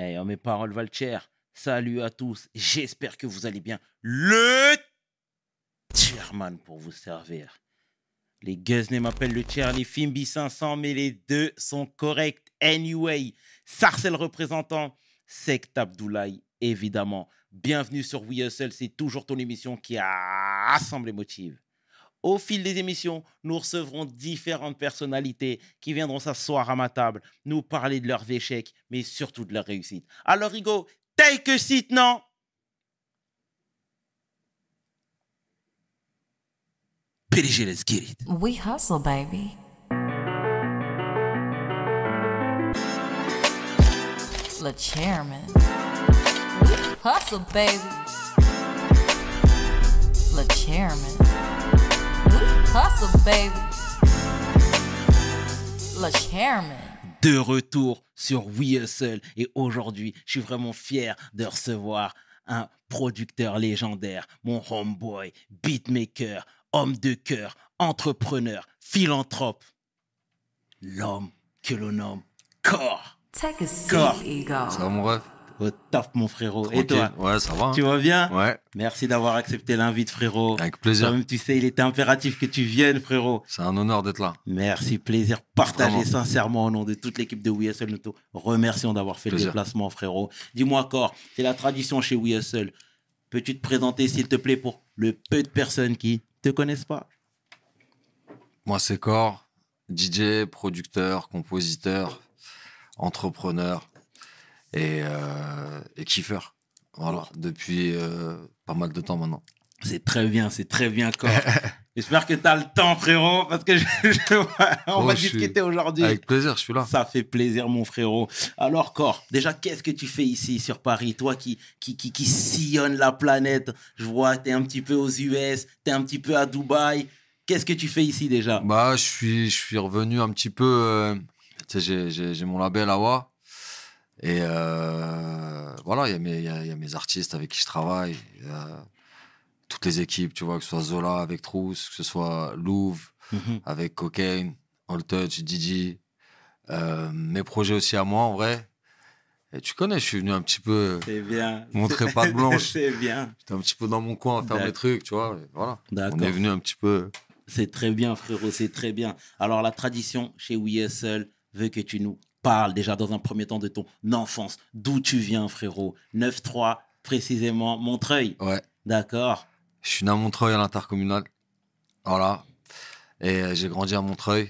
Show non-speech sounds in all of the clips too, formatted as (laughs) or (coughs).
Hey, oh, mes paroles valent cher. Salut à tous. J'espère que vous allez bien. Le chairman pour vous servir. Les Guzney m'appellent le chair, les Fimbi 500, mais les deux sont corrects. Anyway, Sarcel représentant, Sect Abdoulaye, évidemment. Bienvenue sur We Hustle, c'est toujours ton émission qui a rassemblé motive. Au fil des émissions, nous recevrons différentes personnalités qui viendront s'asseoir à ma table, nous parler de leurs échecs, mais surtout de leurs réussites. Alors, Rigo, take a seat, non? PDG, let's get it. We hustle, baby. Le chairman. We hustle, baby. Le chairman. We hustle, baby. Le chairman. de retour sur We Hustle et aujourd'hui, je suis vraiment fier de recevoir un producteur légendaire, mon homeboy, beatmaker, homme de cœur, entrepreneur, philanthrope, l'homme que l'on nomme Corps. Take a seat, Corps. ego. Au top, mon frérot. Et toi Ouais, ça va. hein. Tu vas bien Ouais, Merci d'avoir accepté l'invite, frérot. avec plaisir. Toi-même, tu sais, il était impératif que tu viennes, frérot. C'est un honneur d'être là. Merci, plaisir partagé Vraiment. sincèrement au nom de toute l'équipe de Hustle. Nous te remercions d'avoir fait le déplacement, frérot. Dis-moi encore, c'est la tradition chez Hustle. Peux-tu te présenter, s'il te plaît, pour le peu de personnes qui te connaissent pas? Moi, c'est Cor, DJ, producteur, compositeur, entrepreneur et, euh, et. Voilà, depuis euh, pas mal de temps maintenant. C'est très bien, c'est très bien, (laughs) Cor. J'espère que tu as le temps, frérot, parce que je- je- on Oh, va je suis- discuter aujourd'hui. Avec plaisir, je suis là. Ça fait plaisir, mon frérot. Alors, Cor, déjà, qu'est-ce que tu fais ici sur Paris? Toi qui, qui, qui, qui sillonne la planète, je vois, tu es un petit peu aux US, tu es un petit peu à Dubaï. Qu'est-ce que tu fais ici déjà? Bah, je suis, je suis revenu un petit peu. euh, tu sais, j'ai mon label AWA. Et euh, voilà, il y, a mes- il y a il y a mes artistes avec qui je travaille. toutes les équipes, tu vois, que ce soit Zola avec Trousse, que ce soit Louvre Mhm. avec Cocaine, All Touch, Didi. Euh, mes projets aussi à moi, en vrai. Et tu connais, je suis venu un petit peu. Bien. Montrer patte blanche. (laughs) C'est bien. J'étais un petit peu dans mon coin à faire mes trucs, tu vois. voilà. On est venu un petit peu. C'est très bien, frérot, c'est très bien. Alors, la tradition chez We Hustle veut que tu nous déjà dans un premier temps de ton enfance. D'où tu viens, frérot? 9-3, précisément, Montreuil. Ouais. D'accord. Je suis né à Montreuil à l'intercommunal. Voilà. Et euh, j'ai grandi à Montreuil.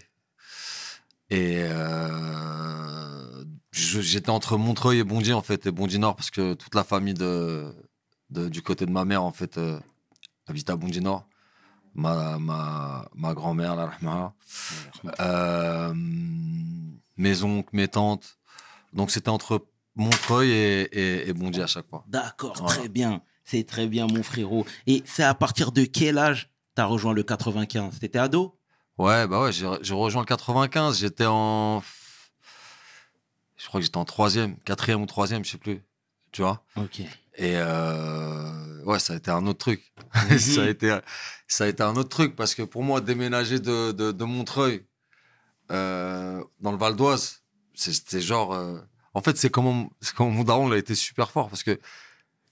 Et euh, j'étais entre Montreuil et Bondy, en fait, et Bondy Nord, parce que toute la famille de, de- du côté de ma mère, en fait, euh, habite à Bondy Nord. Ma, ma, ma grand-mère, la rahma. Euh, mes oncles, mes tantes. Donc c'était entre Montreuil et, et, et Bondy à chaque fois. D'accord, Voilà. très bien. C'est très bien, mon frérot. Et c'est à partir de quel âge tu as rejoint le 95 T'étais ado? Ouais, bah ouais, j'ai rejoint le 95. J'étais en. Je crois que j'étais en troisième, quatrième ou troisième, je sais plus. Tu vois? Ok. Et euh, ouais, ça a été un autre truc. Mhm. (laughs) ça, a été, ça a été un autre truc parce que pour moi, déménager de, de, de Montreuil euh, dans le Val d'Oise, c'était genre. euh, En fait, c'est comment, comment mon daron il a été super fort parce que,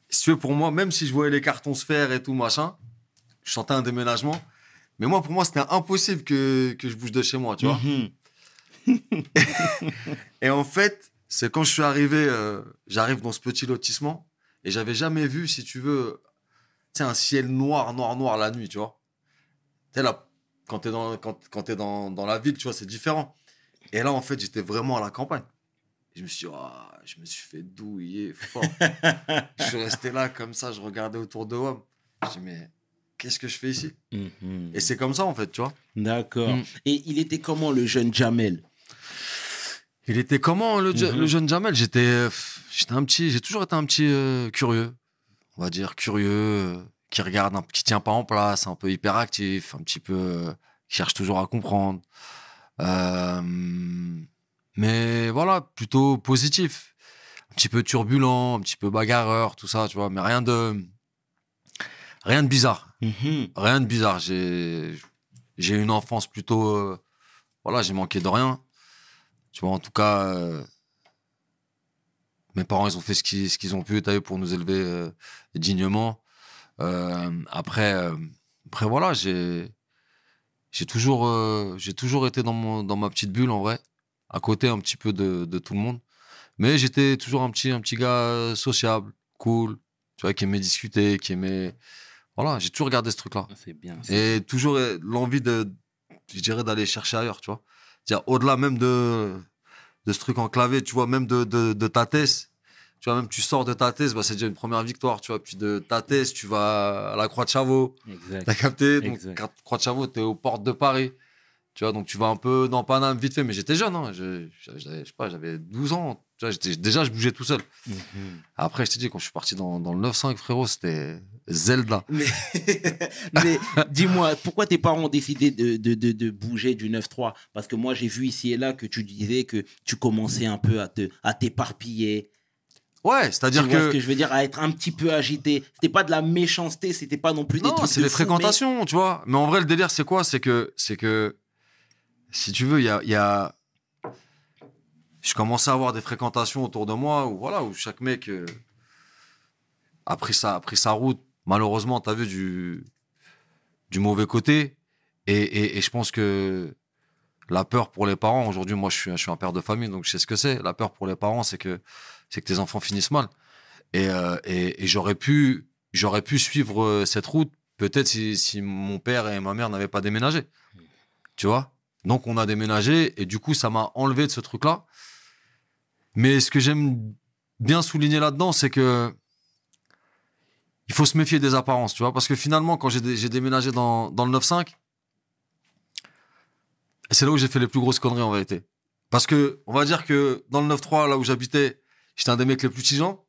si tu veux, pour moi, même si je voyais les cartons se faire et tout, machin, je sentais un déménagement. Mais moi, pour moi, c'était impossible que, que je bouge de chez moi, tu vois. Mhm. (laughs) Et en fait, c'est quand je suis arrivé, euh, j'arrive dans ce petit lotissement et j'avais jamais vu, si tu veux, un ciel noir, noir, noir la nuit, tu vois. Tu sais, là, quand t'es dans, quand, quand t'es dans, dans la ville, tu vois, c'est différent. Et là, en fait, j'étais vraiment à la campagne. Je me suis dit, Ah, je me suis fait douiller fort. (laughs) je suis resté là comme ça, je regardais autour de moi. Je dis, mais qu'est-ce que je fais ici? Mhm. Et c'est comme ça, en fait, tu vois. D'accord. Mm. Et il était comment le jeune Jamel? Il était comment le, Mhm. le jeune Jamel? J'étais, j'étais un petit, j'ai toujours été un petit euh, curieux, on va dire curieux, euh, qui regarde, un, qui tient pas en place, un peu hyperactif, un petit peu, euh, qui cherche toujours à comprendre. Euh, mais voilà, plutôt positif, un petit peu turbulent, un petit peu bagarreur, tout ça, tu vois, mais rien de, rien de bizarre, Mhm. rien de bizarre. J'ai, j'ai eu une enfance plutôt, euh, voilà, j'ai manqué de rien. Tu vois, en tout cas, euh, Mes parents, ils ont fait ce qu'ils ce qu'ils ont pu, t'as pour nous élever dignement. Euh, après, euh, après, voilà, j'ai j'ai toujours, euh, j'ai toujours été dans, mon, dans ma petite bulle, en vrai, à côté un petit peu de, de tout le monde. Mais j'étais toujours un petit, un petit gars sociable, cool, tu vois, qui aimait discuter, qui aimait... Voilà, j'ai toujours gardé ce truc-là. C'est bien. Et toujours l'envie de, je dirais, d'aller chercher ailleurs, tu vois. Au-delà même de, de ce truc enclavé, tu vois, même de, de, de ta thèse. Tu vois, même tu sors de ta thèse, bah, c'est déjà une première victoire, tu vois. Puis de ta thèse, tu vas à la Croix de. Exact. T'as capté? Donc, Exact. Croix de Chavaux, t'es aux portes de Paris. Tu vois, donc tu vas un peu dans Paname vite fait, mais j'étais jeune, hein. Je, je sais pas, j'avais 12 ans. Tu vois, j'étais- déjà, je bougeais tout seul. Mhm. Après, je t'ai dit, quand je suis parti dans, dans le 9-5, frérot, c'était Zelda. Mais, (laughs) mais dis-moi, pourquoi tes parents ont décidé de, de, de, de bouger du 9-3 Parce que moi, j'ai vu ici et là que tu disais que tu commençais un peu à te à t'éparpiller. Ouais, c'est-à-dire que. ce que je veux dire À être un petit peu agité. C'était pas de la méchanceté, c'était pas non plus des Non, trucs c'est de des fou, mais- fréquentations, tu vois. Mais en vrai, le délire, c'est quoi? C'est que, c'est que, si tu veux, il y a, y a- Je commençais à avoir des fréquentations autour de moi où, voilà, où chaque mec euh, a, pris sa, a pris sa route. Malheureusement, tu as vu du, du mauvais côté. Et, et- et je pense que la peur pour les parents, aujourd'hui, moi, je suis, je suis un père de famille, donc je sais ce que c'est. La peur pour les parents, c'est que, c'est que tes enfants finissent mal. Et, euh, et, j'aurais pu, j'aurais pu suivre euh, cette route peut-être si, si mon père et ma mère n'avaient pas déménagé. Tu vois? Donc on a déménagé et du coup ça m'a enlevé de ce truc-là. Mais ce que j'aime bien souligner là-dedans, c'est que il faut se méfier des apparences, tu vois? Parce que finalement, quand j'ai déménagé dans, dans le 9-5, c'est là où j'ai fait les plus grosses conneries en vérité. Parce que, on va dire que dans le 9-3, là où j'habitais, j'étais un des mecs les plus tigeants,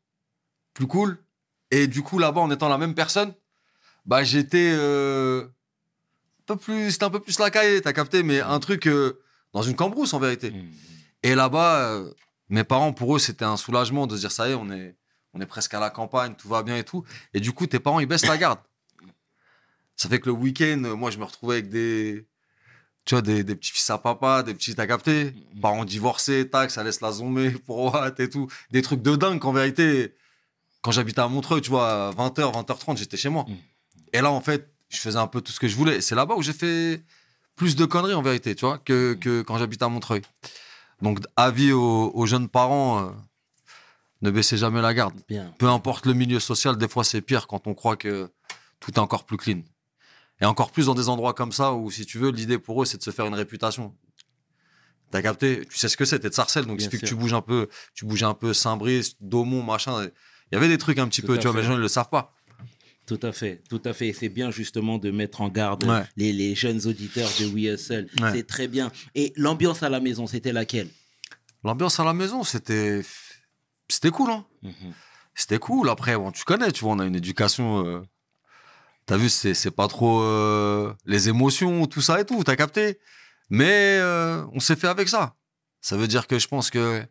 plus cool. Et du coup, là-bas, en étant la même personne, bah, j'étais euh, un peu plus, c'était un peu plus la caille, t'as capté, mais un truc euh, dans une cambrousse en vérité. Mhm. Et là-bas, euh, mes parents, pour eux, c'était un soulagement de se dire ça y est, on est, on est presque à la campagne, tout va bien et tout. Et du coup, tes parents, ils baissent la garde. Ça fait que le week-end, moi, je me retrouvais avec des, tu vois, des, des petits fils à papa, des petits, t'as capté, parents divorcés, tac, ça laisse la zomber (laughs) pour Watt et tout. Des trucs de dingue qu'en vérité, quand j'habitais à Montreux, tu vois, à 20h, 20h30, j'étais chez moi. Mm. Et là, en fait, je faisais un peu tout ce que je voulais. C'est là-bas où j'ai fait plus de conneries, en vérité, tu vois, que, que quand j'habitais à Montreuil. Donc, avis aux, aux jeunes parents, euh, ne baissez jamais la garde. Bien. Peu importe le milieu social, des fois, c'est pire quand on croit que tout est encore plus clean. Et encore plus dans des endroits comme ça où, si tu veux, l'idée pour eux, c'est de se faire une réputation. T'as capté? Tu sais ce que c'est, t'es de Sarcelles, donc suffit que tu bouges un peu, tu bouges un peu Saint-Brice, Daumont, machin. Il y avait des trucs un petit Tout peu, tu vois, mais les gens, ils le savent pas. Tout à fait, tout à fait. C'est bien justement de mettre en garde Ouais. les, les jeunes auditeurs de Hustle. Ouais. C'est très bien. Et l'ambiance à la maison, c'était laquelle? L'ambiance à la maison, c'était. C'était cool, hein. Mhm. C'était cool. Après, bon, tu connais, tu vois, on a une éducation. euh, T'as vu, c'est pas trop euh, les émotions, tout ça et tout, t'as capté? Mais euh, on s'est fait avec ça. Ça veut dire que je pense que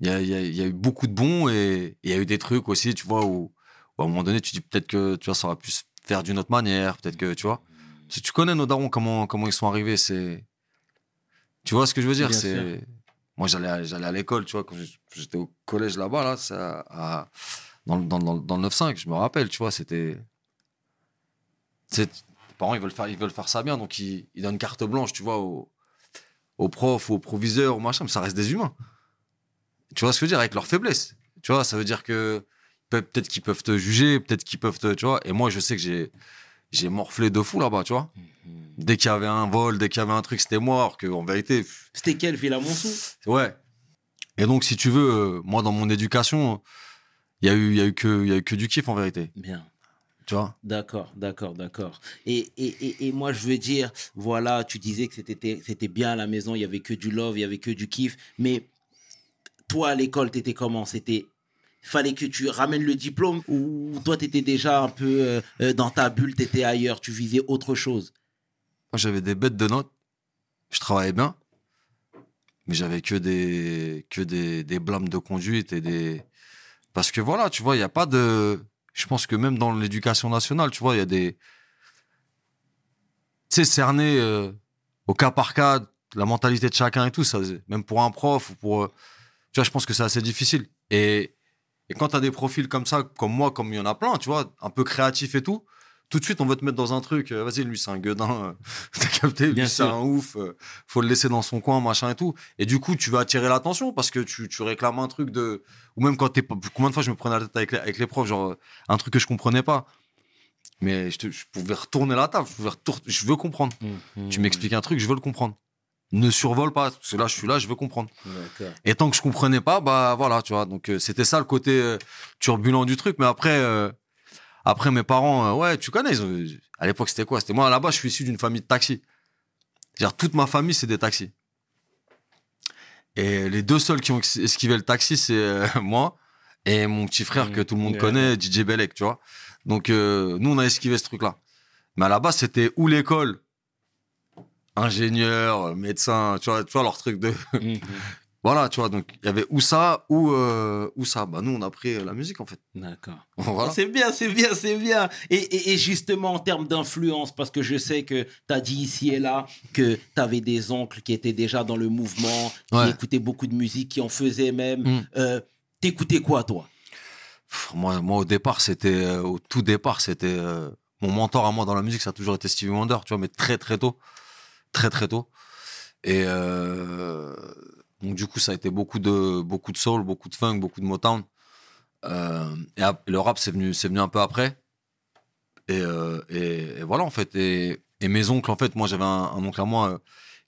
il y a, il y a- il y a eu beaucoup de bons et il y a eu des trucs aussi, tu vois, où, où à un moment donné, tu dis peut-être que tu vois, ça aurait pu se faire d'une autre manière, peut-être que, tu vois. Tu, tu connais nos darons, comment, comment ils sont arrivés, c'est. Tu vois ce que je veux dire C'est. Moi, j'allais à- à l'école, tu vois, quand j'étais au collège là-bas, là, ça, à- dans, le- dans, dans, dans le 9-5, je me rappelle, tu vois, c'était. Les parents, ils veulent faire, ils veulent faire ça bien, donc ils, ils donnent carte blanche, tu vois, aux, aux profs, aux proviseurs, aux machins, mais ça reste des humains. Tu vois ce que je veux dire Avec leurs faiblesses. Tu vois, ça veut dire que peut- peut-être qu'ils peuvent te juger, peut-être qu'ils peuvent te. Tu vois, et moi, je sais que j'ai. J'ai morflé de fou là-bas, tu vois. Mhm. Dès qu'il y avait un vol, dès qu'il y avait un truc, c'était mort. Que en vérité, C'était quelle ville à Montsou? Ouais. Et donc, si tu veux, euh, moi, dans mon éducation, il y a eu, il y a eu que, il y a eu que du kiff en vérité. Bien. Tu vois. D'accord, d'accord, d'accord. Et, et, et, et moi, je veux dire, voilà, tu disais que c'était c'était bien à la maison, il y avait que du love, il y avait que du kiff. Mais toi, à l'école, t'étais comment? C'était fallait que tu ramènes le diplôme ou toi, t'étais déjà un peu euh, euh, dans ta bulle, t'étais ailleurs, tu visais autre chose? Moi, j'avais des bêtes de notes. Je travaillais bien. Mais j'avais que des, que des, des blâmes de conduite et des. Parce que voilà, tu vois, il n'y a pas de. Je pense que même dans l'éducation nationale, tu vois, il y a des. Tu sais, cerner euh, au cas par cas la mentalité de chacun et tout, ça, même pour un prof ou pour, Tu vois, je pense que c'est assez difficile. Et, et quand tu as des profils comme ça, comme moi, comme il y en a plein, tu vois, un peu créatifs et tout, tout de suite, on veut te mettre dans un truc. euh, Vas-y, lui, c'est un gueudin. euh, (laughs) T'as capté Lui, c'est un ouf. euh, faut le laisser dans son coin, machin et tout. Et du coup, tu vas attirer l'attention parce que tu, tu réclames un truc de. Ou même quand t'es. pas- Combien de fois je me prenais la tête avec les, avec les profs, genre, un truc que je comprenais pas. Mais je, te- je pouvais retourner la table. Je, pouvais retour- je veux comprendre. Mhm. Tu m'expliques un truc, je veux le comprendre. Ne survole pas, parce que là, je suis là, je veux comprendre. Et tant que je comprenais pas, bah voilà, tu vois. Donc euh, c'était ça le côté euh, turbulent du truc. Mais après, euh, après mes parents, euh, ouais, tu connais. ils ont- à l'époque, c'était quoi? C'était moi là-bas, je suis issu d'une famille de taxis. C'est-à-dire toute ma famille, c'est des taxis. Et les deux seuls qui ont esquivé le taxi, c'est euh, moi et mon petit frère Mhm. que tout le monde connaît, DJ Belek, tu vois. Donc euh, nous, on a esquivé ce truc-là. Mais à la base, c'était ou l'école, ingénieur, médecin, tu vois, tu vois leur truc de Mhm. Voilà, tu vois, donc il y avait ou ça ou, euh, ou ça. Bah, nous, on a pris euh, la musique, en fait. D'accord. (laughs) voilà. C'est bien, c'est bien, c'est bien. Et, et- et justement, en termes d'influence, parce que je sais que tu as dit ici et là que tu avais des oncles qui étaient déjà dans le mouvement, qui Ouais. écoutaient beaucoup de musique, qui en faisaient même. Mm. Euh, T'écoutais quoi, toi? Pff, Moi, moi, au départ, c'était, euh, au tout départ, c'était mon mentor à moi dans la musique, ça a toujours été Stevie Wonder, tu vois, mais très, très tôt. Très, très tôt. Et euh, donc, du coup, ça a été beaucoup de, beaucoup de soul, beaucoup de funk, beaucoup de Motown. Euh, et, le rap, c'est venu, c'est venu un peu après. Et, euh, et, et voilà, en fait. Et, mes oncles, en fait, moi, j'avais un, un oncle à moi euh,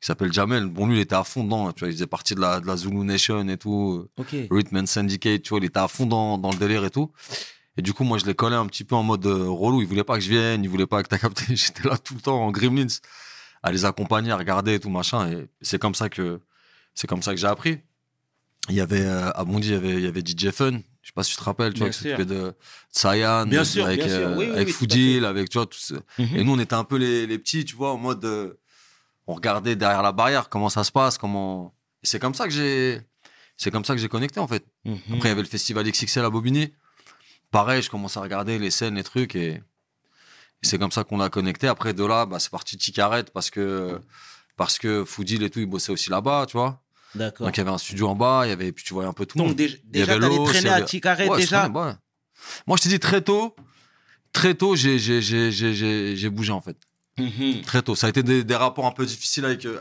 qui s'appelle Jamel. Bon, lui, il était à fond dedans, tu vois, il faisait partie de la, de la Zulu Nation et tout. Ok. Rhythm and Syndicate, tu vois, il était à fond dans, dans le délire et tout. Et du coup, moi, je les collais un petit peu en mode euh, relou. Il voulait pas que je vienne, il voulait pas que t'as capté. (laughs) J'étais là tout le temps en Gremlins, à les accompagner, à regarder et tout machin. Et c'est comme ça que c'est comme ça que j'ai appris. Il y avait euh, à Bondy, il y avait il y avait DJ Fun. Je sais pas si tu te rappelles, tu Bien vois, qui s'occupait de Cyan, Bien sûr, avec bien sûr. euh, Oui, avec oui, Foudil, avec tu vois tout ça. Mhm. Et nous, on était un peu les, les petits, tu vois, en mode. euh, on regardait derrière la barrière comment ça se passe, comment. C'est comme ça que j'ai. C'est comme ça que j'ai connecté, en fait. Mhm. Après, il y avait le festival XXL à Bobigny. Pareil, je commençais à regarder les scènes, les trucs, et, et c'est comme ça qu'on a connecté. Après, de là, bah, c'est parti Ticaret parce que, parce que Foudil et tout, ils bossaient aussi là-bas, tu vois. D'accord. Donc, il y avait un studio en bas, il y avait, puis tu voyais un peu tout le Donc, monde. déjà, déjà t'allais traîner à Ticaret Ouais, déjà ouais. Moi, je te dis très tôt, très tôt, j'ai, j'ai, j'ai, j'ai, j'ai, j'ai bougé, en fait. Mhm. Très tôt. Ça a été des, des rapports un peu difficiles avec, euh,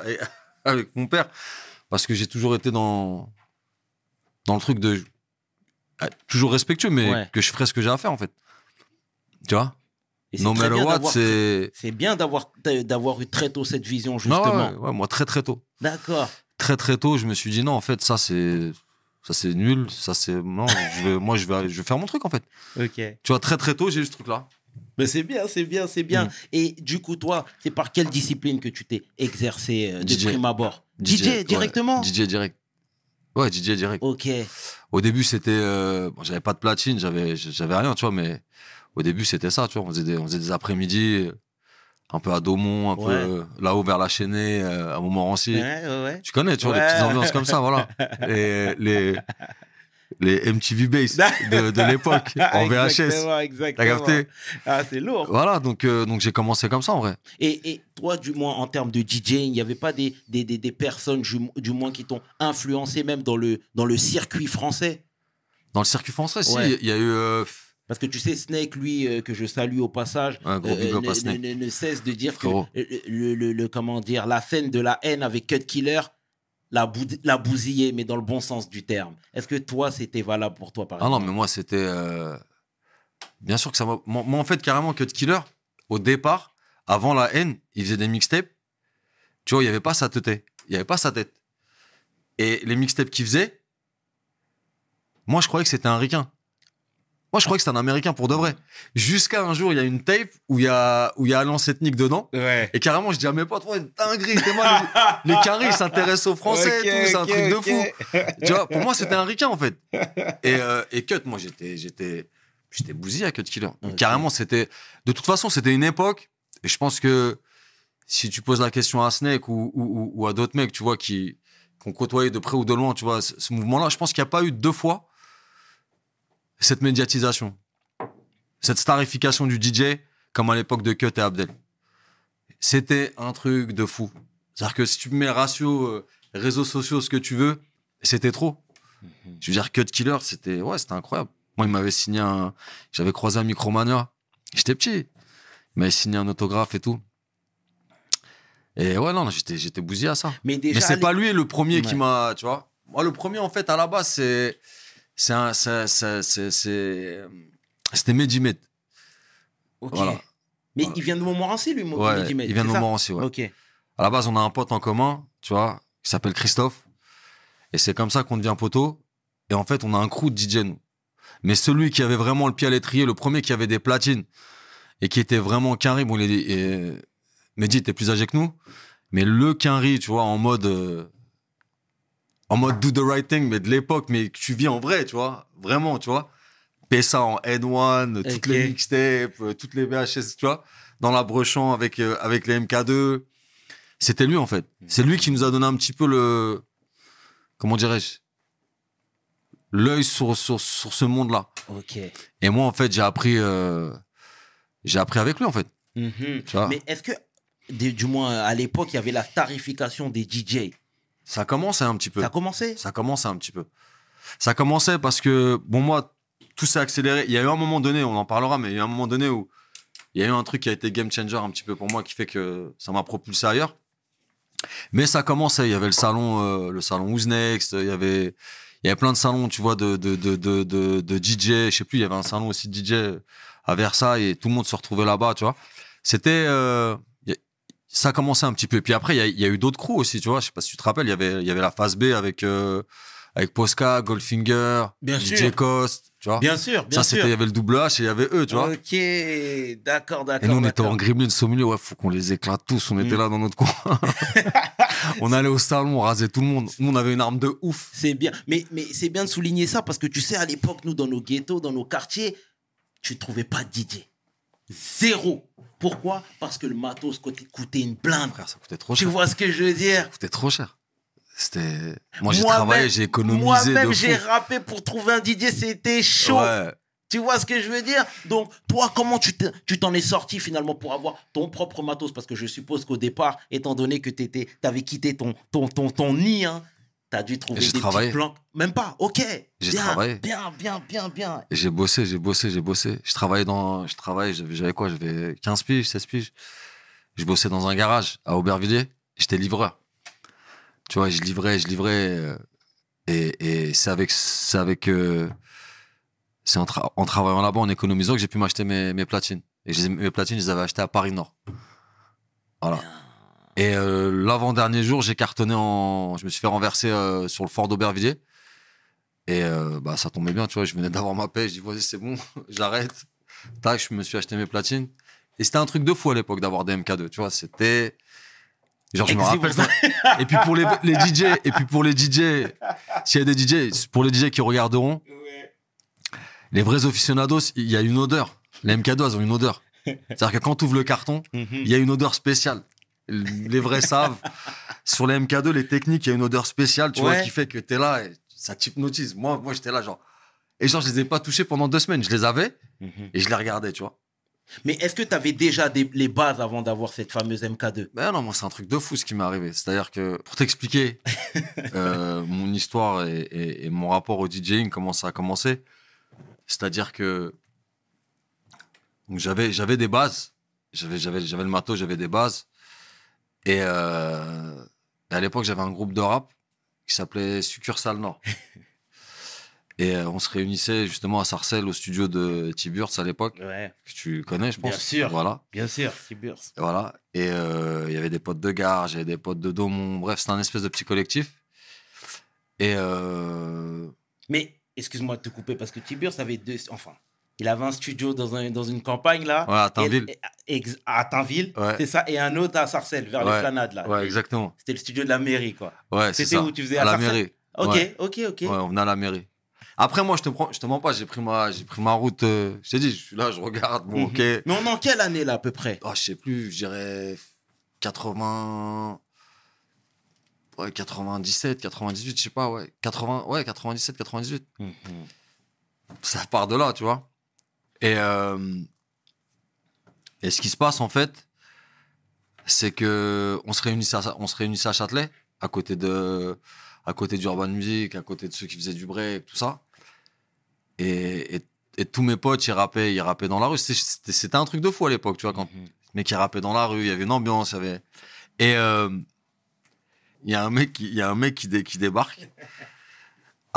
avec, mon père, parce que j'ai toujours été dans, dans le truc de, euh, toujours respectueux, mais Ouais. que je ferais ce que j'ai à faire, en fait. Tu vois? Et c'est No très matter bien what, d'avoir- c'est. C'est bien d'avoir d'avoir eu très tôt cette vision, Non, justement. ouais, ouais, moi, très, très tôt. D'accord. Très, très tôt, je me suis dit, non, en fait, ça, c'est. Ça, c'est nul. Ça, c'est. Non, je vais, moi, je vais, je vais faire mon truc, en fait. Ok. Tu vois, très, très tôt, j'ai eu ce truc-là. Mais c'est bien, c'est bien, c'est bien. Mm. Et du coup, toi, c'est par quelle discipline que tu t'es exercé euh, de DJ. prime abord DJ, ouais, directement DJ direct. Ouais, DJ direct. Ok. Au début, c'était. euh, bon, j'avais pas de platine, j'avais, j'avais rien, tu vois, mais au début, c'était ça, tu vois. On faisait des, on faisait des après-midi, un peu à Daumont, un peu Ouais. euh, là-haut vers la Chênaie, euh, à Montmorency. Ouais, ouais, ouais. Tu connais, tu vois, les petites ambiances comme ça, voilà. (laughs) Et les, les MTV Bass (laughs) de, de l'époque, en VHS. Exactement, T'as capté Ah, c'est lourd. Voilà, donc, euh, donc j'ai commencé comme ça, en vrai. Et, et toi, du moins, en termes de DJing, il n'y avait pas des, des, des, des personnes, du, du moins, qui t'ont influencé même dans le, dans le circuit français? Dans le circuit français, si, il y a eu. euh, Parce que tu sais, Snake, lui, euh, que je salue au passage, euh, ne, à Snake. ne- ne- ne cesse de dire Frérot. que le, le- comment dire, la scène de la haine avec Cut Killer l'a bou- l'a bousillé, mais dans le bon sens du terme. Est-ce que toi, c'était valable pour toi, par Ah non, mais moi, c'était. euh, Bien sûr que ça m'a. Moi, moi, en fait, carrément, Cut Killer, au départ, avant la haine, il faisait des mixtapes. Tu vois, il n'y avait pas sa tête. Il n'y avait pas sa tête. Et les mixtapes qu'il faisait, moi, je croyais que c'était un ricain. Moi, je croyais que c'était un américain pour de vrai. Jusqu'à un jour, il y a une tape où il y a, où il y a Alliance ethnique dedans. Ouais. Et carrément, je dis à mes potes, ouais, dinguerie, moi, les, les caries s'intéressent aux Français et tout, c'est un truc de fou. Tu vois, pour moi, c'était un ricain, en fait. Et, euh, et Cut, moi, j'étais, j'étais, j'étais bousillé à Cut Killer. Donc. Carrément, c'était, de toute façon, c'était une époque. Et je pense que si tu poses la question à Snake ou, ou, ou- ou à d'autres mecs, tu vois, qui, ont côtoyé de près ou de loin, tu vois, ce, ce mouvement-là, je pense qu'il n'y a pas eu deux fois cette médiatisation, cette starification du DJ comme à l'époque de Cut et Abdel. C'était un truc de fou. C'est-à-dire que si tu mets ratio euh, réseaux sociaux, ce que tu veux, c'était trop. Mhm. Je veux dire, Cut Killer, c'était ouais, c'était incroyable. Moi, il m'avait signé un. J'avais croisé un Micromania. J'étais petit. Il m'avait signé un autographe et tout. Et ouais, non, j'étais, j'étais bousillé à ça. Mais déjà. Mais c'est pas lui le premier qui m'a. Tu vois Moi, le premier, en fait, à la base, c'est. C'est c'est- c'est- C'était Medimed. Ok. Voilà. Mais Voilà. il vient de Montmorency, lui, Ouais, il vient de ça Montmorency, ouais. Ok. À la base, on a un pote en commun, tu vois, qui s'appelle Christophe. Et c'est comme ça qu'on devient poteau. Et en fait, on a un crew de DJ, nous. Mais celui qui avait vraiment le pied à l'étrier, le premier qui avait des platines et qui était vraiment carré, bon, il est, et Mehdi était plus âgé que nous, mais le Quinry, tu vois, en mode, euh, en mode do the right thing, mais de l'époque, mais que tu vis en vrai, tu vois, vraiment, tu vois. ça en N1, toutes Ok. les mixtapes, euh, toutes les VHS, tu vois, dans la Brechamp avec, euh, avec les MK2. C'était lui, en fait. C'est lui qui nous a donné un petit peu le, comment dirais-je, l'œil sur, sur, sur ce monde-là. Ok. Et moi, en fait, j'ai appris, euh, j'ai appris avec lui, en fait. Mhm. Tu vois. Mais est-ce que, du du moins à l'époque, il y avait la tarification des DJ Ça commençait un petit peu. Ça a commencé Ça commençait un petit peu. Ça commençait parce que, bon, moi, tout s'est accéléré. Il y a eu un moment donné, on en parlera, mais il y a eu un moment donné où il y a eu un truc qui a été game changer un petit peu pour moi, qui fait que ça m'a propulsé ailleurs. Mais ça commençait. Il y avait le salon, euh, le salon Who's Next. Il y avait, il y avait plein de salons, tu vois, de, de, de, de, de, de DJ. Je sais plus, il y avait un salon aussi de DJ à Versailles et tout le monde se retrouvait là-bas, tu vois. C'était, euh, y a- ça commençait un petit peu. Puis après, il y a, il y a eu d'autres crews aussi, tu vois. Je sais pas si tu te rappelles, il y avait, il y avait la phase B avec, euh, avec Posca, Goldfinger, Bien DJ sûr. Cost, tu vois. Bien sûr, bien ça, c'était, sûr. il y avait le double H et il y avait eux, tu vois. Ok, d'accord, d'accord. Et nous, on était en gremlins au milieu, ouais, faut qu'on les éclate tous. On était Mm. là dans notre coin. (laughs) on allait au salon, on rasait tout le monde. Nous, on avait une arme de ouf. C'est bien, mais, mais c'est bien de souligner ça parce que tu sais, à l'époque, nous, dans nos ghettos, dans nos quartiers, tu ne trouvais pas de DJ. Zéro. Pourquoi? Parce que le matos coûtait une blinde. Frère, ça coûtait trop Tu cher. vois ce que je veux dire? Ça coûtait trop cher. C'était. Moi, j'ai travaillé, j'ai économisé Moi-même, j'ai rappé pour trouver un DJ, c'était chaud. Ouais. Tu vois ce que je veux dire? Donc, toi, comment tu tu t'en es sorti finalement pour avoir ton propre matos? Parce que je suppose qu'au départ, étant donné que tu avais quitté ton, ton, ton, ton nid, hein, tu as dû trouver des travaillé. petits plans. Même pas, ok. J'ai travaillé. Bien, bien, bien, bien. J'ai bossé, j'ai bossé, j'ai bossé. Je travaillais dans. Je travaillais, j'avais quoi? J'avais 15 piges, 16 piges. Je bossais dans un garage à Aubervilliers. J'étais livreur. Tu vois, je livrais, je livrais. euh, Et, et c'est avec. C'est avec. euh, c'est en, tra- en travaillant là-bas, en économisant, que j'ai pu m'acheter mes, mes platines. Et mes platines, je les avais achetées à Paris Nord. Voilà. Et euh, l'avant-dernier jour, j'ai cartonné en. Je me suis fait renverser euh, sur le fort d'Aubervilliers. Et euh, bah, ça tombait bien, tu vois. Je venais d'avoir ma paix. Je dis, vas-y, c'est bon, (laughs) j'arrête. Tac, je me suis acheté mes platines. Et c'était un truc de fou à l'époque d'avoir des MK2, tu vois. C'était. Genre, je me rappelle. Et puis pour les, les (laughs) DJ, et puis pour les DJ, s'il y a des DJ, pour les DJ qui regarderont, les vrais aficionados, il y a une odeur. Les MK2, elles ont une odeur. (laughs) C'est-à-dire que quand tu ouvres le carton, Mhm. il y a une odeur spéciale. Les vrais savent. Sur les MK2, les techniques, il y a une odeur spéciale, tu vois, qui fait que t'es là et ça t'hypnotise. Moi, moi j'étais là, genre. Et genre, je les ai pas touchés pendant deux semaines. Je les avais Mhm. et je les regardais, tu vois. Mais est-ce que tu avais déjà des- les bases avant d'avoir cette fameuse MK2 Ben non, moi, c'est un truc de fou ce qui m'est arrivé. C'est-à-dire que, pour t'expliquer (laughs) euh, mon histoire et, et- et mon rapport au DJing, comment ça a commencé, c'est-à-dire que j'avais, j'avais des bases. J'avais, j'avais, j'avais le matos, j'avais des bases. Et, euh, à l'époque, j'avais un groupe de rap qui s'appelait Succursale Nord. (laughs) Et euh, on se réunissait justement à Sarcelles, au studio de Tiburce à l'époque, Ouais, que tu connais, je pense. Bien sûr. Voilà. bien sûr, Tiburce. Voilà. Et euh, il y avait des potes de gare, j'avais des potes de Daumont. Bref, c'était un espèce de petit collectif. Et euh, Mais, excuse-moi de te couper, parce que Tiburce avait deux. Enfin, il avait un studio dans, un- dans une campagne là. ouais, à Tinville. Et- et- ex- à Tinville, Ouais. c'est ça, et un autre à Sarcelles, vers les Ouais. planades là. Ouais, exactement. C'était le studio de la mairie, quoi. Ouais, c'est C'était où tu faisais à à la mairie. Ok, ok, ok. Ouais, on venait à la mairie. Après, moi, je te, prends, je te mens pas, j'ai pris ma, j'ai pris ma route. euh, je t'ai dit, je suis là, je regarde. Bon, Mhm. ok. Mais on est en quelle année là, à peu près? Oh, je sais plus, je dirais 80. Ouais, 97, 98, je sais pas, ouais. 80, ouais, 97, 98. ça part de là, tu vois. Et, euh, et ce qui se passe, en fait, c'est que on se réunissait à, on se réunissait à Châtelet, à côté de, à côté d'Urban Music, à côté de ceux qui faisaient du break, tout ça. Et, et, et tous mes potes, ils rappaient, ils rappaient dans la rue. C'était- un truc de fou à l'époque, tu vois, quand Mhm. mais qui rappait dans la rue, il y avait une ambiance, il y avait. Et euh, il y a un mec, il y a un mec qui, dé- qui débarque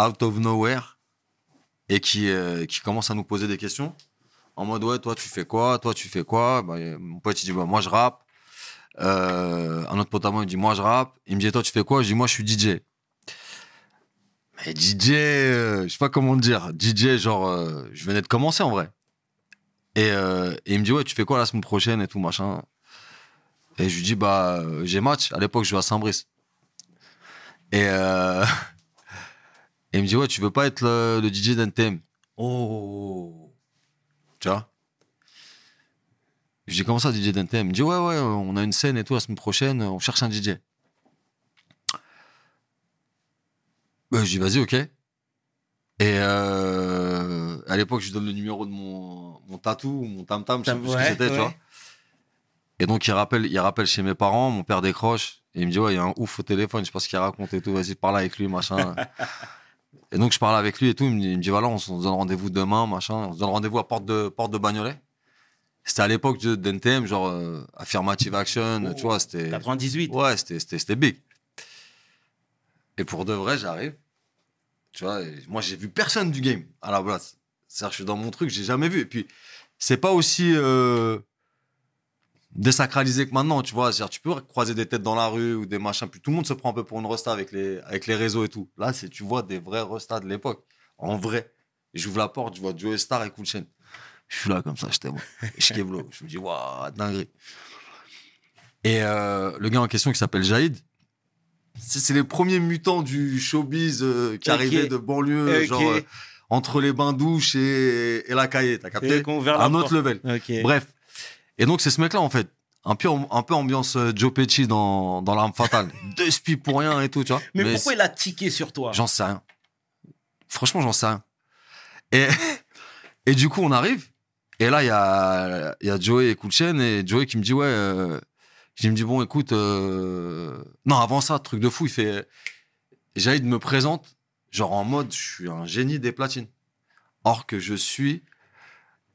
out of nowhere et qui, euh, qui commence à nous poser des questions en mode ouais, toi tu fais quoi, toi tu fais quoi? Bah, mon pote il dit bah, moi je rappe. Euh, un autre pote à moi il dit moi je rappe. Il me dit toi tu fais quoi? Je dis moi je suis DJ. Mais DJ, euh, je sais pas comment dire. DJ genre euh, je venais de commencer en vrai. Et, euh, et il me dit, ouais, tu fais quoi la semaine prochaine et tout, machin. Et je lui dis, bah, j'ai match. À l'époque, je jouais à Saint-Brice. Et, (laughs) et il me dit, ouais, tu veux pas être le, le DJ d'NTM Oh. Tu vois dis, comment ça, DJ d'NTM Il me dit, ouais, ouais, on a une scène et tout la semaine prochaine, on cherche un DJ. Bah, je dis, vas-y, ok. Et euh, à l'époque, je lui donne le numéro de mon, mon tatou, mon tam-tam, je sais Tam- plus ce que c'était, tu vois. Et donc, il rappelle, il rappelle chez mes parents, mon père décroche, et il me dit, ouais, il y a un ouf au téléphone, je sais pas ce qu'il raconte et tout, vas-y, parle avec lui, machin. (laughs) et donc, je parle avec lui et tout, il me dit, il me dit, voilà, on se on se donne rendez-vous demain, machin, on se donne rendez-vous à Porte de, Porte de Bagnolet. C'était à l'époque de- d'NTM, genre, euh, Affirmative Action, Oh, tu vois, c'était. 98. Ouais, c'était, big. Et pour de vrai, j'arrive. Tu vois, moi, j'ai vu personne du game à la place. C'est-à-dire, je suis dans mon truc, j'ai jamais vu. Et puis, c'est pas aussi euh, désacralisé que maintenant, tu vois. C'est-à-dire, tu peux croiser des têtes dans la rue ou des machins. Puis tout le monde se prend un peu pour une resta avec les, avec les réseaux et tout. Là, c'est, tu vois des vrais restas de l'époque. En vrai. J'ouvre la porte, je vois Joe Star et Cool Chain. Je suis là comme ça, t'aime. Et je. Je me dis, waouh, dinguerie. Et euh, le gars en question qui s'appelle Jaïd, c'est les premiers mutants du showbiz euh, qui arrivaient de banlieue, genre euh, entre les bains douches et, et la cahier, t'as capté? Un autre level. Bref. Et donc, c'est ce mec-là, en fait. Un peu, un peu ambiance euh, Joe Pesci dans, dans L'arme fatale. (laughs) Deux spies pour rien et tout, tu vois. Mais, pourquoi il a tiqué sur toi? J'en sais rien. Franchement, j'en sais rien. Et, (laughs) et du coup, on arrive. Et là, il y a, y a Joey et Chain, Et Joey qui me dit, ouais. euh, il me dit, bon, écoute. euh, Non, avant ça, truc de fou, il fait. Jaïd me présente, genre en mode, je suis un génie des platines. Or que je suis.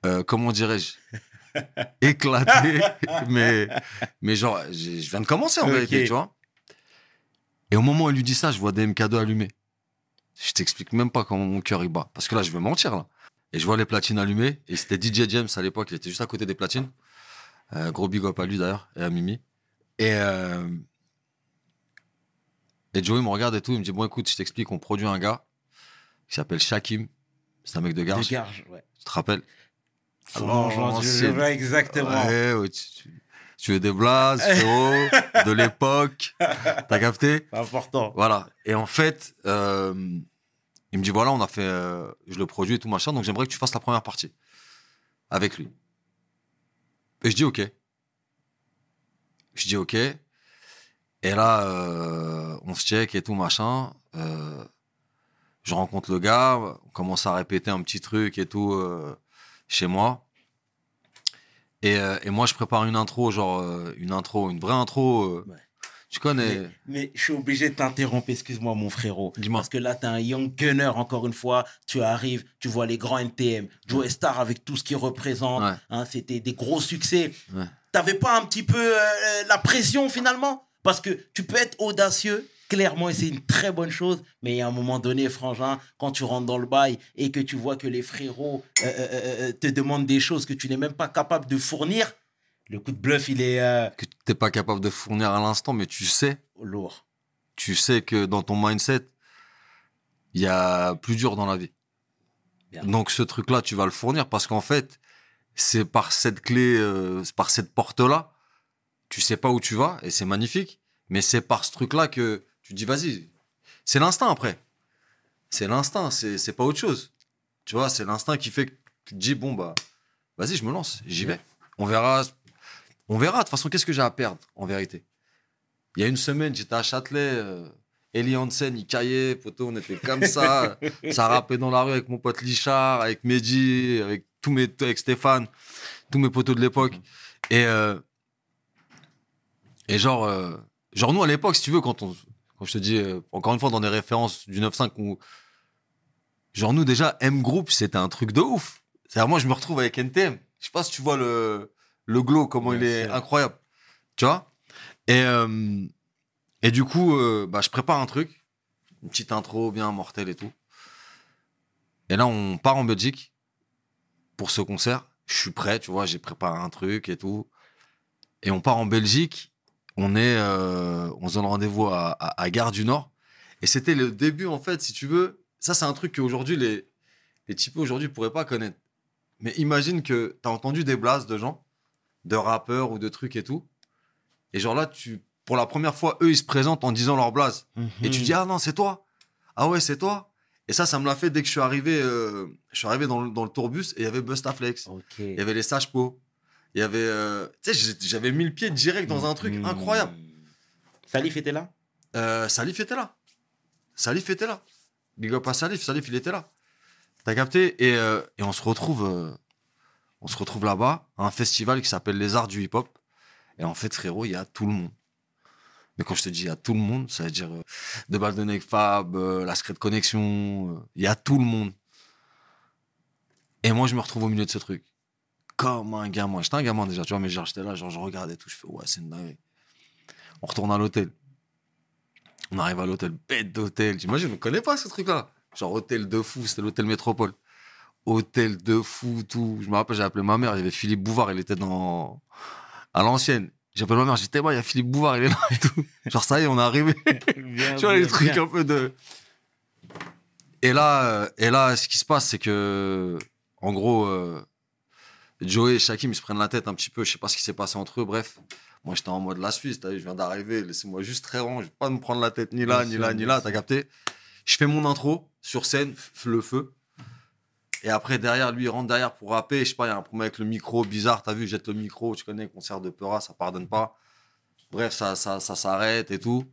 euh, comment dirais-je? (laughs) Éclaté. mais, mais genre, je viens de commencer en Ok. vérité, tu vois. Et au moment où il lui dit ça, je vois des MK2 allumés. Je t'explique même pas comment mon cœur il bat. Parce que là, je vais mentir, là. Et je vois les platines allumées. Et c'était DJ James à l'époque. Il était juste à côté des platines. Euh, gros big up à lui d'ailleurs. Et à Mimi. Et, euh, et Joey me regarde et tout. Il me dit Bon, écoute, je t'explique. On produit un gars qui s'appelle Shakim. C'est un mec de De garge. garge, ouais. Tu te rappelles? L'ancienne. vois exactement. Ouais, tu, tu- tu veux des frérot, (laughs) de l'époque. T'as capté? Important. Voilà. Et en fait, euh, il me dit voilà, on a fait, euh, je le produis et tout machin, donc j'aimerais que tu fasses la première partie avec lui. Et je dis ok. Je dis ok. Et là, euh, on se check et tout machin. Je rencontre le gars, on commence à répéter un petit truc et tout chez moi. Et, euh, et moi, je prépare une intro, genre euh, une intro, une vraie intro. euh, Ouais. Tu connais Mais, mais je suis obligé de t'interrompre, excuse-moi mon frérot. Dis-moi. Parce que là, t'es un young gunner, encore une fois. Tu arrives, tu vois les grands NTM, Joe Star avec tout ce qu'il représente. Ouais. Hein, C'était des gros succès. Ouais. T'avais pas un petit peu euh, la pression finalement? Parce que tu peux être audacieux, clairement, et c'est une très bonne chose. Mais à un moment donné, frangin, quand tu rentres dans le bail et que tu vois que les frérots euh, euh, euh, te demandent des choses que tu n'es même pas capable de fournir, le coup de bluff, il est euh, que t'es pas capable de fournir à l'instant, mais tu sais, lourd. tu sais que dans ton mindset, il y a plus dur dans la vie. Bien. Donc ce truc-là, tu vas le fournir parce qu'en fait, c'est par cette clé, euh, par cette porte-là, tu sais pas où tu vas et c'est magnifique, mais c'est par ce truc-là que tu dis vas-y. C'est l'instinct après. C'est l'instinct, c'est pas autre chose. Tu vois, c'est l'instinct qui fait que tu te dis bon bah vas-y, je me lance, j'y vais. On verra on verra de toute façon qu'est-ce que j'ai à perdre en vérité? Il y a une semaine, j'étais à Châtelet, euh, Eli Hansen, il caillait, poteau, on était comme ça, (laughs) ça rappait dans la rue avec mon pote Lichard, avec Mehdi, avec tous mes, avec Stéphane, tous mes potos de l'époque. Et, euh, et genre, euh, genre nous à l'époque, si tu veux, quand on, Quand je te dis, euh, encore une fois, dans des références du 9-5, où... genre nous déjà, M Group, c'était un truc de ouf. C'est-à-dire, moi, je me retrouve avec NTM. Je sais pas si tu vois le, le glow, comment il est incroyable. Tu vois? Et, euh, et du coup, euh, bah, je prépare un truc, une petite intro bien mortelle et tout. Et là, on part en Belgique pour ce concert. Je suis prêt, tu vois, j'ai préparé un truc et tout. Et on part en Belgique. On est, euh, on se donne rendez-vous à, à, à Gare du Nord. Et c'était le début, en fait, si tu veux. Ça, c'est un truc qu'aujourd'hui, les, les typos aujourd'hui pourraient pas connaître. Mais imagine que tu as entendu des blases de gens, de rappeurs ou de trucs et tout. Et genre là, tu, pour la première fois, eux, ils se présentent en disant leur blase. Et tu dis, ah non, c'est toi. Ah ouais, c'est toi. Et ça, ça me l'a fait dès que je suis arrivé, euh, je suis arrivé dans le, dans le tourbus et il y avait Bustaflex. Ok. Il y avait les Sages Po. Il y avait. euh, tu sais, j'avais mis le pied direct dans un truc Mhm. incroyable. Salif était là? Euh, Salif était là. Salif était là. Big up à Salif. Salif, il était là. T'as capté? Et, euh, et on se retrouve, on se retrouve là-bas à un festival qui s'appelle Les Arts du Hip Hop. Et en fait, frérot, il y a tout le monde. Mais quand je te dis il y a tout le monde, ça veut dire euh, De Fab, euh, la Secret Connexion, euh, il y a tout le monde. Et moi, je me retrouve au milieu de ce truc. Comme un gamin. J'étais un gamin déjà, tu vois, mais genre, j'étais là, genre, je regardais tout. Je fais, ouais, c'est une dinguerie. On retourne à l'hôtel. On arrive à l'hôtel, bête d'hôtel. T'imagines, je ne connais pas ce truc-là. Genre, hôtel de fou, c'était l'hôtel Métropole. Hôtel de fou, tout. Je me rappelle, j'ai appelé ma mère, il y avait Philippe Bouvard, il était dans. à l'ancienne. J'appelle ma mère, j'ai dit, Théma, il y a Philippe Bouvard, il est là et tout. Genre, ça y est, on est arrivé. (laughs) Bien, tu vois, bien, les trucs bien. un peu de. Et là, euh, et là, ce qui se passe, c'est que, en gros, euh, Joey et Shakim, ils se prennent la tête un petit peu. Je sais pas ce qui s'est passé entre eux. Bref, moi, j'étais en mode la Suisse. t'as vu, Je viens d'arriver. Laissez-moi juste très rond. Je vais pas me prendre la tête ni là, ni là, ni là. T'as capté? Je fais mon intro sur scène, le feu. Et après, derrière, lui, il rentre derrière pour rapper. Je sais pas, il y a un problème avec le micro bizarre. T'as vu, jette le micro. Tu connais, concert de Peura, ça pardonne pas. Bref, ça, ça, ça s'arrête et tout.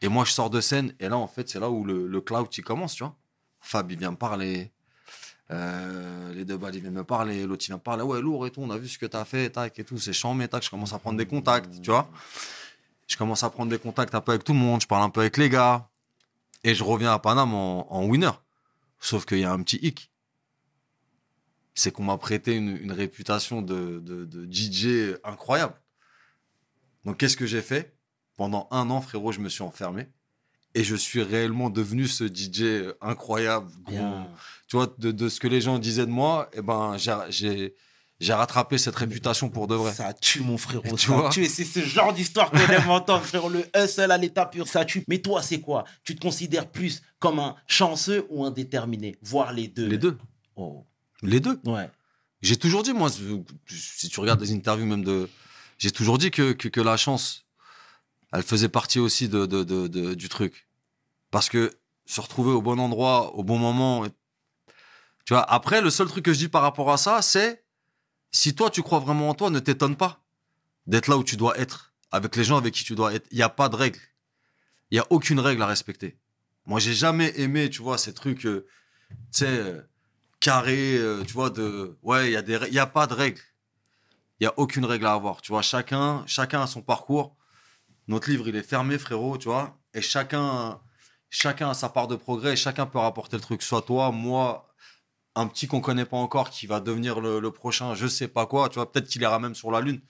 Et moi, je sors de scène. Et là, en fait, c'est là où le, le cloud, il commence, tu vois. Fab, il vient me parler. Euh, les deux balles, ils viennent me parler. L'autre, il vient me parler. Ouais, lourd et tout. On a vu ce que t'as fait, tac et tout. C'est chiant, mais tac. Je commence à prendre des contacts, tu vois. Je commence à prendre des contacts un peu avec tout le monde. Je parle un peu avec les gars. Et je reviens à Paname en, winner. Sauf qu'il y a un petit hic. C'est qu'on m'a prêté une, réputation de DJ incroyable. Donc, qu'est-ce que j'ai fait? Pendant un an, frérot, je me suis enfermé. Et je suis réellement devenu ce DJ incroyable. gros. Bien. Tu vois, de, de ce que les gens disaient de moi, eh ben, j'ai- rattrapé cette réputation pour de vrai. Ça tue, mon frérot. Tu ça vois tue. C'est ce genre d'histoire qu'on aime entendre, frérot. Le hustle à l'état pur, ça tue. Mais toi, c'est quoi? Tu te considères plus comme un chanceux ou un déterminé Voire les deux. Les deux. Oh. Les deux. Ouais. J'ai toujours dit, moi, si tu regardes des interviews même de. J'ai toujours dit que, que, que la chance, elle faisait partie aussi de, du truc. Parce que se retrouver au bon endroit, au bon moment. Tu vois, après, le seul truc que je dis par rapport à ça, c'est si toi, tu crois vraiment en toi, ne t'étonne pas d'être là où tu dois être, avec les gens avec qui tu dois être. Il n'y a pas de règle. Il n'y a aucune règle à respecter. Moi, j'ai jamais aimé, tu vois, ces trucs, euh, tu sais, euh, carrés, euh, tu vois, de. Ouais, il y a des n'y a pas de règle. Il n'y a aucune règle à avoir. Tu vois, chacun, chacun a son parcours. Notre livre, il est fermé, frérot, tu vois. Et chacun, chacun a sa part de progrès. Et chacun peut rapporter le truc. Soit toi, moi, un petit qu'on connaît pas encore qui va devenir le, le prochain, je sais pas quoi. Tu vois, peut-être qu'il ira même sur la Lune.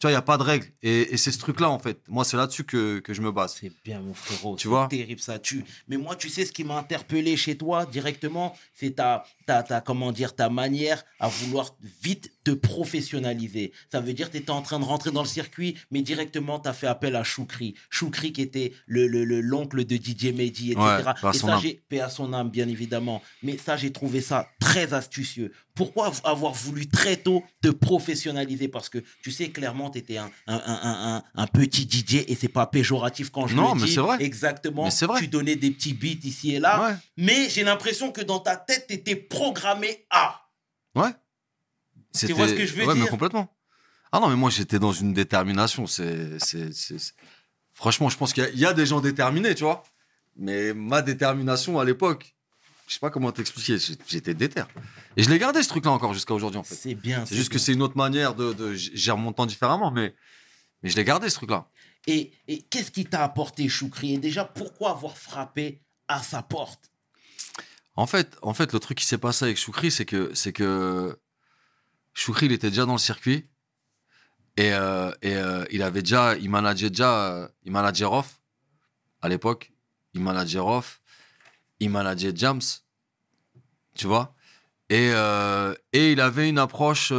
Tu vois, il n'y a pas de règle. Et, et c'est ce truc-là, en fait. Moi, c'est là-dessus que, que je me base. C'est bien, mon frérot. Tu c'est vois terrible, ça tue. Mais moi, tu sais, ce qui m'a interpellé chez toi directement, c'est ta, ta, ta, comment dire, ta manière à vouloir vite te professionnaliser. Ça veut dire que tu étais en train de rentrer dans le circuit, mais directement, tu as fait appel à Choukri. Choukri qui était le, le, le- l'oncle de DJ Mehdi, etc. Ouais, Et ça, j'ai, paix à son âme, bien évidemment. Mais ça, j'ai trouvé ça très astucieux. Pourquoi avoir voulu très tôt te professionnaliser? Parce que tu sais, clairement, tu étais un, un, un, un, petit DJ et c'est pas péjoratif quand je Non, le mais dis. c'est vrai. Exactement. Mais c'est vrai. Tu donnais des petits beats ici et là. Ouais. Mais j'ai l'impression que dans ta tête, tu étais programmé à. Ouais. Tu vois ce que je veux ouais, dire mais complètement. Ah non, mais moi, j'étais dans une détermination. C'est, c'est, c'est- c'est- Franchement, je pense qu'il y a, il y a des gens déterminés, tu vois. Mais ma détermination à l'époque, je sais pas comment t'expliquer, j'étais déter. Et je l'ai gardé ce truc-là encore jusqu'à aujourd'hui, en fait. C'est bien. C'est juste que c'est une autre manière de, de. Gère mon temps différemment, mais, mais je l'ai gardé ce truc-là. Et, et qu'est-ce qui t'a apporté Choukri? Et déjà, pourquoi avoir frappé à sa porte? En fait, en fait, le truc qui s'est passé avec Choukri, c'est que, c'est que Choukri, était déjà dans le circuit et, euh, euh, il avait déjà, il manageait déjà, euh, il à l'époque, il manageait Rof, il manageait Jams, tu vois, et, il avait une approche,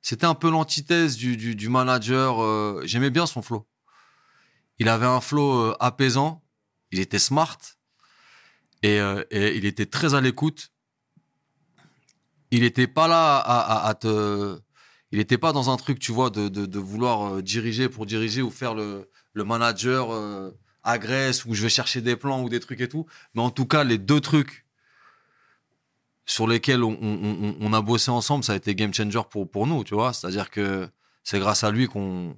c'était un peu l'antithèse du, manager. J'aimais bien son flow. Il avait un flow apaisant, il était smart et il était très à l'écoute. Il n'était pas là à, à- à te. Il n'était pas dans un truc, tu vois, de, de, de vouloir euh, diriger pour diriger ou faire le, le manager euh, agresse ou je vais chercher des plans ou des trucs et tout. Mais en tout cas, les deux trucs sur lesquels on, on- on- on a bossé ensemble, ça a été game changer pour, pour nous, tu vois. C'est-à-dire que c'est grâce à lui qu'on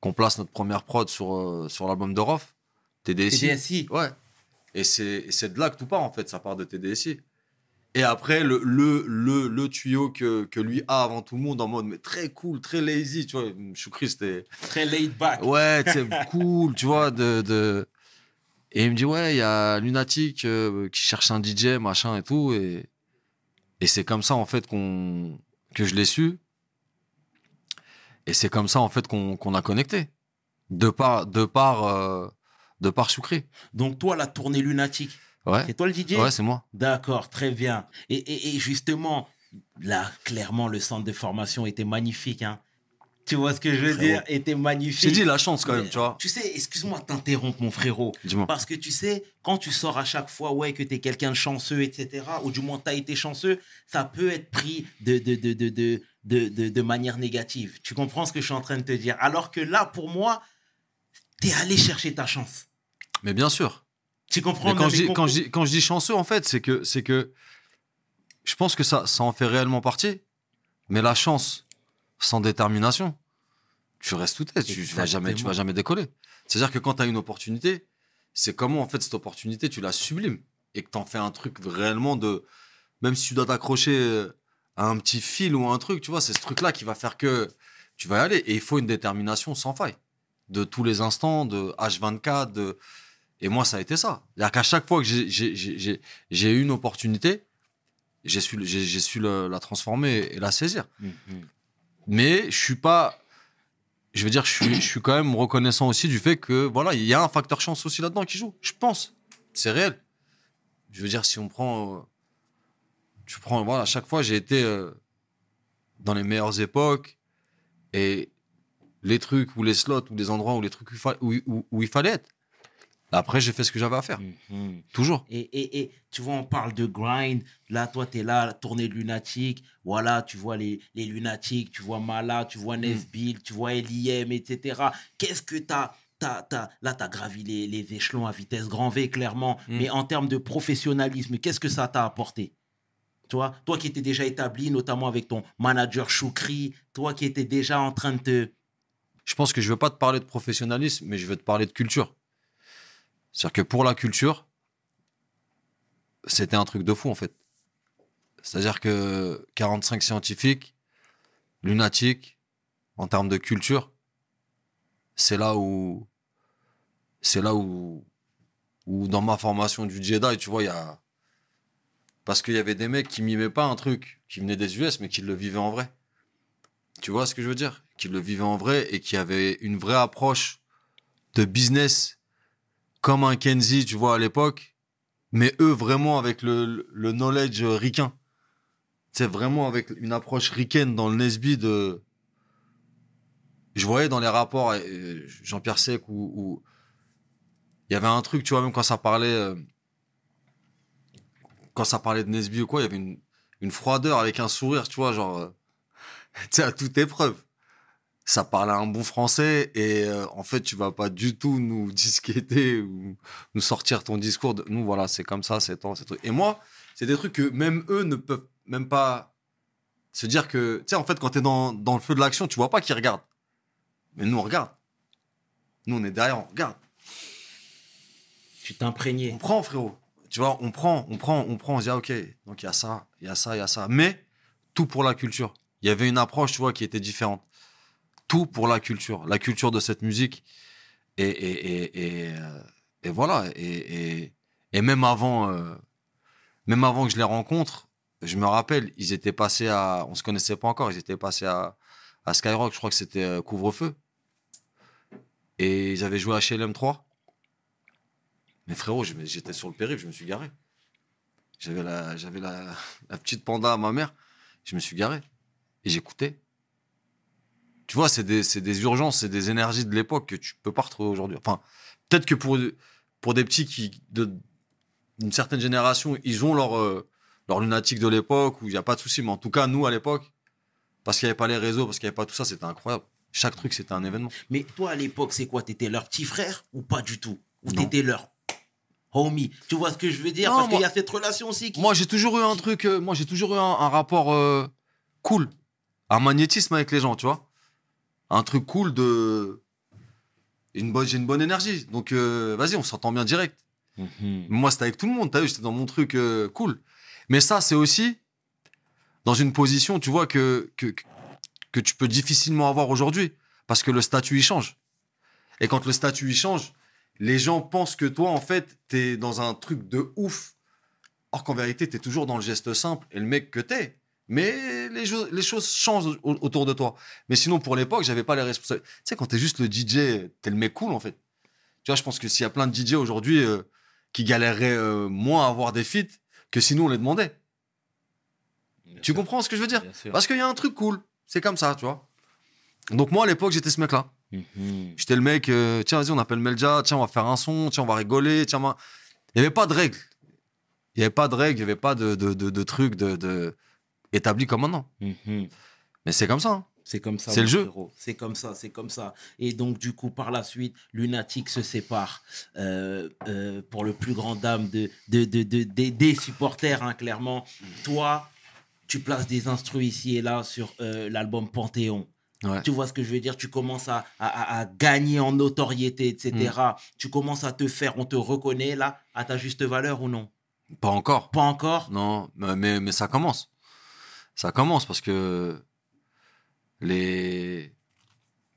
qu'on place notre première prod sur, euh, sur l'album de Rof, TDSI. TDSI. Ouais. Et c'est et c'est de là que tout part, en fait. Ça part de TDSI. Et après, le, le, le, le tuyau que, que lui a avant tout le monde, en mode mais très cool, très lazy, tu vois. Choukri, c'était. Très laid back. Ouais, sais, (laughs) cool, tu vois. De, de... Et il me dit, ouais, il y a Lunatic euh, qui cherche un DJ, machin et tout. Et, et c'est comme ça, en fait, qu'on que je l'ai su. Et c'est comme ça, en fait, qu'on qu'on a connecté. De par, de par, euh, de par Choukri. Donc, toi, la tournée lunatique, Ouais. c'est toi le DJ Ouais, c'est moi. D'accord, très bien. Et, et- et justement, là, clairement, le centre de formation était magnifique. Hein. Tu vois ce que je veux Frérot. dire? Était magnifique. J'ai dit la chance quand même, tu vois. Tu sais, excuse-moi de t'interrompre, mon frérot. Dis-moi. Parce que tu sais, quand tu sors à chaque fois, ouais, que tu es quelqu'un de chanceux, etc., ou du moins tu as été chanceux, ça peut être pris de, de, de, de, de, de, de- de manière négative. Tu comprends ce que je suis en train de te dire? Alors que là, pour moi, tu es allé chercher ta chance. Mais bien sûr. Tu comprends quand, je dis, quand, je dis, quand je dis chanceux, en fait, c'est que, c'est que je pense que ça, ça en fait réellement partie. Mais la chance sans détermination, tu restes tout tête. Tu, tu vas jamais, tu vas jamais décoller. C'est-à-dire que quand tu as une opportunité, c'est comment, en fait, cette opportunité, tu la sublimes et que tu en fais un truc réellement de. Même si tu dois t'accrocher à un petit fil ou à un truc, tu vois, c'est ce truc-là qui va faire que tu vas y aller. Et il faut une détermination sans faille. De tous les instants, de H24, de. Et moi, ça a été ça. C'est-à-dire qu'à chaque fois que j'ai- eu une opportunité, j'ai su, le- la transformer et la saisir. Mhm. Mais je suis pas. Je veux dire, je suis, je suis quand même reconnaissant aussi du fait que, voilà, il y a un facteur chance aussi là-dedans qui joue. Je pense. C'est réel. Je veux dire, si on prend. euh, tu prends. Voilà, à chaque fois, j'ai été euh, dans les meilleures époques et les trucs ou les slots ou les endroits où les trucs où, il fa- où- où- où il fallait être. Après, j'ai fait ce que j'avais à faire. Mhm. Toujours. Et, et, et tu vois, on parle de grind. Là, toi, tu es là, tournée de lunatique. Voilà, tu vois les, les lunatiques, tu vois Mala, tu vois Nesbill, tu vois LIM, etc. Qu'est-ce que tu as, Là, tu as gravi les, les échelons à vitesse grand V, clairement. Mm. Mais en termes de professionnalisme, qu'est-ce que ça t'a apporté? Tu vois, toi qui étais déjà établi, notamment avec ton manager Choukri, toi qui étais déjà en train de te. Je pense que je veux pas te parler de professionnalisme, mais je veux te parler de culture. C'est-à-dire que pour la culture, c'était un truc de fou, en fait. C'est-à-dire que 45 scientifiques, lunatiques, en termes de culture, c'est là où. C'est là où. Dans ma formation du Jedi, tu vois, il y a. Parce qu'il y avait des mecs qui mimaient pas un truc qui venait des US, mais qui le vivaient en vrai. Tu vois ce que je veux dire? Qui le vivaient en vrai et qui avaient une vraie approche de business comme un Kenzie, tu vois, à l'époque. Mais eux, vraiment avec le, le knowledge ricain. C'est vraiment avec une approche ricaine dans le Nesby de. Je voyais dans les rapports, Jean-Pierre Sec, où, il y avait un truc, tu vois, même quand ça parlait. euh, quand ça parlait de Nesby ou quoi, il y avait une, une froideur avec un sourire, tu vois, genre. euh, (laughs) tu à toute épreuve. Ça parlait un bon français et euh, en fait, tu vas pas du tout nous (laughs) disqueter ou nous sortir ton discours. De... Nous, voilà, c'est comme ça, c'est temps, c'est truc. Et moi, c'est des trucs que même eux ne peuvent même pas se dire que, tu sais, en fait, quand t'es dans, dans le feu de l'action, tu vois pas qu'ils regardent. Mais nous, on regarde. Nous, on est derrière, on regarde. Tu t'imprégnais. On prend, frérot. Tu vois, on prend, on prend, on prend, on se dit, ah, ok, donc il y a ça, il y a ça, il y a ça. Mais tout pour la culture. Il y avait une approche, tu vois, qui était différente. Tout pour la culture. La culture de cette musique. Et, et, et, et, euh, voilà. Et, même avant, euh, même avant que je les rencontre, je me rappelle, ils étaient passés à, on se connaissait pas encore, ils étaient passés à, à Skyrock. Je crois que c'était euh, couvre-feu. Et ils avaient joué à HLM 3. Mais frérot, j'étais sur le périph', je me suis garé. J'avais la, la petite panda à ma mère. Je me suis garé. Et j'écoutais. Tu vois, c'est des, des urgences, c'est des énergies de l'époque que tu peux pas retrouver aujourd'hui. Enfin, peut-être que pour, pour des petits qui, d'une certaine génération, ils ont leur, euh, leur lunatique de l'époque où il n'y a pas de souci. Mais en tout cas, nous, à l'époque, parce qu'il n'y avait pas les réseaux, parce qu'il n'y avait pas tout ça, c'était incroyable. Chaque truc, c'était un événement. Mais toi, à l'époque, c'est quoi? T'étais leur petit frère ou pas du tout? Ou t'étais leur homie? Tu vois ce que je veux dire? Non, Parce qu'il y a cette relation aussi qui... Moi, j'ai toujours eu un truc, euh, moi, j'ai toujours eu un, un rapport euh, cool, un magnétisme avec les gens, tu vois? Un truc cool de. Une bonne, j'ai une bonne énergie. Donc, euh, vas-y, on s'entend bien direct. Mhm. Moi, c'était avec tout le monde, t'as vu, j'étais dans mon truc euh, cool. Mais ça, c'est aussi dans une position, tu vois, que, que, que tu peux difficilement avoir aujourd'hui. Parce que le statut, il change. Et quand le statut, il change, les gens pensent que toi, en fait, t'es dans un truc de ouf. Or qu'en vérité, t'es toujours dans le geste simple et le mec que t'es. Mais les, choses changent au- autour de toi. Mais sinon, pour l'époque, j'avais pas les responsabilités. Tu sais, quand t'es juste le DJ, t'es le mec cool, en fait. Tu vois, je pense que s'il y a plein de DJ aujourd'hui euh, qui galéreraient euh, moins à avoir des feats que si nous, on les demandait. Bien Tu sûr, comprends ce que je veux dire? Parce qu'il y a un truc cool. C'est comme ça, tu vois. Donc moi, à l'époque, j'étais ce mec-là. Mhm. J'étais le mec, euh, tiens, vas-y, on appelle Melja, tiens, on va faire un son, tiens, on va rigoler, tiens, il n'y avait pas de règles. Il n'y avait pas de règles, il n'y avait pas de, de, de, de trucs de, de... établis comme maintenant. Mhm. Mais c'est comme ça. hein. C'est comme ça. C'est le jeu. C'est comme ça, c'est comme ça. Et donc, du coup, par la suite, Lunatic se sépare euh, euh, pour le plus grand dame de, de, de, de- des- supporters, hein, clairement. Toi, tu places des instrus ici et là sur euh, l'album Panthéon. Ouais. Tu vois ce que je veux dire? Tu commences à, à- à- à gagner en notoriété, etc. Tu commences à te faire, on te reconnaît là, à ta juste valeur ou non? Pas encore. Pas encore? Non, mais, mais ça commence. Ça commence parce que les,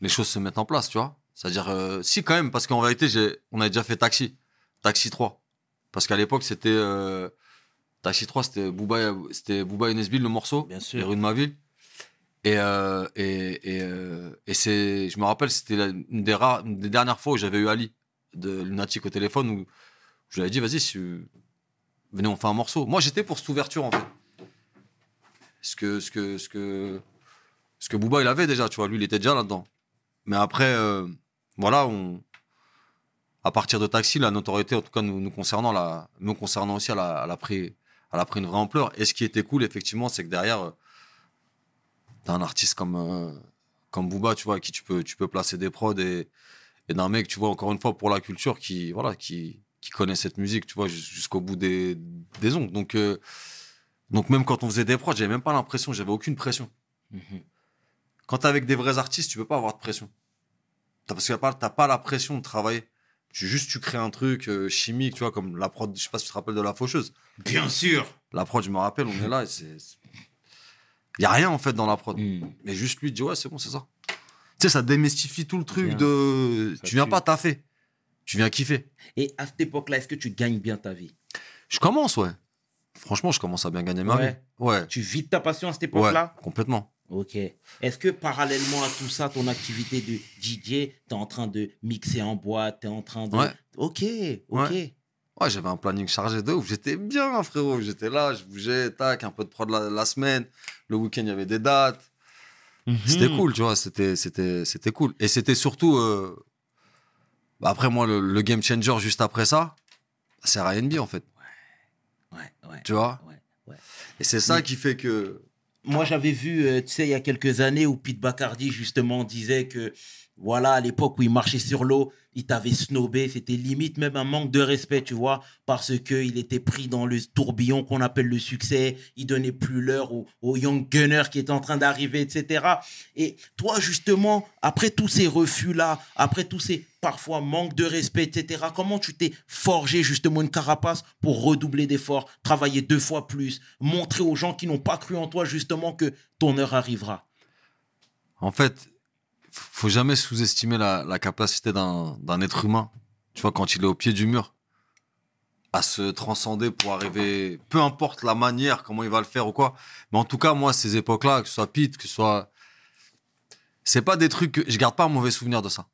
les choses se mettent en place, tu vois. C'est-à-dire, euh, si quand même, parce qu'en vérité, j'ai, on a déjà fait Taxi, Taxi 3. Parce qu'à l'époque, c'était. euh, Taxi 3, c'était Booba, c'était Booba et Nesbill, le morceau. Bien Les sûr. rues de ma ville. Et, euh, et, et, et c'est, je me rappelle, c'était une des, rares, une des dernières fois où j'avais eu Ali de Lunatic au téléphone où je lui avais dit, vas-y, si, venez, on fait un morceau. Moi, j'étais pour cette ouverture, en fait. Ce que, ce que, ce que, ce que Booba, il avait déjà, tu vois. Lui, il était déjà là-dedans. Mais après, euh, voilà, on, à partir de Taxi, la notoriété, en tout cas, nous, concernant, nous concernant aussi, elle a, pris, elle a pris une vraie ampleur. Et ce qui était cool, effectivement, c'est que derrière, euh, t'as un artiste comme, euh, comme Booba, tu vois, qui tu peux, tu peux placer des prods et, et d'un mec, tu vois, encore une fois, pour la culture, qui, voilà, qui, qui connaît cette musique, tu vois, jus- jusqu'au bout des, des ongles. Donc, donc, même quand on faisait des prods, j'avais même pas l'impression, j'avais aucune pression. Mhm. Quand t'es avec des vrais artistes, tu peux pas avoir de pression. T'as- Parce que t'as pas, pas la pression de travailler. Tu, juste, tu crées un truc euh, chimique, tu vois, comme la prod, je sais pas si tu te rappelles de la faucheuse. Bien sûr. La prod, je me rappelle, on est là, c'est. Il y a rien, en fait, dans la prod. Mhm. Mais juste lui, dit, ouais, c'est bon, c'est ça. Tu sais, ça démystifie tout le truc Bien. de. Ça tu viens tue. pas taffer. Tu viens kiffer. Et à cette époque-là, est-ce que tu gagnes bien ta vie? Je commence, ouais. Franchement, je commence à bien gagner ma Ouais. vie. Ouais. Tu vis ta passion à cette Ouais, époque-là complètement. Ok. Est-ce que parallèlement à tout ça, ton activité de DJ, tu es en train de mixer en boîte, tu es en train de... Ouais. Ok, ok. Ouais, j'avais un planning chargé de ouf. J'étais bien, frérot. J'étais là, je bougeais, tac, un peu de prod la, la semaine. Le week-end, il y avait des dates. C'était Mhm. cool, tu vois. C'était, c'était, c'était cool. Et c'était surtout. euh, bah, après, moi, le, le game changer juste après ça, c'est RNB, en fait. Ouais, ouais. Tu vois? Ouais, ouais. Et c'est ça Mais- qui fait que. Moi, j'avais vu, euh, tu sais, il y a quelques années où Pete Bacardi, justement, disait que, voilà, à l'époque où il marchait sur l'eau, il t'avait snobé. C'était limite même un manque de respect, tu vois, parce qu'il était pris dans le tourbillon qu'on appelle le succès. Il donnait plus l'heure au, au Young Gunner qui était en train d'arriver, etc. Et toi, justement, après tous ces refus-là, après tous ces parfois manques de respect, etc., comment tu t'es forgé justement une carapace pour redoubler d'efforts, travailler deux fois plus, montrer aux gens qui n'ont pas cru en toi justement que ton heure arrivera? En fait, faut jamais sous-estimer la, capacité d'un être humain, tu vois, quand il est au pied du mur, à se transcender pour arriver, peu importe la manière, comment il va le faire ou quoi. Mais en tout cas, moi, ces époques-là, que ce soit Pete, que ce soit. C'est pas des trucs que. Je garde pas un mauvais souvenir de ça.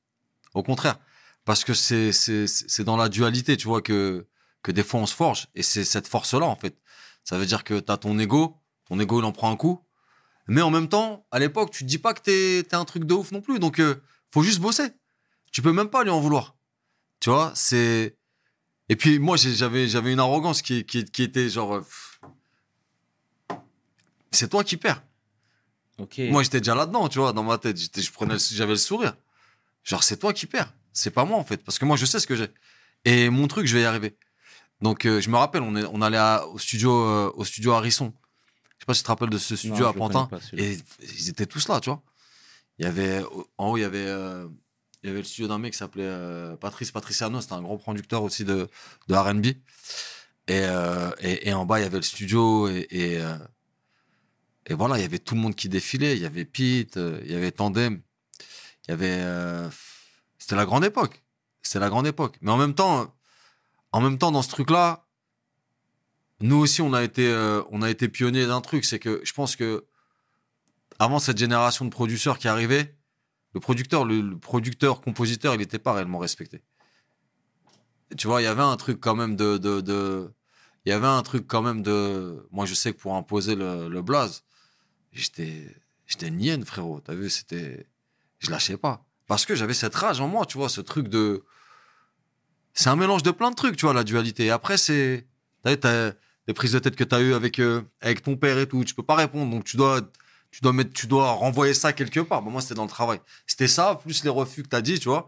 Au contraire. Parce que c'est dans la dualité, tu vois, que, que des fois on se forge. Et c'est cette force-là, en fait. Ça veut dire que t'as ton ego, ton ego, il en prend un coup. Mais en même temps, à l'époque, tu te dis pas que t'es t'es un truc de ouf non plus. Donc, euh, faut juste bosser. Tu peux même pas lui en vouloir. Tu vois, c'est. Et puis, moi, j'avais j'avais une arrogance qui, qui, qui était genre. euh, C'est toi qui perds. Ok. Moi, j'étais déjà là-dedans, tu vois, dans ma tête. Je prenais, j'avais le sourire. Genre, c'est toi qui perds. C'est pas moi, en fait. Parce que moi, je sais ce que j'ai. Et mon truc, je vais y arriver. Donc, euh, je me rappelle, on, est, on allait à- au studio, euh, au studio Harrison. Je sais pas si tu te rappelles de ce studio à Pantin. pas. Et ils étaient tous là, tu vois. Il y avait, en haut, il y avait, euh, il y avait le studio d'un mec qui s'appelait euh, Patrice Patriciano. C'était un gros producteur aussi de, de R&B. Et, euh, et, et en bas, il y avait le studio. Et, et, et voilà, il y avait tout le monde qui défilait. Il y avait Pete, il y avait Tandem. Il y avait. C'était la grande époque. C'était la grande époque. Mais en même temps, en même temps, dans ce truc-là, nous aussi, on a été, euh, on a été pionniers d'un truc. C'est que je pense que avant cette génération de producteurs qui arrivait, le producteur, le, producteur, compositeur, il n'était pas réellement respecté. Tu vois, il y avait un truc quand même de, il y avait un truc quand même de, moi je sais que pour imposer le, blaze, j'étais, j'étais une hyène, frérot. T'as vu, c'était, je lâchais pas. Parce que j'avais cette rage en moi, tu vois, ce truc de, c'est un mélange de plein de trucs, tu vois, la dualité. Et après, c'est, t'as des prises de tête que t'as eues avec, euh, avec ton père et tout, tu peux pas répondre, donc tu dois, tu dois mettre, tu dois renvoyer ça quelque part. Bon, moi, c'était dans le travail. C'était ça, plus les refus que t'as dit, tu vois.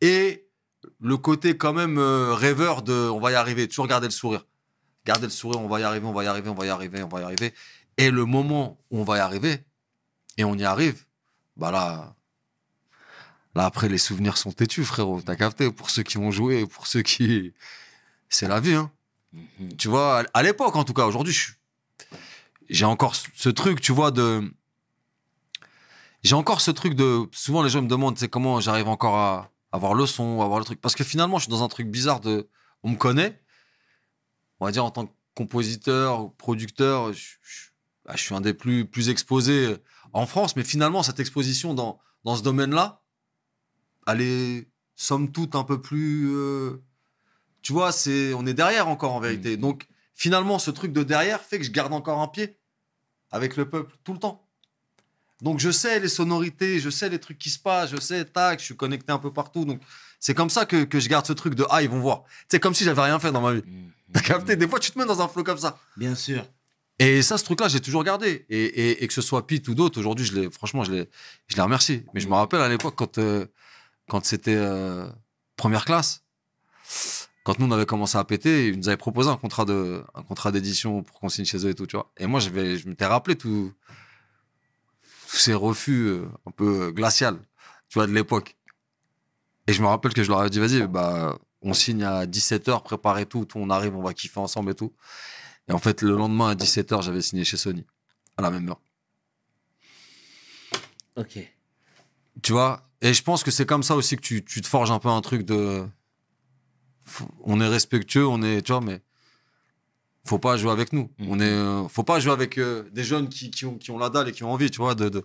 Et le côté quand même euh, rêveur de, on va y arriver, toujours garder le sourire. Garder le sourire, on va y arriver, on va y arriver, on va y arriver, on va y arriver. Et le moment où on va y arriver, et on y arrive, bah là, là après les souvenirs sont têtus, frérot. T'as capté pour ceux qui ont joué, pour ceux qui, c'est la vie, hein. Mhm. Tu vois, à- l'époque en tout cas, aujourd'hui, j'ai encore ce- truc, tu vois, de. J'ai encore ce truc de. Souvent, les gens me demandent, sais, comment j'arrive encore à avoir le son, avoir le truc. Parce que finalement, je suis dans un truc bizarre de. On me connaît. On va dire, en tant que compositeur, producteur, bah, je suis un des plus, plus exposés en France. Mais finalement, cette exposition dans, dans ce domaine-là, elle est, somme toute, un peu plus. euh, tu vois, c'est, on est derrière encore en vérité. Donc, finalement, ce truc de derrière fait que je garde encore un pied avec le peuple tout le temps. Donc, je sais les sonorités, je sais les trucs qui se passent, je sais, tac, je suis connecté un peu partout. Donc, c'est comme ça que, que je garde ce truc de ah, ils vont voir. C'est comme si j'avais rien fait dans ma vie. (laughs) T'as capté? Des fois, tu te mets dans un flow comme ça. Bien sûr. Et ça, ce truc-là, j'ai toujours gardé. Et, et, et que ce soit Pete ou d'autres, aujourd'hui, je les, franchement, je les, je les remercie. Mais je me rappelle à l'époque, quand, euh, quand c'était euh, première classe, quand nous, on avait commencé à péter, ils nous avaient proposé un contrat de, un contrat d'édition pour qu'on signe chez eux et tout, tu vois. Et moi, j'avais, je m'étais rappelé tout, tous ces refus euh, un peu euh, glacial, tu vois, de l'époque. Et je me rappelle que je leur avais dit, vas-y, bah, on signe à 17h, préparez tout, tout, on arrive, on va kiffer ensemble et tout. Et en fait, le lendemain à 17h, j'avais signé chez Sony. À la même heure. Ok. Tu vois Et je pense que c'est comme ça aussi que tu, tu te forges un peu un truc de. Faut- On est respectueux, on est. Tu vois, mais. Faut pas jouer avec nous. Mhm. On est. euh, Faut pas jouer avec euh, des jeunes qui, qui, ont, qui ont la dalle et qui ont envie, tu vois, de.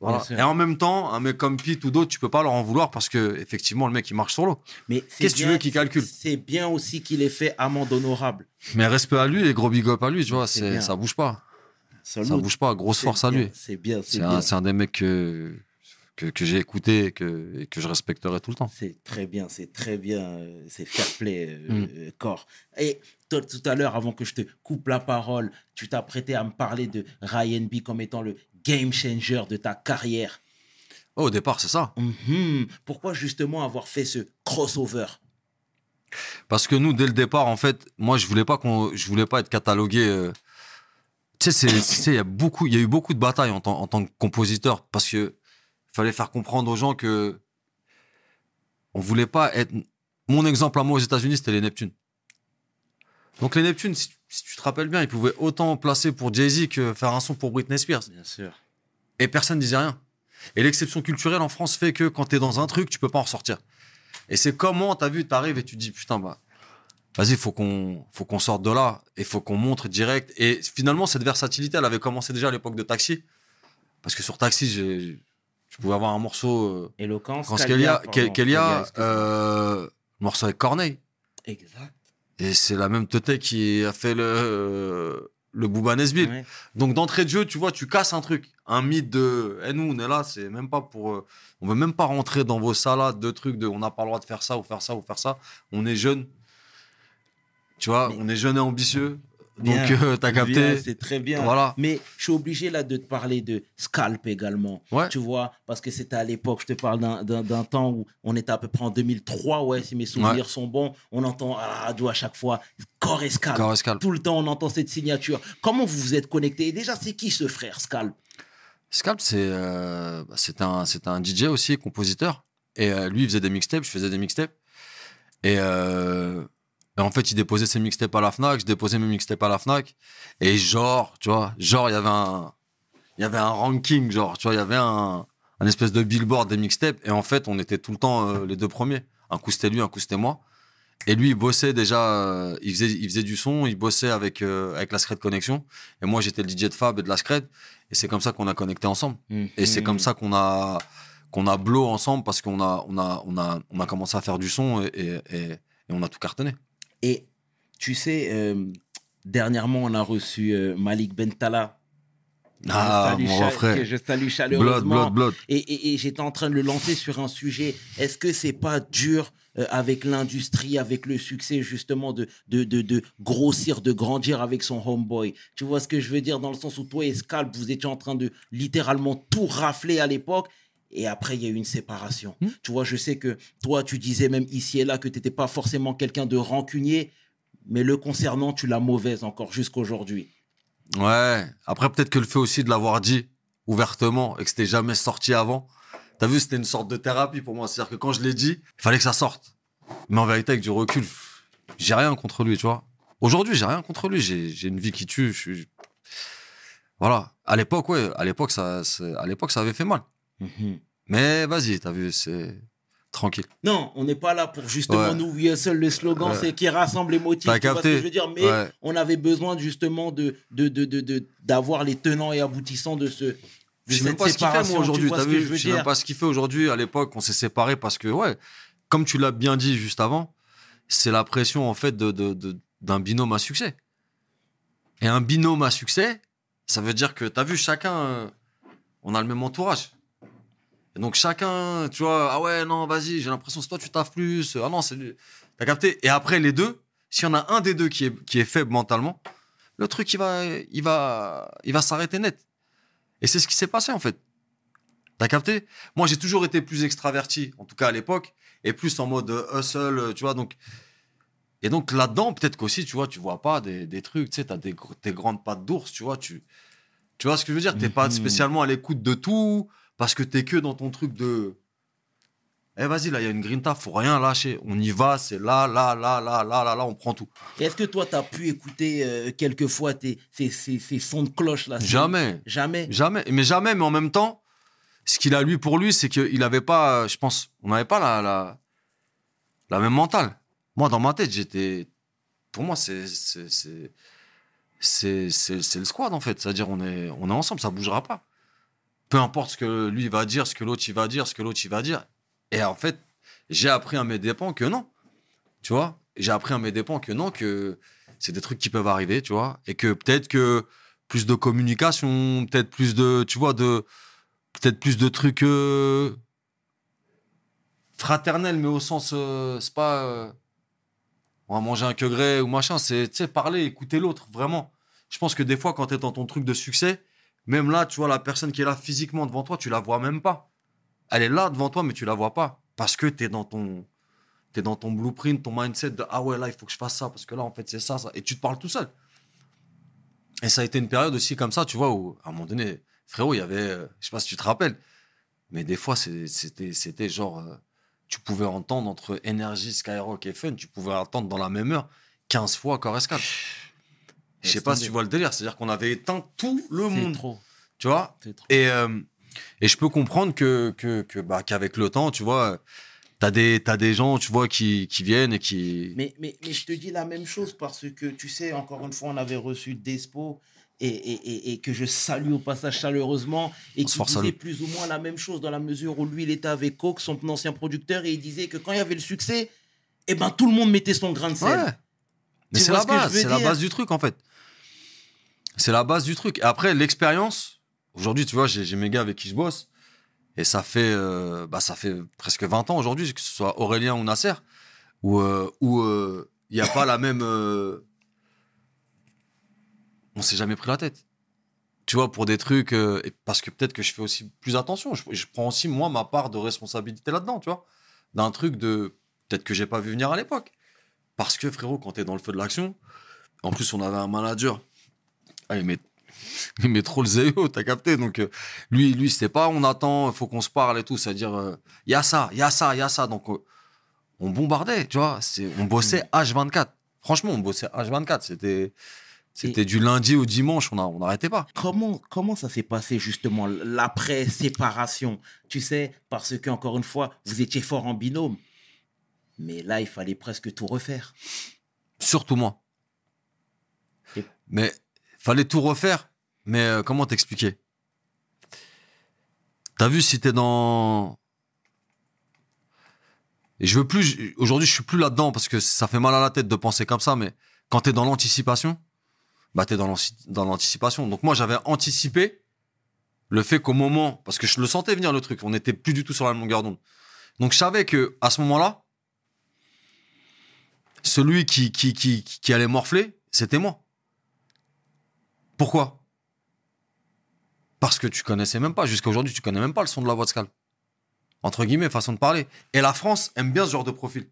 Voilà. Et en même temps, un mec comme Pete ou d'autres, tu peux pas leur en vouloir parce que effectivement le mec il marche sur l'eau. Mais Qu'est-ce que tu veux qu'il calcule? C'est bien aussi qu'il ait fait amende honorable. Mais respect à lui et gros big up à lui, tu vois, C'est ça bouge pas. Sans Ça bouge pas, grosse force à lui. C'est bien, c'est un, c'est un des mecs que, que, que j'ai écouté et que, et que je respecterai tout le temps. C'est très bien, c'est très bien, euh, c'est fair play, euh, Mm. euh, Cor. Et toi, tout à l'heure, avant que je te coupe la parole, tu t'apprêtais à me parler de Ryan B comme étant le game changer de ta carrière. Oh, au départ, c'est ça. Mhm. Pourquoi justement avoir fait ce crossover? Parce que nous, dès le départ, en fait, moi, je voulais pas qu'on, je voulais pas être catalogué. euh, Tu sais, il y a beaucoup, il y a eu beaucoup de batailles en tant que compositeur parce que fallait faire comprendre aux gens que on voulait pas être. Mon exemple à moi aux États-Unis, c'était les Neptunes. Donc les Neptunes, si, si tu te rappelles bien, ils pouvaient autant placer pour Jay Z que faire un son pour Britney Spears. Bien sûr. Et personne disait rien. Et l'exception culturelle en France fait que quand t'es dans un truc, tu peux pas en ressortir. Et c'est comment, t'as vu, t'arrives et tu te dis, putain, bah, vas-y, faut qu'on, faut qu'on sorte de là et faut qu'on montre direct. Et finalement, cette versatilité, elle avait commencé déjà à l'époque de Taxi. Parce que sur Taxi, j'ai, je pouvais avoir un morceau, euh, Éloquence. quand Scalia, Scalia, euh, morceau avec Corneille. Exact. Et c'est la même tête qui a fait le, euh, le Booba Nesbill. Ouais. Donc d'entrée de jeu, tu vois, tu casses un truc, un mythe de, eh nous on est là, c'est même pas pour, euh, on veut même pas rentrer dans vos salades de trucs de, on n'a pas le droit de faire ça ou faire ça ou faire ça. On est jeune, tu vois, Mais- on est jeune et ambitieux. Bien, Donc euh, t'as capté, C'est très bien. voilà. Mais je suis obligé là de te parler de Scalp également. Ouais. Tu vois, parce que c'était à l'époque, je te parle d'un- temps où on était à peu près en 2003, ouais, si mes souvenirs sont bons. On entend à la radio à chaque fois Corps et Scalp. Corps et Scalp. Tout le temps, on entend cette signature. Comment vous vous êtes connectés? Et Déjà, c'est qui ce frère Scalp? Scalp, c'est euh, bah, un, un DJ aussi, compositeur. Et euh, lui, il faisait des mixtapes, je faisais des mixtapes. Et, euh, et en fait, il déposait ses mixtapes à la Fnac, je déposais mes mixtapes à la Fnac. Et genre, tu vois, genre, il y avait un, il y avait un ranking, genre, tu vois, il y avait un, un espèce de billboard des mixtapes. Et en fait, on était tout le temps euh, les deux premiers. Un coup, c'était lui, un coup, c'était moi. Et lui, il bossait déjà, euh, il, faisait, il faisait du son, il bossait avec, euh, avec la Scred Connection. Et moi, j'étais le DJ de Fab et de la Scred. Et c'est comme ça qu'on a connecté ensemble. Et c'est comme ça qu'on a qu'on a blow ensemble parce qu'on a on a on a on a commencé à faire du son et, et, et- et on a tout cartonné. Et tu sais, euh, dernièrement, on a reçu euh, Malik Bentala. Je Ah, salue mon frère. Que je salue Blood chaleureusement. blood blood. Et, et- et j'étais en train de le lancer sur un sujet. Est-ce que c'est pas dur euh, avec l'industrie, avec le succès justement de, de, de, de grossir, de grandir avec son homeboy? Tu vois ce que je veux dire dans le sens où toi et Scalp, vous étiez en train de littéralement tout rafler à l'époque. Et après, il y a eu une séparation. Hmm. Tu vois, je sais que toi, tu disais même ici et là que tu n'étais pas forcément quelqu'un de rancunier, mais le concernant, tu l'as mauvaise encore jusqu'aujourd'hui. Ouais. Après peut-être que le fait aussi de l'avoir dit ouvertement et que c'était jamais sorti avant. T'as vu, c'était une sorte de thérapie pour moi. C'est-à-dire que quand je l'ai dit, il fallait que ça sorte. Mais en vérité, avec du recul, j'ai rien contre lui, tu vois. Aujourd'hui, j'ai rien contre lui. J'ai une vie qui tue. je suis- Voilà. À l'époque, ouais. À l'époque, ça, à l'époque, ça avait fait mal. Mhm. Mais vas-y, t'as vu, c'est tranquille. Non, on n'est pas là pour justement Ouais. nous seul. Le slogan, Ouais. c'est qui rassemble les motifs. T'as que capté je veux dire Mais Ouais. on avait besoin justement de de de de- de- d'avoir les tenants et aboutissants de ce. Je sais même pas ce qu'il fait, moi, aujourd'hui. T'as vu je sais même pas ce qu'il fait aujourd'hui. À l'époque, on s'est séparés parce que, ouais, comme tu l'as bien dit juste avant, c'est la pression, en fait, de- d'un binôme à succès. Et un binôme à succès, ça veut dire que, t'as vu, chacun, euh, on a le même entourage. Et donc, chacun, tu vois, ah ouais, non, vas-y, j'ai l'impression que toi, tu taffes plus. Ah non, c'est. T'as capté? Et après, les deux, s'il y en a un des deux qui est, qui est faible mentalement, le truc, il va, il va, il va s'arrêter net. Et c'est ce qui s'est passé, en fait. T'as capté? Moi, j'ai toujours été plus extraverti, en tout cas à l'époque, et plus en mode hustle, tu vois. Donc, et donc là-dedans, peut-être qu'aussi, tu vois, tu vois pas des, des trucs, tu sais, t'as des, tes grandes pattes d'ours, tu vois. Tu, tu vois ce que je veux dire? T'es pas Mhm. spécialement à l'écoute de tout, parce que t'es que dans ton truc de. Eh, vas-y, là, il y a une grinta, faut rien lâcher. On y va, c'est là, là, là, là, là, là, là, on prend tout. Est-ce que toi, tu as pu écouter euh, quelquefois tes, ces, ces, ces sons de cloche là Jamais. Jamais. Jamais, mais jamais, mais en même temps, ce qu'il a lui pour lui, c'est qu'il n'avait pas, euh, je pense, on n'avait pas la, la, la même mentale. Moi, dans ma tête, j'étais. Pour moi, c'est. c'est- le squad, en fait. C'est-à-dire, on est, on est ensemble, ça bougera pas. Peu importe ce que lui va dire, ce que l'autre il va dire, ce que l'autre il va dire. Et en fait, j'ai appris à mes dépens que non. Tu vois? J'ai appris à mes dépens que non, que c'est des trucs qui peuvent arriver, tu vois? Et que peut-être que plus de communication, peut-être plus de, tu vois, de, peut-être plus de trucs euh, fraternels, mais au sens, euh, c'est pas, euh, on va manger un que gré ou machin, c'est, tu sais, parler, écouter l'autre, vraiment. Je pense que des fois, quand tu es dans ton truc de succès, même là, tu vois, la personne qui est là physiquement devant toi, tu la vois même pas. Elle est là devant toi, mais tu la vois pas. Parce que tu es dans ton, t'es dans ton blueprint, ton mindset de, ah ouais, là, il faut que je fasse ça, parce que là, en fait, c'est ça, ça. Et tu te parles tout seul. Et ça a été une période aussi comme ça, tu vois, où à un moment donné, frérot, il y avait, euh, je sais pas si tu te rappelles, mais des fois, c'était, genre, euh, tu pouvais entendre entre Energy, Skyrock et Fun, tu pouvais entendre dans la même heure 15 fois Correscal. Je sais pas si tu vois le délire, c'est-à-dire qu'on avait éteint tout le monde, trop. tu vois. Trop. Et, euh, Et je peux comprendre que, que, que bah, qu'avec le temps, tu vois, t'as des, t'as des gens, tu vois, qui, qui viennent et qui. Mais, mais, mais je te dis la même chose parce que, tu sais, encore une fois, on avait reçu Despo et, et, et, que je salue au passage chaleureusement et On qui disait plus ou moins la même chose dans la mesure où lui, il était avec Coke, son ancien producteur, et il disait que quand il y avait le succès, eh ben, tout le monde mettait son grain de sel. Ouais. Mais c'est la base, c'est la base du truc en fait. C'est la base du truc. Et après, l'expérience. Aujourd'hui, tu vois, j'ai mes gars avec qui je bosse. Et ça fait, euh, bah, ça fait presque 20 ans aujourd'hui, que ce soit Aurélien ou Nasser, où euh, où, euh, il n'y a pas la même. euh, On s'est jamais pris la tête. Tu vois, pour des trucs. euh, parce que peut-être que je fais aussi plus attention. Je, prends aussi, moi, ma part de responsabilité là-dedans, tu vois. D'un truc de. Peut-être que j'ai pas vu venir à l'époque. Parce que, frérot, quand t'es dans le feu de l'action, en plus, on avait un manager. Ah, il met, (laughs) il met trop le zéo, t'as capté. Donc, euh, lui, lui c'était pas on attend, il faut qu'on se parle et tout. C'est-à-dire, il y a ça, il y a ça, il y a ça. Donc, euh, on bombardait, tu vois. On bossait H24. Franchement, on bossait H24. C'était. C'était du lundi au dimanche, on n'arrêtait pas. Comment, comment ça s'est passé justement l'après-séparation? Tu sais, parce que encore une fois, vous étiez fort en binôme. Mais là, il fallait presque tout refaire. Surtout moi. Et- Mais fallait tout refaire. Mais euh, comment t'expliquer? T'as vu si t'es dans. Et je veux plus. Aujourd'hui, je suis plus là-dedans parce que ça fait mal à la tête de penser comme ça. Mais quand t'es dans l'anticipation, bah t'es dans l'anticipation. Donc moi, j'avais anticipé le fait qu'au moment, parce que je le sentais venir le truc, on n'était plus du tout sur la longueur d'onde. Donc je savais que à ce moment-là, celui qui, qui, qui, qui allait morfler, c'était moi. Pourquoi? Parce que tu connaissais même pas, jusqu'à aujourd'hui, tu connais même pas le son de la voix de Scal. Entre guillemets, façon de parler. Et la France aime bien ce genre de profil.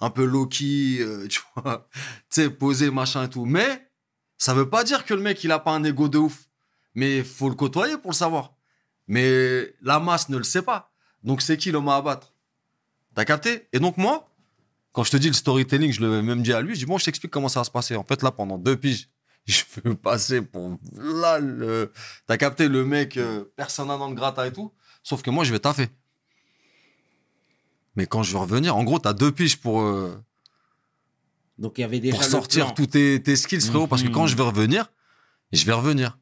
Un peu low-key, euh, (laughs) tu vois, tu posé, machin et tout. Mais ça veut pas dire que le mec, il a pas un ego de ouf. Mais faut le côtoyer pour le savoir. Mais la masse ne le sait pas. Donc c'est qui l'homme à abattre? T'as capté? Et donc moi, quand je te dis le storytelling, je l'ai même dit à lui, je dis bon, je t'explique comment ça va se passer. En fait, là, pendant deux piges, je veux passer pour là, le... t'as capté le mec, euh, personne n'a dans le gratin et tout. Sauf que moi, je vais taffer. Mais quand je vais revenir, en gros, t'as deux piges pour, euh, Donc, il y avait déjà pour sortir tous tes, tes skills, frérot, parce que Mhm. quand je vais revenir, je vais revenir.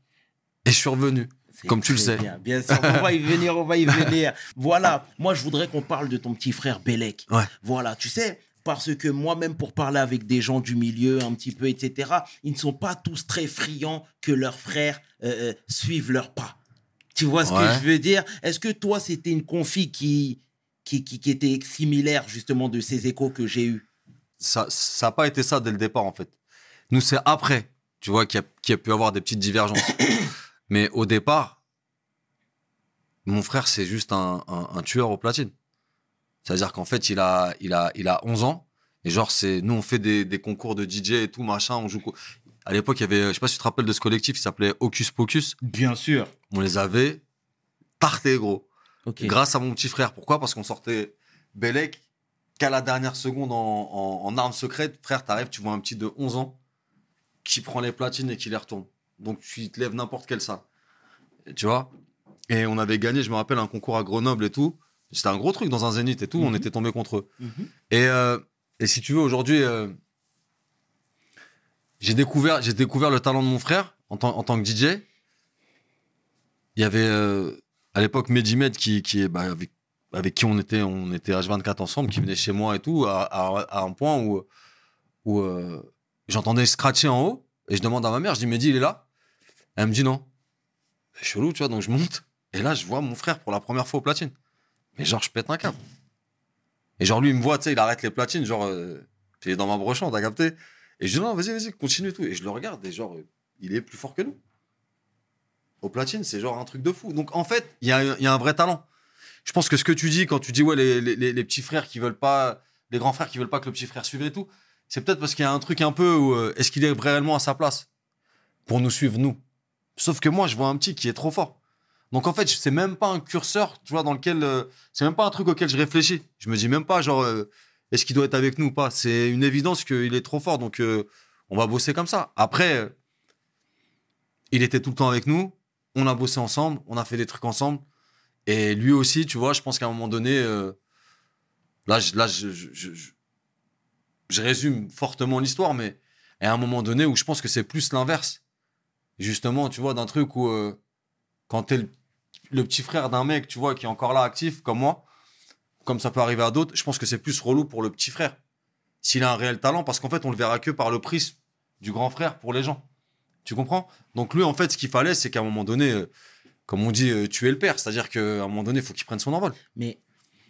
Et je suis revenu. Comme tu le sais. Bien, bien sûr, on va y venir, on va y venir. (laughs) Voilà, moi je voudrais qu'on parle de ton petit frère Belek. Ouais. Voilà, tu sais, parce que moi-même pour parler avec des gens du milieu un petit peu, etc., ils ne sont pas tous très friands que leurs frères euh, euh, suivent leurs pas. Tu vois ce que je veux dire? Est-ce que toi c'était une config qui, qui, qui, qui était similaire justement de ces échos que j'ai eus? Ça ça n'a pas été ça dès le départ en fait. Nous c'est après, tu vois, qu'il y, a- qu'il y a pu avoir des petites divergences. (coughs) Mais au départ, mon frère c'est juste un, un- un tueur au platine. C'est-à-dire qu'en fait il a, il, a, il a 11 ans et genre c'est nous on fait des, des concours de DJ et tout machin, on joue. À l'époque il y avait, je sais pas si tu te rappelles de ce collectif, il s'appelait Hocus Pocus. Bien sûr. On les avait tartés gros. Grâce à mon petit frère. Pourquoi? Parce qu'on sortait Belek qu'à la dernière seconde en, en, en arme secrète. Frère, t'arrives, tu vois un petit de 11 ans qui prend les platines et qui les retourne. Donc tu te lèves n'importe quelle salle. Et Tu vois? Et on avait gagné, je me rappelle, un concours à Grenoble et tout. C'était un gros truc dans un zénith et tout. On Mhm. était tombé contre eux. Mhm. Et, euh, et si tu veux, aujourd'hui, euh, j'ai découvert, j'ai découvert le talent de mon frère en tant, en tant que DJ. Il y avait euh, à l'époque Medimed qui, qui est bah, avec, avec qui on était, on était H24 ensemble, qui venait chez moi et tout, à, à- à un point où, où j'entendais scratcher en haut et je demande à ma mère, je dis Mehdi, il est là? Elle me dit non. C'est chelou, tu vois, donc je monte et là je vois mon frère pour la première fois au platine. Mais genre, je pète un câble. Et genre, lui, il me voit, tu sais, il arrête les platines, genre, euh, il est dans ma brochante, t'as capté Et je dis, non, vas-y, vas-y, continue et tout. Et je le regarde, et genre, il est plus fort que nous. Au platine, c'est genre un truc de fou. Donc, en fait, il y a, un vrai talent. Je pense que ce que tu dis, quand tu dis, ouais, les- les petits frères qui veulent pas, les grands frères qui veulent pas que le petit frère suive et tout, c'est peut-être parce qu'il y a un truc un peu où, euh, est-ce qu'il est réellement à sa place pour nous suivre, nous? Sauf que moi, je vois un petit qui est trop fort. Donc en fait, c'est même pas un curseur, tu vois, dans lequel euh, c'est même pas un truc auquel je réfléchis. Je me dis même pas genre euh, est-ce qu'il doit être avec nous ou pas? C'est une évidence qu'il est trop fort, donc euh, on va bosser comme ça. Après, il était tout le temps avec nous, on a bossé ensemble, on a fait des trucs ensemble. Et lui aussi, tu vois, je pense qu'à un moment donné, là, je, là je, je, je- résume fortement l'histoire, mais à un moment donné où je pense que c'est plus l'inverse. Justement, tu vois, d'un truc où quand t'es le petit frère d'un mec, tu vois, qui est encore là actif, comme moi, comme ça peut arriver à d'autres, je pense que c'est plus relou pour le petit frère. S'il a un réel talent, parce qu'en fait, on le verra que par le prisme du grand frère pour les gens. Tu comprends? Donc lui, en fait, ce qu'il fallait, c'est qu'à un moment donné, euh, comme on dit, euh, tuer le père. C'est-à-dire qu'à un moment donné, il faut qu'il prenne son envol. Mais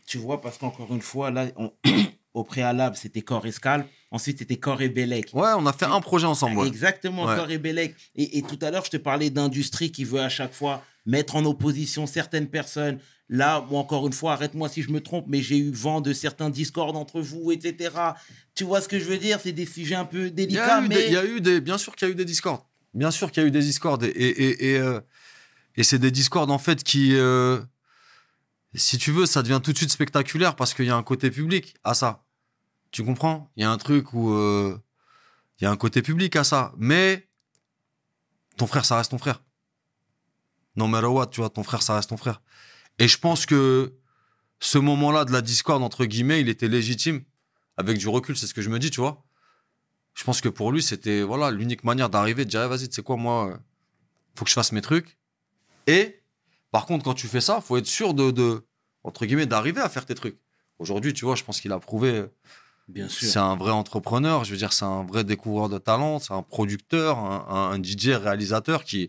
tu vois, parce qu'encore une fois, là, on- (coughs) au préalable, c'était Corps et Scalp. Ensuite, c'était Corps et Bellec. Ouais, on a fait un projet ensemble. ouais. Exactement, Ouais. Corps et Bellec. Et, et tout à l'heure, je te parlais d'industrie qui veut à chaque fois mettre en opposition certaines personnes. Là, moi, encore une fois, arrête-moi si je me trompe, mais j'ai eu vent de certains discords entre vous, etc. Tu vois ce que je veux dire? C'est des sujets un peu délicats, mais... des, il y a eu des, bien sûr qu'il y a eu des discords. Bien sûr qu'il y a eu des discords. Et, et, et, euh, et c'est des discords, en fait, qui, euh, si tu veux, ça devient tout de suite spectaculaire parce qu'il y a un côté public à ça. Tu comprends? Il y a un truc où euh, il y a un côté public à ça. Mais ton frère, ça reste ton frère. No matter what, tu vois, ton frère, ça reste ton frère. Et je pense que ce moment-là de la discorde, entre guillemets, il était légitime. Avec du recul, c'est ce que je me dis, tu vois. Je pense que pour lui, c'était voilà l'unique manière d'arriver, de dire, Eh, vas-y, tu sais quoi, moi, euh, faut que je fasse mes trucs. Et, par contre, quand tu fais ça, faut être sûr de, de entre guillemets, d'arriver à faire tes trucs. Aujourd'hui, tu vois, je pense qu'il a prouvé. Bien sûr. C'est un vrai entrepreneur, je veux dire, c'est un vrai découvreur de talent, c'est un producteur, un, un- un DJ réalisateur qui,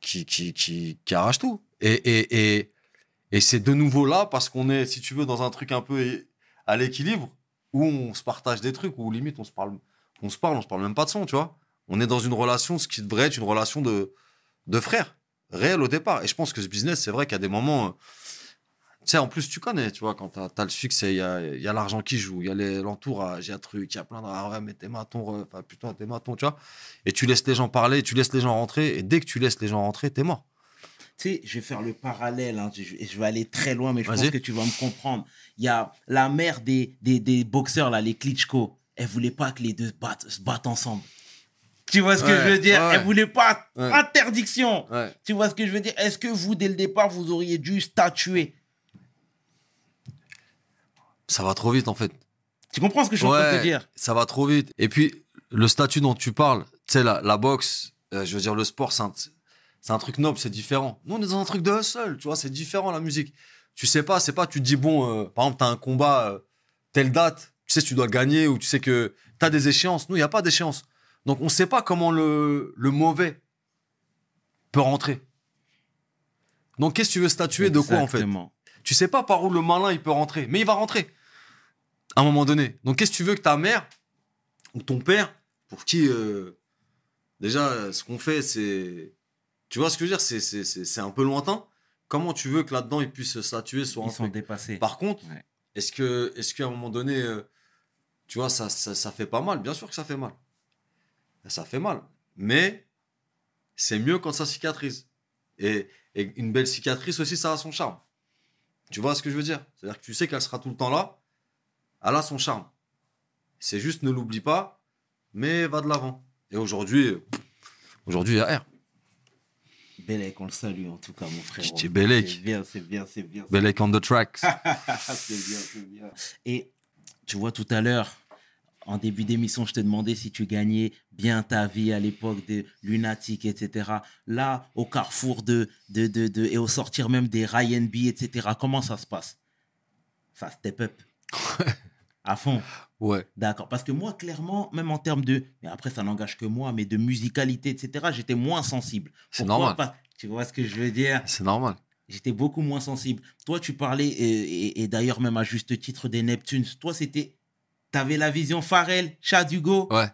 qui, qui, qui, arrache tout. Et, et, et, et c'est de nouveau là parce qu'on est, si tu veux, dans un truc un peu à l'équilibre où on se partage des trucs, où limite on se parle, on se parle, on se parle même pas de son, tu vois. On est dans une relation, ce qui devrait être une relation de, de frères, réel au départ. Et je pense que ce business, c'est vrai qu'à des moments, euh, tu sais, en plus, tu connais, tu vois, quand t'as as le succès, il y a, y a l'argent qui joue, il y a l'entourage, il y a truc, il y a plein de. Ah ouais, mais tes matons, re- enfin, putain, tes matons, tu vois. Et tu laisses les gens parler, tu laisses les gens rentrer, et dès que tu laisses les gens rentrer, t'es mort. Tu sais, je vais faire le parallèle, hein, je, je vais aller très loin, mais je pense que tu vas me comprendre. Il y a la mère des, des, des boxeurs, là, les Klitschko. Elle voulait pas que les deux battent- se battent ensemble. Tu vois ce que je veux dire? ouais. Elle voulait pas. Ouais. Interdiction. Tu vois ce que je veux dire? Est-ce que vous, dès le départ, vous auriez dû statuer? Ça va trop vite, en fait. Tu comprends ce que je te Ouais, dire? ça va trop vite. Et puis, le statut dont tu parles, tu sais, la, la boxe, euh, je veux dire, le sport, c'est un, truc noble, c'est différent. Nous, on est dans un truc de hustle, tu vois, c'est différent la musique. Tu sais pas, c'est pas, tu te dis, bon, euh, par exemple, t'as un combat, euh, telle date, tu sais, tu dois gagner, ou tu sais que t'as des échéances. Nous, il n'y a pas d'échéance. Donc, on sait pas comment le, le mauvais peut rentrer. Donc, qu'est-ce que tu veux statuer de quoi, en fait? Tu sais pas par où le malin il peut rentrer, mais il va rentrer à un moment donné. Donc qu'est-ce que tu veux que ta mère ou ton père, pour qui euh, déjà ce qu'on fait c'est, tu vois ce que je veux dire, c'est un peu lointain. Comment tu veux que là-dedans ils puissent statuer sur un Ils sont truc? dépassés. Par contre, Ouais. est-ce que est-ce qu'à un moment donné, euh, tu vois ça, ça ça fait pas mal, bien sûr que ça fait mal, ça fait mal, mais c'est mieux quand ça cicatrise. Et, et une belle cicatrice aussi, ça a son charme. Tu vois ce que je veux dire? C'est-à-dire que tu sais qu'elle sera tout le temps là. Elle a son charme. C'est juste ne l'oublie pas, mais va de l'avant. Et aujourd'hui, aujourd'hui, il y a R. Bellec, on le salue en tout cas, mon frère. C'est bien, c'est bien, c'est bien. Belek on the tracks. (laughs) c'est bien, c'est bien. Et tu vois, tout à l'heure, en début d'émission, je te demandais si tu gagnais bien ta vie à l'époque de Lunatic, etc. Là, au carrefour de, de, de, de- et au sortir même des Ryan B, etc. Comment ça se passe? Ça step up. (laughs) à fond. ouais. D'accord. Parce que moi, clairement, même en termes de. Mais après, ça n'engage que moi, mais de musicalité, etc., j'étais moins sensible. C'est normal. pas? Tu vois ce que je veux dire? C'est normal. J'étais beaucoup moins sensible. Toi, tu parlais, et, et- et d'ailleurs, même à juste titre, des Neptunes. Toi, c'était. T'avais la vision Pharrell, Chad Hugo? Ouais.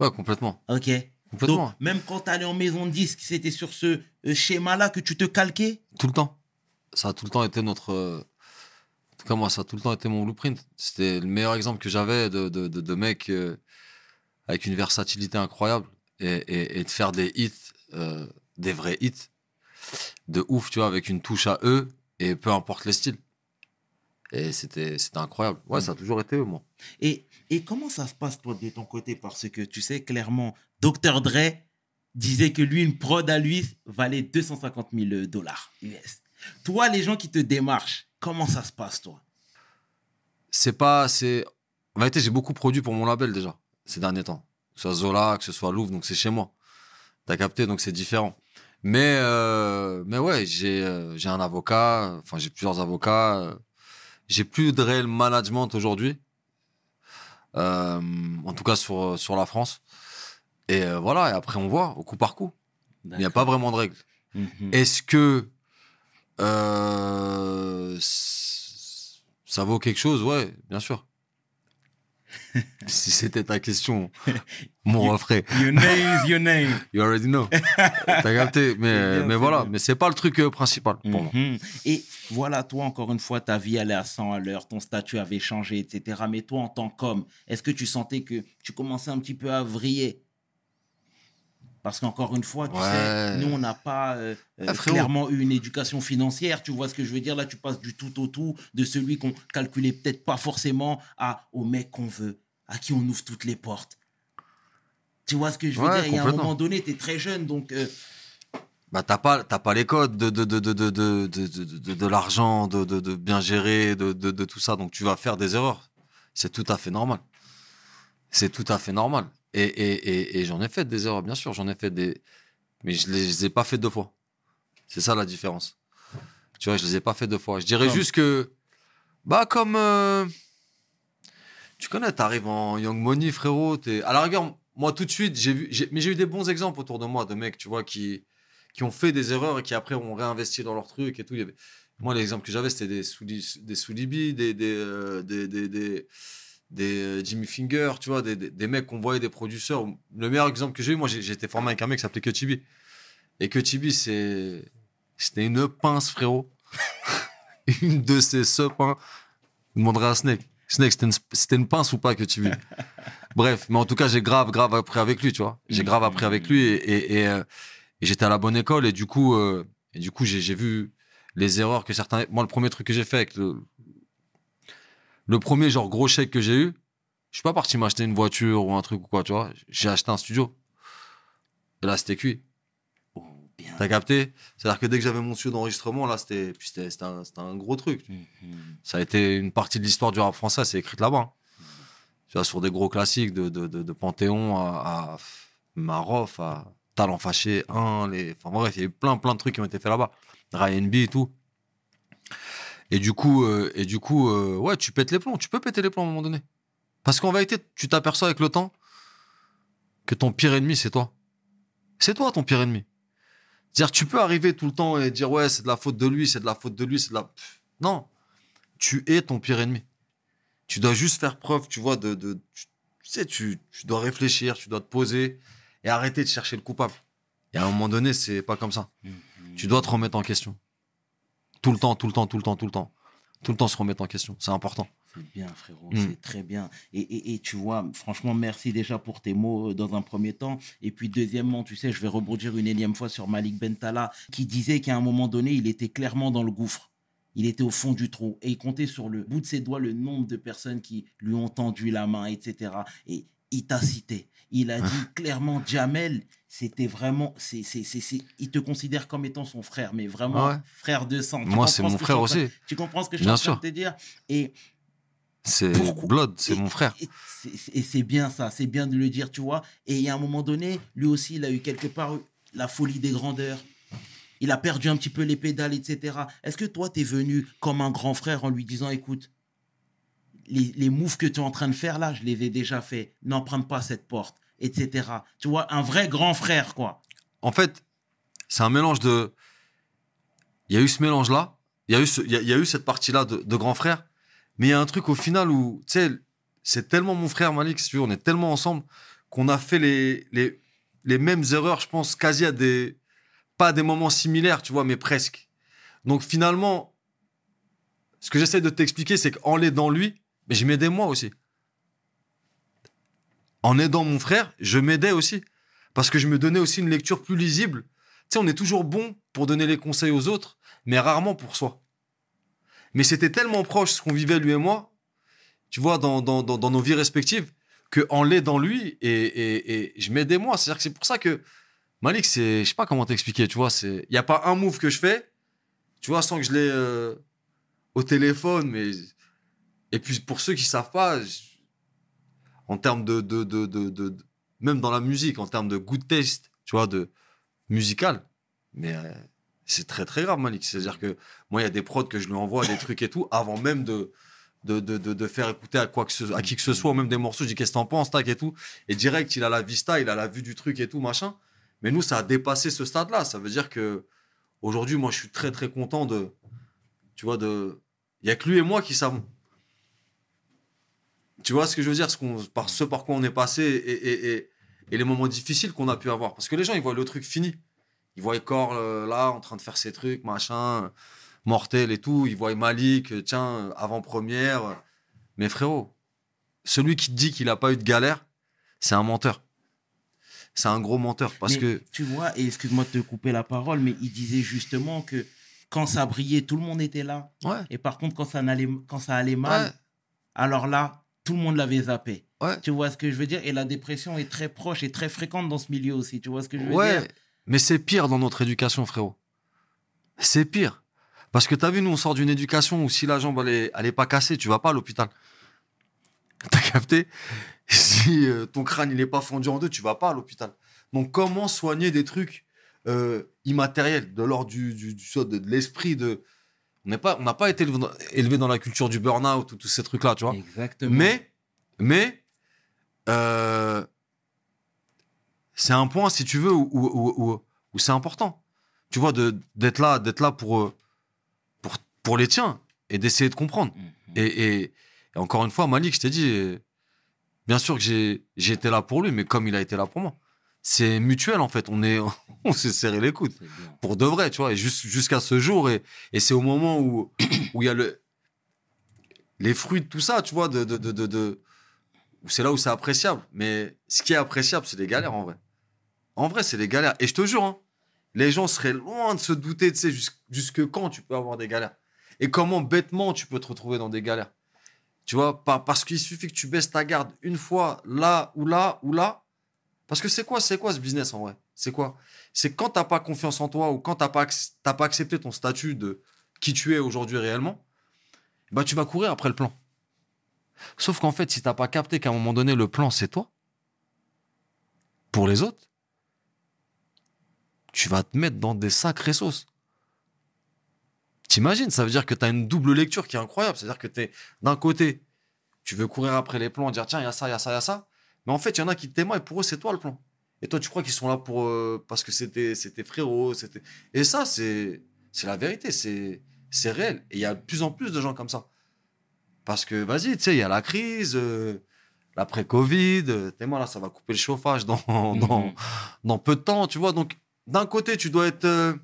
Ouais, complètement. Ok. Complètement. Donc, même quand t'allais en maison de disque, c'était sur ce euh, schéma-là que tu te calquais? Tout le temps. Ça a tout le temps été notre. Tout cas, moi, ça a tout le temps été mon blueprint. C'était le meilleur exemple que j'avais de, de, mec euh, avec une versatilité incroyable et, de faire des hits, euh, des vrais hits, de ouf, tu vois, avec une touche à eux et peu importe les styles. Et c'était c'était incroyable. Ouais, ça a toujours été eux, moi. Et, et comment ça se passe, toi, de ton côté? Parce que tu sais, clairement, Dr. Dre disait que lui, une prod à lui, valait 250 000 dollars US. Toi, les gens qui te démarchent, comment ça se passe, toi? C'est pas. c'est En vérité, j'ai beaucoup produit pour mon label déjà, ces derniers temps. Que ce soit Zola, que ce soit Louvre, donc c'est chez moi. T'as capté, donc c'est différent. Mais, euh, mais ouais, j'ai euh, j'ai un avocat, enfin, j'ai plusieurs avocats. euh, J'ai plus de réel management aujourd'hui. Euh, en tout cas, sur, sur la France. Et euh, voilà, et après, on voit au coup par coup. Il n'y a pas vraiment de règles. Mhm. Est-ce que euh, ça vaut quelque chose Ouais, bien sûr. (laughs) si c'était ta question, mon refrain, Your name is your name. (laughs) you already know. T'as capté, (laughs) mais, mais voilà, mais c'est pas le truc euh, principal pour moi. Mhm. Et voilà, toi, encore une fois, ta vie allait à 100 à l'heure, ton statut avait changé, etc. Mais toi, en tant qu'homme, est-ce que tu sentais que tu commençais un petit peu à vriller parce qu'encore une fois, tu sais, nous, on n'a pas euh, clairement eu une éducation financière. Tu vois ce que je veux dire Là, tu passes du tout au tout, de celui qu'on calculait peut-être pas forcément à au mec qu'on veut, à qui on ouvre toutes les portes. Tu vois ce que je veux dire Il y a un moment donné, tu es très jeune, donc... Euh, bah, t'as pas, as pas les codes de, de, de, de, de, de, l'argent, de, de, bien gérer, de, de tout ça. Donc, tu vas faire des erreurs. C'est tout à fait normal. C'est tout à fait normal. Et, et, et, et j'en ai fait des erreurs, bien sûr. J'en ai fait des. Mais je les, je les ai pas fait deux fois. C'est ça la différence. Tu vois, je les ai pas fait deux fois. Je dirais juste que. Bah, comme. euh, Tu connais, t'arrives en Young Money, frérot. t'es- À la rigueur, moi, tout de suite, j'ai vu. Mais j'ai eu des bons exemples autour de moi de mecs, tu vois, qui qui ont fait des erreurs et qui après ont réinvesti dans leur truc et tout. Il y avait... Moi, l'exemple que j'avais, c'était des Souli- des Soulibi, des, des, euh, des, des, des, des, euh, Jimmy Finger, tu vois, des, des, des mecs qu'on voyait, des producteurs. Le meilleur exemple que j'ai eu, moi, été formé avec un mec qui s'appelait Kutibi. Et Kutibi, c'est... c'était une pince, frérot. (laughs) une de ces sepins. Je demanderai à Snake. Snake, c'était une, une pince ou pas, Kutibi (laughs) Bref, mais en tout cas, j'ai grave, grave appris avec lui, tu vois. J'ai grave appris avec lui et, et, et, euh, et j'étais à la bonne école et du coup, euh, et du coup, j'ai j'ai vu les erreurs que certains. Moi, le premier truc que j'ai fait avec le, le premier genre gros chèque que j'ai eu, je suis pas parti m'acheter une voiture ou un truc ou quoi, tu vois. J'ai acheté un studio. Et là, c'était cuit. oh. T'as capté? C'est-à-dire que dès que j'avais mon studio d'enregistrement, là, c'était un, un gros truc. Mhm. Ça a été une partie de l'histoire du rap français, c'est écrite là-bas. Tu vois, sur des gros classiques de, de, de, de Panthéon à, à Marof, à Talent Fâché 1, les... enfin bref, il y a eu plein, plein de trucs qui ont été faits là-bas. Ryan B et tout. Et du coup, euh, et du coup euh, ouais, tu pètes les plombs, tu peux péter les plombs à un moment donné. Parce qu'en vérité, tu t'aperçois avec le temps que ton pire ennemi, c'est toi. C'est toi ton pire ennemi. C'est-à-dire, tu peux arriver tout le temps et dire, ouais, c'est de la faute de lui, c'est de la faute de lui, c'est de la. Non. Tu es ton pire ennemi. Tu dois juste faire preuve, tu vois, de. de tu, tu sais, tu, tu dois réfléchir, tu dois te poser et arrêter de chercher le coupable. Et à un moment donné, c'est pas comme ça. Mhm. Tu dois te remettre en question. Tout le temps, tout le temps, tout le temps, tout le temps. Tout le temps se remettre en question. C'est important. C'est bien, frérot, Mm. c'est très bien. Et, et, et tu vois, franchement, merci déjà pour tes mots euh, dans un premier temps. Et puis, deuxièmement, tu sais, je vais rebondir une énième fois sur Malik Bentala, qui disait qu'à un moment donné, il était clairement dans le gouffre. Il était au fond du trou. Et il comptait sur le bout de ses doigts le nombre de personnes qui lui ont tendu la main, etc. Et il t'a cité. Il a dit clairement, Jamel, c'était vraiment. c'est c'est c'est c'est- il te considère comme étant son frère, mais vraiment Ouais. frère de sang. Tu Moi, c'est mon ce frère aussi. Tu comprends ce que je suis en train de te dire? Et C'est Blood, c'est mon frère. Et c'est- bien ça, c'est bien de le dire, tu vois. Et il y a un moment donné, lui aussi, il a eu quelque part la folie des grandeurs. Il a perdu un petit peu les pédales, etc. Est-ce que toi, tu es venu comme un grand frère en lui disant, écoute, les, les moves que tu es en train de faire là, je les ai déjà fait. N'emprunte pas cette porte, etc. Tu vois, un vrai grand frère, quoi. En fait, c'est un mélange de. Il y a eu ce mélange-là, il y, a eu ce- y, a- eu cette partie-là de, de grand frère, mais il y a un truc au final où, tu sais, c'est tellement mon frère Malik, si on est tellement ensemble qu'on a fait les, les, les mêmes erreurs, je pense, quasi à des. Pas à des moments similaires, tu vois, mais presque. Donc finalement, ce que j'essaie de t'expliquer, c'est qu'en l'aidant lui, mais je m'aidais moi aussi. En aidant mon frère, je m'aidais aussi. Parce que je me donnais aussi une lecture plus lisible. Tu sais, on est toujours bon pour donner les conseils aux autres, mais rarement pour soi. Mais c'était tellement proche ce qu'on vivait, lui et moi, tu vois, dans, dans, dans, nos vies respectives, qu'en l'aidant lui, et, et, je m'aidais moi. C'est-à-dire que c'est pour ça que Malik, c'est, je sais pas comment t'expliquer, tu vois, il n'y a pas un move que je fais, Tu vois, sans que je l'ai euh, au téléphone, mais. Et puis pour ceux qui savent pas, en termes de, de, de, de, Même dans la musique, en termes de good taste, tu vois, de musical. Mais euh, c'est très très grave, Malik. C'est-à-dire que moi, il y a des prods que je lui envoie, des trucs et tout, avant même de. De, de, de, de faire écouter à, quoi que ce, à qui que ce soit, ou même des morceaux, je dis qu'est-ce que t'en penses, tac et tout. Et direct, il a la vista, il a la vue du truc et tout, machin. Mais nous, ça a dépassé ce stade-là. Ça veut dire que aujourd'hui, moi, je suis très, très content de. Tu vois, de. Il y a que lui et moi qui savons. Tu vois ce que je veux dire ce, qu'on, par, ce par quoi on est passé et, et, et, et les moments difficiles qu'on a pu avoir. Parce que les gens, ils voient le truc fini. Ils voient Cor euh, là, en train de faire ses trucs, machin, mortel et tout. Ils voient Malik, euh, tiens, avant-première. Mais frérot, celui qui te dit qu'il n'a pas eu de galère, c'est un menteur. C'est un gros menteur. Parce Mais que. Tu vois, et excuse-moi de te couper la parole, mais il disait justement que quand ça brillait, tout le monde était là. Ouais. Et par contre, quand ça, n'allait, quand ça allait mal, Ouais. alors là, tout le monde l'avait zappé. Ouais. Tu vois ce que je veux dire? Et la dépression est très proche et très fréquente dans ce milieu aussi. Tu vois ce que je veux Ouais, dire? Mais c'est pire dans notre éducation, frérot. C'est pire. Parce que t'as vu, nous, on sort d'une éducation où si la jambe, elle est, elle est pas cassée, tu vas pas à l'hôpital. (laughs) T'as capté? Si euh, ton crâne, il est pas fondu en deux, tu vas pas à l'hôpital. Donc, comment soigner des trucs euh, immatériels, de l'ordre du, du, du- de, de l'esprit de... On n'a pas été élevé dans, la culture du burn-out ou tous ces trucs-là, tu vois. Exactement. Mais, mais, euh, c'est un point, si tu veux, où, où, où- c'est important. Tu vois, de- d'être là, d'être là pour, euh, pour, pour les tiens et d'essayer de comprendre. Mhm. Et, et- et encore une fois, Malik, je t'ai dit, euh, bien sûr que j'ai j'ai été là pour lui, mais comme il a été là pour moi. C'est mutuel, en fait. On est, (laughs) on s'est serré les coudes pour de vrai, tu vois, et jus- jusqu'à ce jour, et, et c'est au moment où (clears throat) où il y a le, les fruits de tout ça, tu vois, de, de, de, c'est là où c'est appréciable. Mais ce qui est appréciable, c'est les galères, en vrai. En vrai, c'est les galères. Et je te jure, hein, les gens seraient loin de se douter, tu sais, jusqu'- jusque quand tu peux avoir des galères. Et comment bêtement tu peux te retrouver dans des galères. Tu vois, par- parce qu'il suffit que tu baisses ta garde une fois là ou là ou là. Parce que c'est quoi, c'est quoi ce business en vrai? C'est quoi? C'est quand t'as pas confiance en toi ou quand t'as pas, pas accepté ton statut de qui tu es aujourd'hui réellement, bah tu vas courir après le plan. Sauf qu'en fait, si t'as pas capté qu'à un moment donné, le plan, c'est toi, pour les autres, tu vas te mettre dans des sacrées sauces. T'imagines, ça veut dire que tu as une double lecture qui est incroyable. C'est-à-dire que tu es d'un côté, tu veux courir après les plans, dire tiens, il y a ça, il y a ça, il y a ça. Mais en fait, il y en a qui t'aiment et pour eux, c'est toi le plan. Et toi, tu crois qu'ils sont là pour euh, parce que c'était c'était frérot, c'était et ça c'est c'est la vérité, c'est c'est réel. Et il y a de plus en plus de gens comme ça. Parce que vas-y, tu sais, il y a la crise, euh, l'après-Covid, euh, t'es moi là, ça va couper le chauffage dans, (laughs) dans, Mhm. dans peu de temps, tu vois. Donc, d'un côté, tu dois être. euh,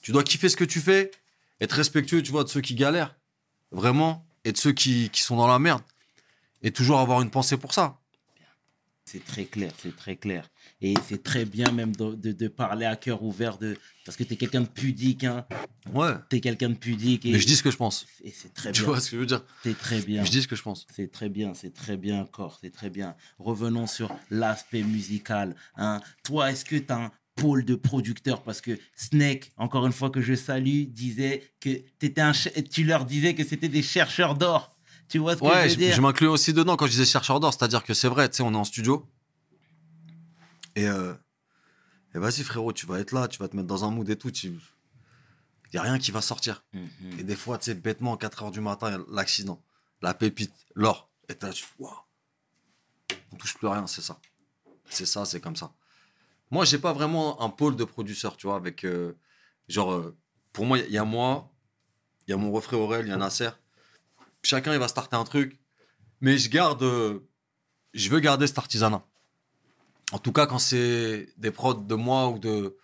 tu dois kiffer ce que tu fais, être respectueux, tu vois, de ceux qui galèrent, vraiment, et de ceux qui, qui sont dans la merde. Et toujours avoir une pensée pour ça. C'est très clair, c'est très clair. Et c'est très bien même de, de- de parler à cœur ouvert de parce que tu es quelqu'un de pudique, hein. Ouais. Tu es quelqu'un de pudique. Et, Mais je dis ce que je pense. et c'est très Tu bien. vois ce que je veux dire? C'est très bien. Je dis ce que je pense. C'est très bien, c'est très bien, Cor, c'est très bien. Revenons sur l'aspect musical. Hein. Toi, est-ce que tu as un pôle de producteurs Parce que Snake, encore une fois que je salue, disait que t'étais un tu leur disais que c'était des chercheurs d'or. Tu vois ce que Ouais, je je, veux dire je m'inclus aussi dedans quand je disais chercheur d'or, c'est-à-dire que c'est vrai, tu sais, on est en studio. Et, euh, et vas-y, frérot, tu vas être là, tu vas te mettre dans un mood et tout. Il n'y a rien qui va sortir. Mhm. Et des fois, tu sais, bêtement, à 4 h du matin, l'accident, la pépite, l'or. Et t'es là, tu waouh, on touche plus à rien, c'est ça. C'est ça, c'est comme ça. Moi, j'ai pas vraiment un pôle de producteurs, tu vois, avec. euh, genre, euh, pour moi, il y a moi, il y a mon refrain Aurel, il y a Nasser. Chacun, il va starter un truc. Mais je garde. euh, je veux garder cet artisanat. En tout cas, quand c'est des prods de moi ou de.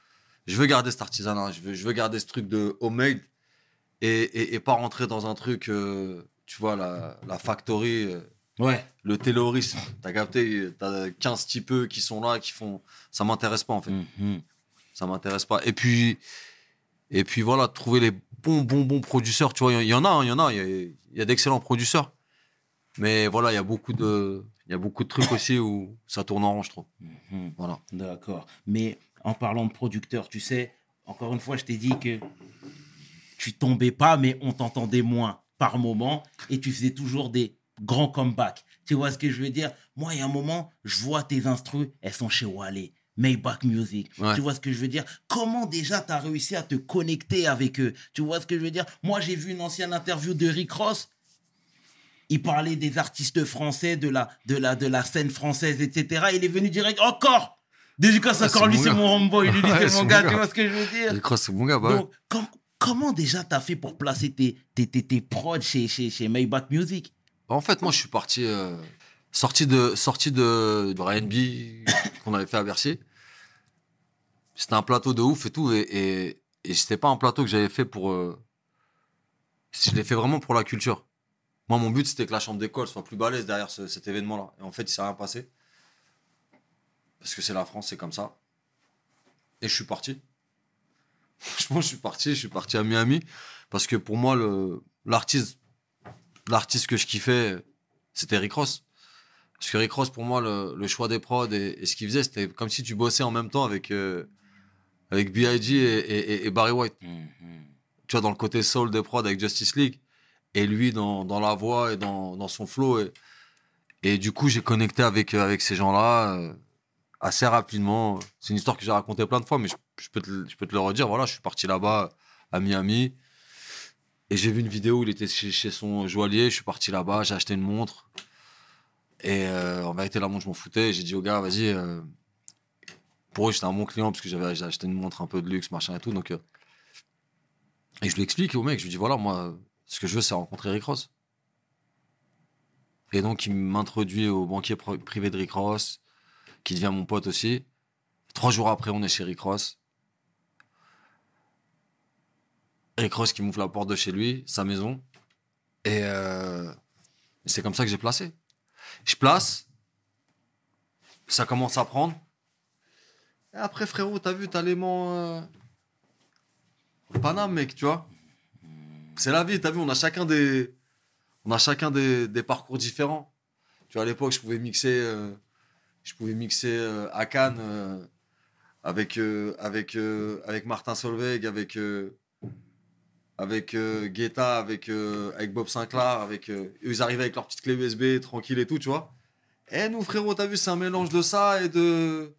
Je veux garder cet artisanat. Je veux, je veux garder ce truc de homemade et, et, et pas rentrer dans un truc, euh, tu vois, la, la factory, euh, Ouais. le taylorisme. T'as capté, t'as 15 typeux qui sont là, qui font. Ça m'intéresse pas, en fait. Mhm. Ça m'intéresse pas. Et puis, et puis voilà, trouver les bons, bons, bons producteurs. Tu vois, il y, en a, hein, il y en a. Il y a, d'excellents producteurs. Mais voilà, il y a beaucoup de, il y a beaucoup de trucs aussi où ça tourne en rond, je trouve. Mhm. Voilà. D'accord. Mais en parlant de producteurs, tu sais, encore une fois, je t'ai dit que tu tombais pas, mais on t'entendait moins par moment et tu faisais toujours des grands comebacks. Tu vois ce que je veux dire? Moi, il y a un moment, je vois tes instrus, elles sont chez Wale. Maybach Music. Ouais. Tu vois ce que je veux dire? Comment déjà tu as réussi à te connecter avec eux? Tu vois ce que je veux dire? Moi, j'ai vu une ancienne interview de Rick Ross. Il parlait des artistes français, de la, de la, de la scène française, etc. Il est venu direct, encore Dédicace Ah, encore, c'est lui, c'est mon homeboy. Lui, lui, Ouais, c'est mon gars. gars. Tu vois ce que je veux dire? Crois que c'est mon gars, bah ouais. Donc, com- comment déjà t'as fait pour placer tes, tes, tes, tes prods chez, chez, chez Maybach Music? En fait, moi, je suis parti, euh, sorti de, sorti de, de R&B (laughs) qu'on avait fait à Bercy. C'était un plateau de ouf et tout, et, et, et c'était pas un plateau que j'avais fait pour. euh, je l'ai fait vraiment pour la culture. Moi, mon but, c'était que la chambre d'école soit plus balèze derrière ce- cet événement-là. Et en fait, il s'est rien passé. Parce que c'est la France, c'est comme ça. Et je suis parti. (laughs) Franchement, je suis parti. Je suis parti à Miami. Parce que pour moi, l'artiste que je kiffais, c'était Rick Ross. Parce que Rick Ross, pour moi, le, choix des prods et, et ce qu'il faisait, c'était comme si tu bossais en même temps avec, euh, avec B.I.G. Et, et- et Barry White. Tu vois, dans le côté soul des prods avec Justice League. Et lui, dans, dans la voix et dans, dans son flow. Et, et du coup, j'ai connecté avec, euh, avec ces gens-là euh, assez rapidement. C'est une histoire que j'ai racontée plein de fois, mais je, je peux te, le- je peux te le redire. Voilà, je suis parti là-bas à Miami. Et j'ai vu une vidéo où il était chez, chez son joaillier. Je suis parti là-bas, j'ai acheté une montre. Et euh, en vérité, la montre, je m'en foutais. J'ai dit au gars, vas-y. euh, pour eux, j'étais un bon client parce que j'avais acheté une montre un peu de luxe, machin et tout. Donc, euh, et je lui explique au mec, je lui dis, voilà, moi, ce que je veux, c'est rencontrer Rick Ross. Et donc, il m'introduit au banquier privé de Rick Ross, qui devient mon pote aussi. Trois jours après, on est chez Rick Ross. Rick Ross qui m'ouvre la porte de chez lui, sa maison. Et euh, c'est comme ça que j'ai placé. Je place. Ça commence à prendre. Après, frérot, t'as vu, t'as l'aimant. Euh... Paname, mec, tu vois. C'est la vie, t'as vu, on a chacun des. On a chacun des, parcours différents. Tu vois, à l'époque, je pouvais mixer. euh, je pouvais mixer euh, à Cannes euh, avec, Martin Solveig, avec. avec Guetta, avec, Bob Sinclair, avec, ils arrivaient avec leur petite clé USB, tranquille et tout, tu vois. Et nous, frérot, t'as vu, c'est un mélange de ça et de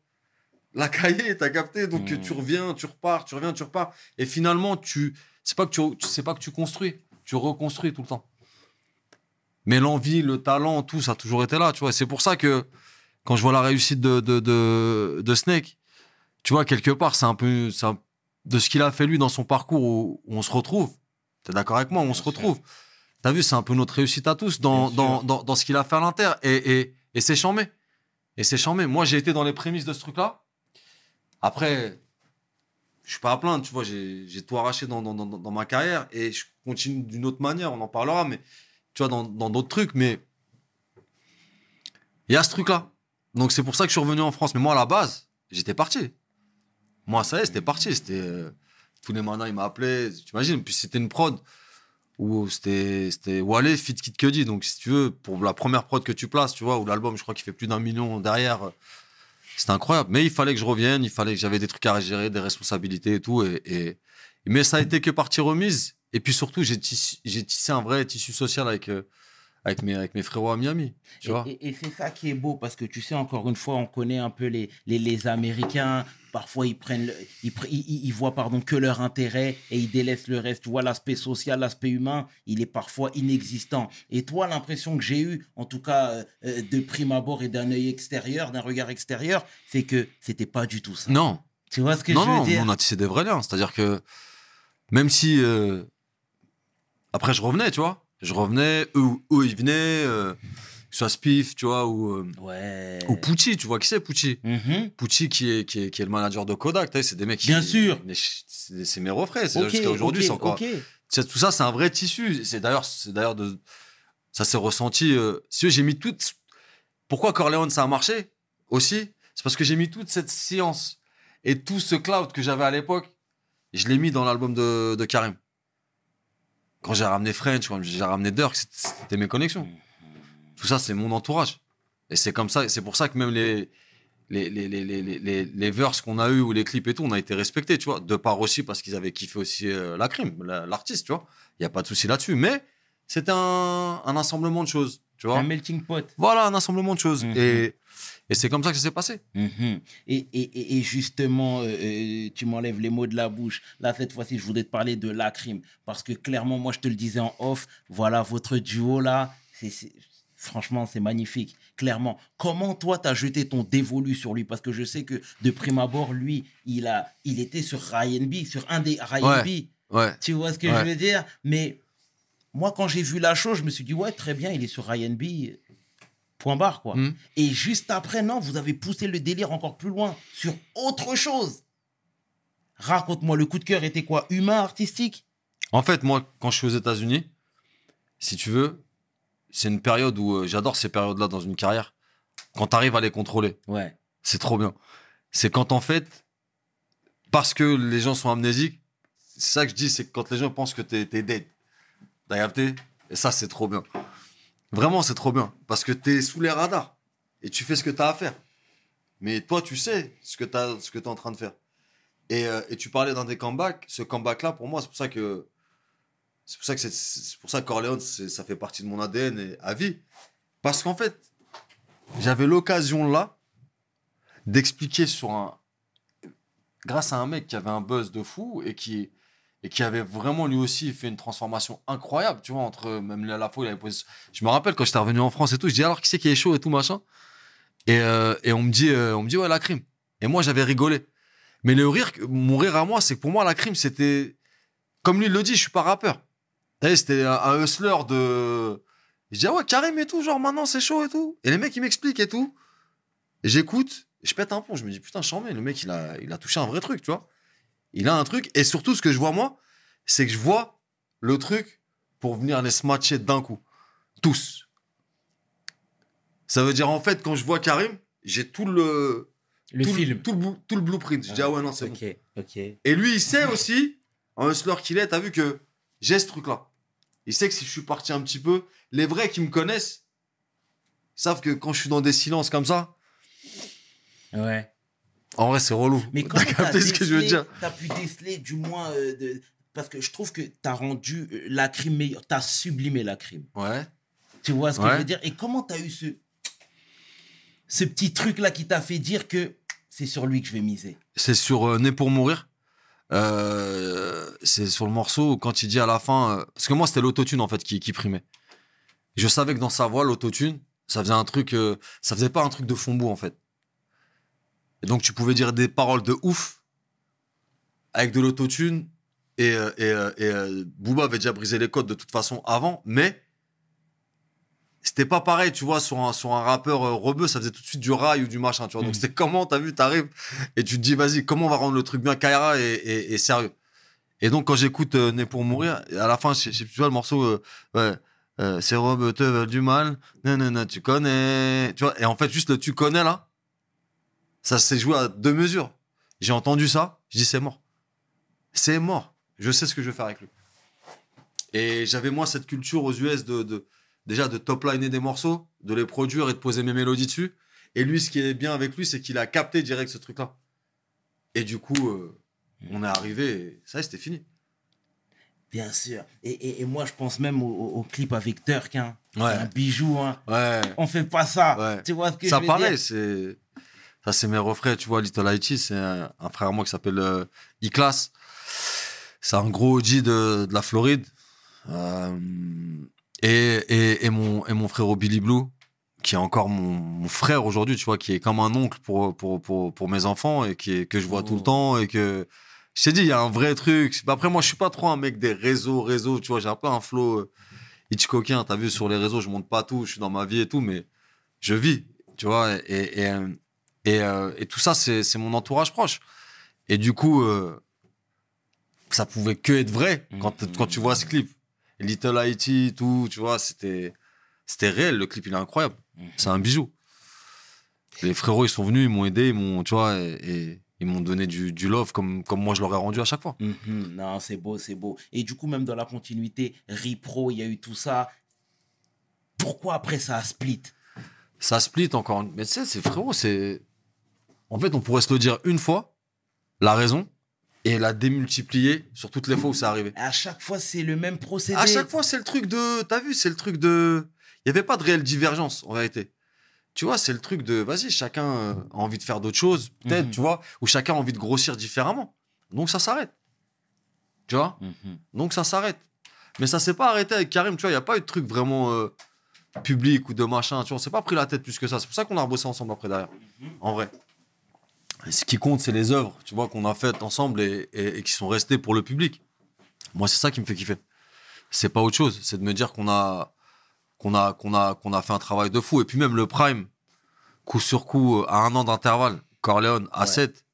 la cahier, t'as capté. Donc Mhm. tu reviens, tu repars, tu reviens, tu repars. Et finalement, tu, c'est pas que tu, tu- c'est pas que tu construis, tu reconstruis tout le temps. Mais l'envie, le talent, tout, ça a toujours été là, tu vois. C'est pour ça que quand je vois la réussite de, de, de, de Snake, tu vois, quelque part, c'est un peu un- de ce qu'il a fait lui dans son parcours où, où on se retrouve. T'es d'accord avec moi? On se sûr. retrouve. T'as vu, c'est un peu notre réussite à tous dans, dans, dans ce qu'il a fait à l'inter. Et, et, et c'est chambé. Et c'est chambé. Moi, j'ai été dans les prémices de ce truc-là. Après, je suis pas à plaindre, tu vois, j'ai tout arraché dans, ma carrière et je continue d'une autre manière, on en parlera, mais tu vois, dans d'autres trucs, mais il y a ce truc-là. Donc c'est pour ça que je suis revenu en France. Mais moi, à la base, j'étais parti. Moi, ça y est, c'était parti. C'était euh, tous les manas, ils m'appelaient. Tu imagines Puis c'était une prod où c'était Wale, Fit Kid Cudi. Donc si tu veux, pour la première prod que tu places, tu vois, où l'album, je crois qu'il fait plus d'un million derrière. C'était incroyable. Mais il fallait que je revienne. Il fallait que j'avais des trucs à gérer, des responsabilités et tout. Et, et- mais ça a été que partie remise. Et puis surtout, j'ai tissé, tissé un vrai tissu social avec, euh, avec, mes, avec mes frérots à Miami. Tu Et, vois et- et c'est ça qui est beau parce que tu sais, encore une fois, on connaît un peu les, les, les Américains. Parfois, ils prennent, le- ils, ils, ils- voient pardon que leur intérêt et ils délaissent le reste. Tu vois, l'aspect social, l'aspect humain, il est parfois inexistant. Et toi, l'impression que j'ai eue, en tout cas euh, euh, de prime abord et d'un œil extérieur, d'un regard extérieur, c'est que c'était pas du tout ça. Non, Tu vois ce que non, je veux non, dire? on a tissé des vrais liens. C'est-à-dire que même si. euh, Après, je revenais, tu vois. Je revenais, eux, eux ils venaient, euh, que ce soit Spiff, tu vois, ou, euh, Ouais. ou Pucci, tu vois qui c'est, Pucci? Mhm. Pucci qui est, qui, est, qui est le manager de Kodak, c'est des mecs qui- Bien sûr. mais C'est mes refrains, c'est jusqu'à aujourd'hui, ok, c'est encore. Tout ça, c'est un vrai tissu. C'est d'ailleurs, c'est d'ailleurs de. Ça s'est ressenti. euh, Si j'ai mis toute. Pourquoi Corleone ça a marché aussi? C'est parce que j'ai mis toute cette science et tout ce cloud que j'avais à l'époque, je l'ai mis dans l'album de, de Karim. Quand j'ai ramené French, quand j'ai ramené Dirk, c'était- mes connexions. Tout ça, c'est mon entourage. Et c'est comme ça, c'est pour ça que même les, les, les, les, les, les, verses qu'on a eu ou les clips et tout, on a été respectés, tu vois. De part aussi parce qu'ils avaient kiffé aussi euh, la crime, la- l'artiste, tu vois. Il n'y a pas de souci là-dessus. Mais c'était un, un assemblement de choses, tu vois. Un melting pot. Voilà, un assemblement de choses. Mhm. Et, et c'est comme ça que ça s'est passé. Mhm. Et, et- et- justement, euh, euh, tu m'enlèves les mots de la bouche. Là, cette fois-ci, je voudrais te parler de la crime. Parce que clairement, moi, je te le disais en off, voilà, votre duo là, c'est, c'est- franchement, c'est magnifique. Clairement. Comment toi, tu as jeté ton dévolu sur lui? Parce que je sais que de prime abord, lui, il, a, il était sur Ryan B, sur un des Ryan B. Ouais. Tu vois ce que Ouais. je veux dire? Mais moi, quand j'ai vu la chose, je me suis dit, ouais, très bien, il est sur Ryan B. Point barre, quoi. Mhm. Et juste après, non, vous avez poussé le délire encore plus loin sur autre chose. Raconte-moi, le coup de cœur était quoi? Humain, artistique? En fait, moi, quand je suis aux États-Unis, si tu veux, c'est une période où euh, j'adore ces périodes-là dans une carrière. Quand tu arrives à les contrôler, Ouais. c'est trop bien. C'est quand en fait, parce que les gens sont amnésiques, c'est ça que je dis, c'est que quand les gens pensent que t'es es dead. T'as capté? Et ça, c'est trop bien. Vraiment, c'est trop bien. Parce que t'es sous les radars. Et tu fais ce que t'as à faire. Mais toi, tu sais ce que que t'es en train de faire. Et, euh, et tu parlais d'un des comebacks. Ce comeback-là, pour moi, c'est pour ça que. C'est pour ça que c'est- pour ça que ça fait partie de mon ADN et à vie. Parce qu'en fait, j'avais l'occasion là d'expliquer sur un. Grâce à un mec qui avait un buzz de fou et qui, et qui avait vraiment lui aussi fait une transformation incroyable, tu vois, entre même à la fois, il avait posé. Je me rappelle quand j'étais revenu en France et tout, je dis alors qui c'est qui est chaud et tout machin. Et, euh, et on me dit, euh, on me dit ouais la crime. Et moi j'avais rigolé. Mais le rire, mon rire à moi, c'est que pour moi la crime c'était, comme lui le dit, je suis pas rappeur. C'était un, hustler de. Je dis ah ouais Karim et tout, genre maintenant c'est chaud et tout. Et les mecs ils m'expliquent et tout. J'écoute, je pète un pont, je me dis putain chambé, le mec il a, il a touché un vrai truc, tu vois. Il a un truc, et surtout ce que je vois moi, c'est que je vois le truc pour venir les smatcher d'un coup. Tous. Ça veut dire en fait quand je vois Karim, j'ai tout le, Le tout, film. tout le, tout le blueprint. Je dis ah ouais non c'est bon. Et lui, il sait aussi, en hustler qu'il est, t'as vu que j'ai ce truc-là. Il sait que si je suis parti un petit peu, les vrais qui me connaissent, ils savent que quand je suis dans des silences comme ça, Ouais. En vrai, c'est relou. Mais comment t'as ce que je veux décelé- dire T'as pu déceler du moins euh, de... Parce que je trouve que t'as rendu euh, la crime meilleure. T'as sublimé la crime. Ouais. Tu vois ce que Ouais. je veux dire? Et comment t'as eu ce... Ce petit truc-là qui t'a fait dire que c'est sur lui que je vais miser? C'est sur euh, Né pour mourir. Euh, c'est sur le morceau quand il dit à la fin. parce que moi, c'était l'autotune en fait qui, qui primait. Je savais que dans sa voix, l'autotune, ça faisait un truc. ça faisait pas un truc de fond en fait. Et donc, tu pouvais dire des paroles de ouf avec de l'autotune. Et, euh, et, euh, et, euh, Booba avait déjà brisé les codes de toute façon avant, mais c'était pas pareil, tu vois, sur un, sur un rappeur euh, rebeu, ça faisait tout de suite du rail ou du machin, tu vois. Donc, Mhm. c'était comment, t'as vu, t'arrives et tu te dis, vas-y, comment on va rendre le truc bien Kaira et, et- et sérieux. Et donc, quand j'écoute euh, Né pour mourir, à la fin, je tu vois, le morceau, euh, ouais, euh, ces robes te veulent du mal, nanana, tu connais. Tu vois, et en fait, juste le tu connais là, ça s'est joué à deux mesures. J'ai entendu ça, je dis, c'est mort. C'est mort. Je sais ce que je vais faire avec lui. Et j'avais, moi, cette culture aux US de, de déjà de top liner des morceaux, de les produire et de poser mes mélodies dessus. Et lui, ce qui est bien avec lui, c'est qu'il a capté direct ce truc-là. Et du coup, euh, on est arrivé, et ça c'était fini. Bien sûr. Et, et- et moi, je pense même au, clip avec Turk. Hein. Ouais. C'est un bijou. Hein. Ouais. On fait pas ça. Ouais. Tu vois ce que Ça je veux dire c'est. Ça, c'est mes refrains, tu vois. Little Haiti, c'est un, un frère à moi qui s'appelle euh, E-Class. C'est un gros OG de, de la Floride. Euh, et, et, et, mon, et mon frère Billy Blue, qui est encore mon, mon frère aujourd'hui, tu vois, qui est comme un oncle pour, pour, pour, pour mes enfants et qui est, que je vois tout le Oh. temps et que. Je t'ai dit, il y a un vrai truc. Après, moi, je suis pas trop un mec des réseaux, réseaux, tu vois. J'ai un peu un flow euh, Hitchcockien. T'as vu, sur les réseaux, je monte pas tout, je suis dans ma vie et tout, mais je vis, tu vois. Et, et, et, euh, et tout ça, c'est mon entourage proche. Et du coup, euh, ça pouvait que être vrai quand, Mhm. quand tu vois ce clip. Little Haiti, tout, tu vois, c'était réel. Le clip, il est incroyable. C'est un bijou. Les frérots, ils sont venus, ils m'ont aidé, ils m'ont, tu vois, et, et ils m'ont donné du, du love comme, comme moi je leur ai rendu à chaque fois. Mhm. Non, c'est beau, c'est beau. Et du coup, même dans la continuité, Ripro, il y a eu tout ça. Pourquoi après ça a split? Ça split encore. Mais tu sais, c'est frérot, c'est. En fait, on pourrait se le dire une fois, la raison, et la démultiplier sur toutes les fois où c'est arrivé. À chaque fois, c'est le même procédé. À chaque fois, c'est le truc de. T'as vu, c'est le truc de. Il n'y avait pas de réelle divergence, en réalité. Tu vois, c'est le truc de. Vas-y, chacun euh, a envie de faire d'autres choses, peut-être, Mhm. tu vois, ou chacun a envie de grossir différemment. Donc, ça s'arrête. Tu vois? Mhm. Donc, ça s'arrête. Mais ça s'est pas arrêté avec Karim, tu vois, il n'y a pas eu de truc vraiment euh, public ou de machin, tu vois, on s'est pas pris la tête plus que ça. C'est pour ça qu'on a rebossé ensemble après derrière, en vrai. Ce qui compte, c'est les œuvres, tu vois, qu'on a faites ensemble et, et- et qui sont restées pour le public. Moi, c'est ça qui me fait kiffer. C'est pas autre chose. C'est de me dire qu'on a, qu'on a, qu'on a, qu'on a fait un travail de fou. Et puis même le prime, coup sur coup, à un an d'intervalle, Corleone à Ouais. 7.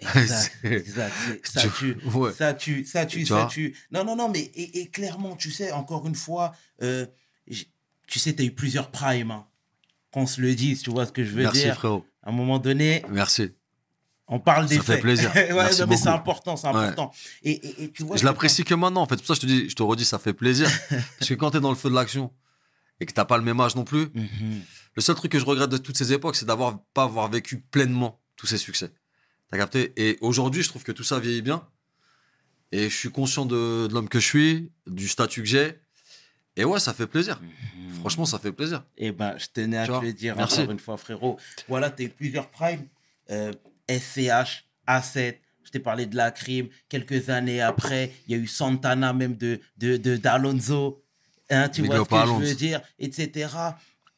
Exact, (laughs) exact. Ça Tu- tue. ouais. Ça tue, ça tue, Tu ça vois? tue. Non, non, non, mais et, et clairement, tu sais, encore une fois, euh, tu sais, tu as eu plusieurs primes. hein. Qu'on se le dise, tu vois ce que je veux Merci dire? frérot. À un moment donné, Merci. on parle des Ça fait plaisir. (laughs) ouais, Merci non, mais c'est important, c'est Ouais. important. Et, et- et tu vois, Je l'apprécie que maintenant, en fait. C'est pour ça que je te dis, je te redis, ça fait plaisir. (laughs) Parce que quand t'es dans le feu de l'action et que t'as pas le même âge non plus, Mhm. le seul truc que je regrette de toutes ces époques, c'est d'avoir pas avoir vécu pleinement tous ces succès. T'as capté? Et aujourd'hui, je trouve que tout ça vieillit bien. Et je suis conscient de, de l'homme que je suis, du statut que j'ai. Et ouais, ça fait plaisir. Mhm. Franchement, ça fait plaisir. Eh ben, je tenais à Tu te vois, le dire merci. encore une fois, frérot. Voilà, tu as eu plusieurs primes. Euh, SCH, A7, je t'ai parlé de la crime. Quelques années après, il y a eu Santana, même de, de, de- d'Alonso. Hein, tu vois ce que je veux dire, etc.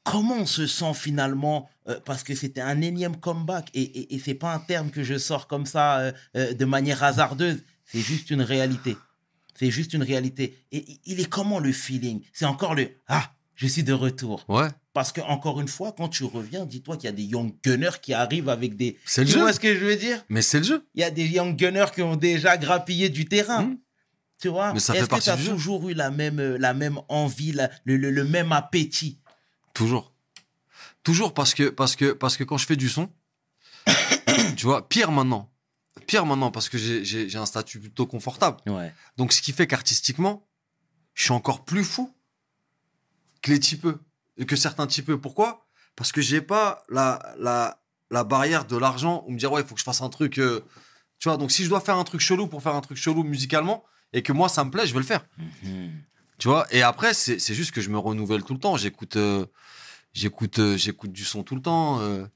Comment on se sent finalement euh, Parce que c'était un énième comeback. Et, et, et c'est pas un terme que je sors comme ça euh, euh, de manière hasardeuse. C'est juste une réalité. C'est juste une réalité. Et il est comment le feeling? C'est encore le Ah, je suis de retour. Ouais, Parce que, encore une fois, quand tu reviens, dis-toi qu'il y a des young gunners qui arrivent avec des. c'est le Tu jeu. vois ce que je veux dire? Mais c'est le jeu. Il y a des young gunners qui ont déjà grappillé du terrain. Mhm. Tu vois? Mais ça fait Est-ce que tu as jeu. toujours eu la même, euh, la même envie, la- le, le- le même appétit? Toujours. Toujours parce que, parce que, parce que quand je fais du son, (coughs) tu vois, pire maintenant. Pire maintenant parce que j'ai- un statut plutôt confortable. Ouais. Donc, ce qui fait qu'artistiquement, je suis encore plus fou que les typeux, que certains typeux. Pourquoi? Parce que j'ai pas la, la, la barrière de l'argent où me dire, ouais, il faut que je fasse un truc. euh, tu vois, donc si je dois faire un truc chelou pour faire un truc chelou musicalement et que moi, ça me plaît, je vais le faire. Mhm. Tu vois, et après, c'est c'est juste que je me renouvelle tout le temps. J'écoute euh, j'écoute euh, j'écoute du son tout le temps. euh,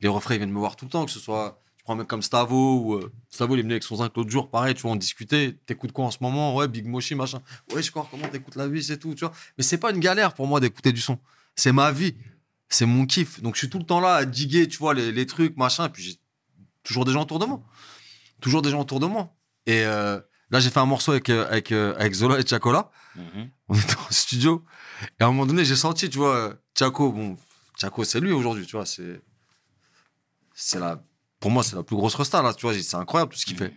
les refrains, ils viennent me voir tout le temps, que ce soit. Prends un mec comme Stavo ou. euh, Stavo, il est venu avec son zinc l'autre jour, pareil, tu vois, on discutait. T'écoutes quoi en ce moment? Ouais, Big Moshi, machin. Ouais, je crois, comment t'écoutes la vie, c'est tout, tu vois. Mais c'est pas une galère pour moi d'écouter du son. C'est ma vie. C'est mon kiff. Donc je suis tout le temps là à diguer, tu vois, les, les trucs, machin. Et puis j'ai toujours des gens autour de moi. Toujours des gens autour de moi. Et euh, là, j'ai fait un morceau avec, euh, avec, euh, avec Zola et Chacola. Mhm. On était en studio. Et à un moment donné, j'ai senti, tu vois, Chaco, bon, Chaco, c'est lui aujourd'hui, tu vois, c'est. C'est la. Pour moi, c'est la plus grosse resta, là, tu vois, c'est incroyable tout ce qu'il fait.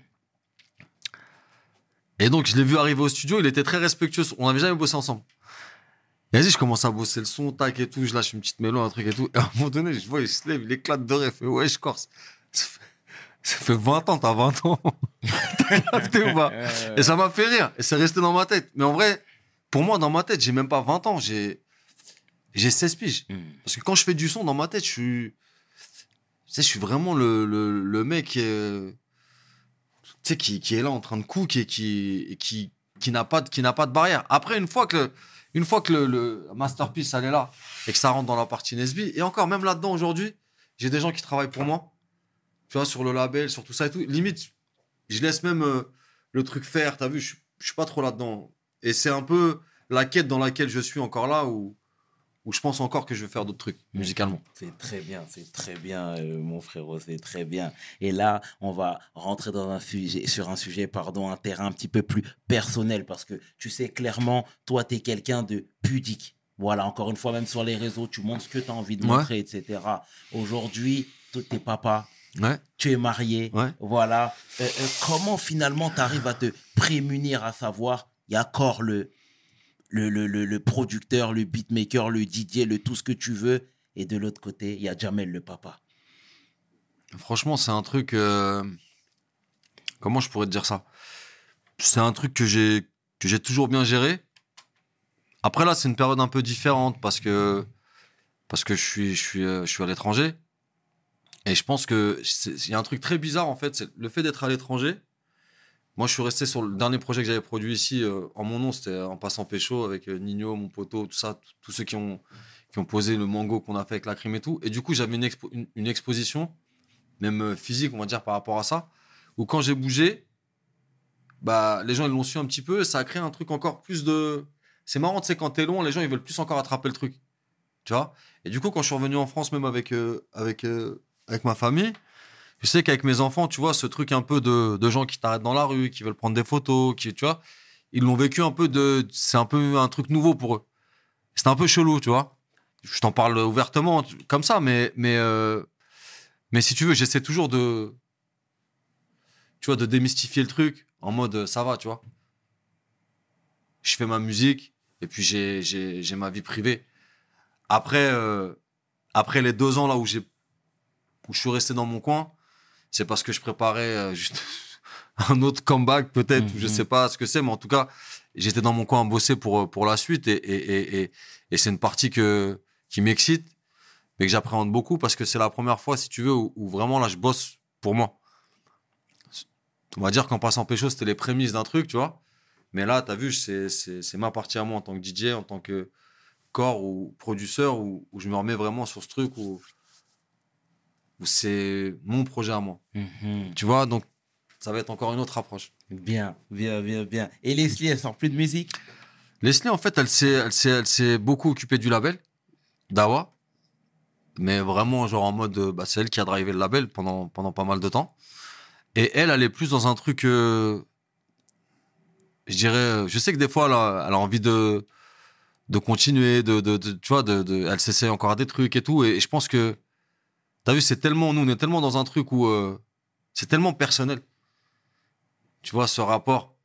Et donc, je l'ai vu arriver au studio, il était très respectueux. On n'avait jamais bossé ensemble. Et vas-y, je commence à bosser le son, tac et tout, je lâche une petite mélo, un truc et tout. Et à un moment donné, je vois, il se lève, il éclate de rêve. Il fait, ouais, je corse. Ça fait, ça fait 20 ans, t'as 20 ans. (laughs) T'as ou pas? Et ça m'a fait rire. Et c'est resté dans ma tête. Mais en vrai, pour moi, dans ma tête, j'ai même pas 20 ans. J'ai, j'ai 16 piges. mhm. Parce que quand je fais du son dans ma tête, je suis, sais, je suis vraiment le, le, le mec qui est, tu sais, qui, qui est là en train de cook qui, qui, qui n'a pas de, pas de barrière. Après, une fois que une fois que le, masterpiece, est là et que ça rentre dans la partie Nesby, et encore, même là-dedans aujourd'hui, j'ai des gens qui travaillent pour moi. Tu vois, sur le label, sur tout ça et tout. Limite, je laisse même euh, le truc faire. T'as vu, je, je suis pas trop là-dedans. Et c'est un peu la quête dans laquelle je suis encore là où, où je pense encore que je vais faire d'autres trucs musicalement. C'est très bien, c'est très bien, euh, mon frérot, c'est très bien. Et là, on va rentrer dans un sujet, sur un sujet, pardon, un terrain un petit peu plus personnel, parce que tu sais clairement, toi, tu es quelqu'un de pudique. Voilà, encore une fois, même sur les réseaux, tu montres ce que tu as envie de Ouais. montrer, etc. Aujourd'hui, tu es papa, Ouais. tu es marié, Ouais. voilà. Euh, euh, comment finalement tu arrives à te prémunir à savoir, il y a encore le, le, le, le, producteur, le beatmaker, le DJ, le tout ce que tu veux, et de l'autre côté, il y a Jamel le papa. Franchement, c'est un truc. euh, Comment je pourrais te dire ça? C'est un truc que j'ai toujours bien géré. Après là, c'est une période un peu différente parce que parce que je suis je suis euh, je suis à l'étranger Et je pense que c'est- il y a un truc très bizarre en fait, c'est le fait d'être à l'étranger. Moi, je suis resté sur le dernier projet que j'avais produit ici euh, en mon nom, c'était en passant pécho avec euh, Nino, mon poteau, tout ça, tous ceux qui ont, qui ont posé le mango qu'on a fait avec la crime et tout. Et du coup, j'avais une, expo- une, une exposition, même euh, physique, on va dire, par rapport à ça, où quand j'ai bougé, bah, les gens ils l'ont su un petit peu, ça a créé un truc encore plus de. C'est marrant, tu sais, quand t'es loin, les gens ils veulent plus encore attraper le truc. Tu vois? Et du coup, quand je suis revenu en France, même avec, avec, avec ma famille, je sais qu'avec mes enfants, tu vois, ce truc un peu de, de gens qui t'arrêtent dans la rue, qui veulent prendre des photos, qui, tu vois, ils l'ont vécu un peu de. C'est un peu un truc nouveau pour eux. C'était un peu chelou, tu vois. Je t'en parle ouvertement, comme ça, mais, mais, euh, mais si tu veux, j'essaie toujours de. Tu vois, de démystifier le truc en mode euh, ça va, tu vois. Je fais ma musique et puis j'ai ma vie privée. Après, euh, après les deux ans là où j'ai où je suis resté dans mon coin, c'est parce que je préparais euh, juste (laughs) un autre comeback peut-être, ou je Mhm. sais pas ce que c'est, mais en tout cas, j'étais dans mon coin à bosser pour, euh, pour la suite et, et, et, et, et c'est une partie que, qui m'excite, mais que j'appréhende beaucoup parce que c'est la première fois, si tu veux, où, où vraiment là, je bosse pour moi. On va dire qu'en passant pécho, c'était les prémices d'un truc, tu vois. Mais là, tu as vu, c'est c'est- c'est ma partie à moi en tant que DJ, en tant que corps ou producteur, où, où je me remets vraiment sur ce truc où, où c'est mon projet à moi. Mhm. Tu vois, donc ça va être encore une autre approche. Bien, bien, bien, bien. Et Leslie, elle sort plus de musique? Leslie, en fait, elle s'est, elle s'est, elle s'est beaucoup occupée du label, Dawa. Mais vraiment, genre en mode, bah, c'est elle qui a drivé le label pendant, pendant pas mal de temps. Et elle, elle est plus dans un truc, euh, je dirais, euh, je sais que des fois, elle a, elle a envie de, de continuer, de, de, de- tu vois, de, de- elle s'essaie encore à des trucs et tout. Et, je pense que, t'as vu, c'est tellement, nous, on est tellement dans un truc où euh, c'est tellement personnel. Tu vois, ce rapport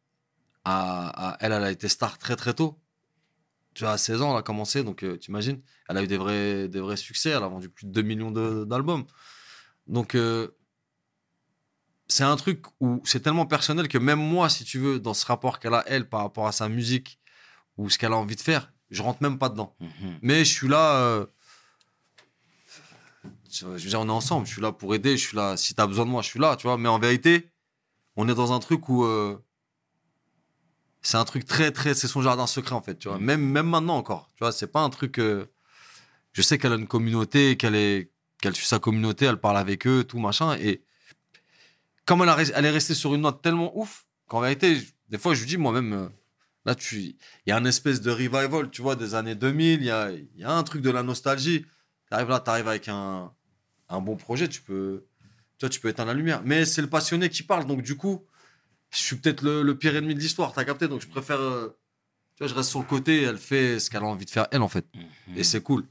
à, à- elle, elle a été star très très tôt. Tu vois, à 16 ans, elle a commencé, donc euh, t'imagines, elle a eu des vrais, des vrais succès, elle a vendu plus de 2 millions d'albums. Donc, euh, c'est un truc où c'est tellement personnel que même moi, si tu veux, dans ce rapport qu'elle a, elle, par rapport à sa musique ou ce qu'elle a envie de faire, je rentre même pas dedans. Mhm. Mais je suis là. Je veux dire, on est ensemble. Je suis là pour aider. Je suis là. Si t'as besoin de moi, je suis là. Tu vois. Mais en vérité, on est dans un truc où euh, c'est un truc très, très. C'est son jardin secret en fait. Tu vois. Mhm. Même, même maintenant encore. Tu vois. C'est pas un truc. euh, je sais qu'elle a une communauté, qu'elle est, qu'elle suit sa communauté, elle parle avec eux, tout machin. Et comme elle, a elle est restée sur une note tellement ouf qu'en vérité, des fois, je lui dis moi-même. euh, Là, tu, il y a un espèce de revival, tu vois, des années 2000. Il y a, y a un truc de la nostalgie. T'arrives là, t'arrives avec un, un bon projet, tu peux, tu vois, tu peux éteindre la lumière. Mais c'est le passionné qui parle, donc du coup, je suis peut-être le, le pire ennemi de l'histoire. T'as capté Donc je préfère, euh, tu vois, je reste sur le côté. Elle fait ce qu'elle a envie de faire elle, en fait. Mhm. Et c'est cool.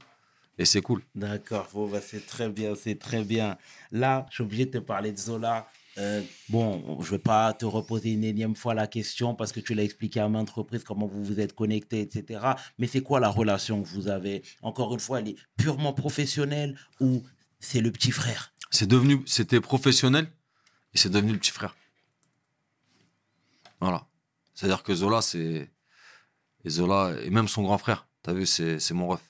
Et c'est cool. D'accord, bon, bah, c'est très bien, c'est très bien. Là, je suis obligé de te parler de Zola. Euh, bon, je ne vais pas te reposer une énième fois la question parce que tu l'as expliqué à maintes reprises comment vous vous êtes connectés, etc. Mais c'est quoi la relation que vous avez? Encore une fois, elle est purement professionnelle ou c'est le petit frère C'est devenu, c'était professionnel et c'est devenu le petit frère. Voilà. C'est-à-dire que Zola, c'est. Et Zola, et même son grand frère, t'as vu, c'est c'est mon ref.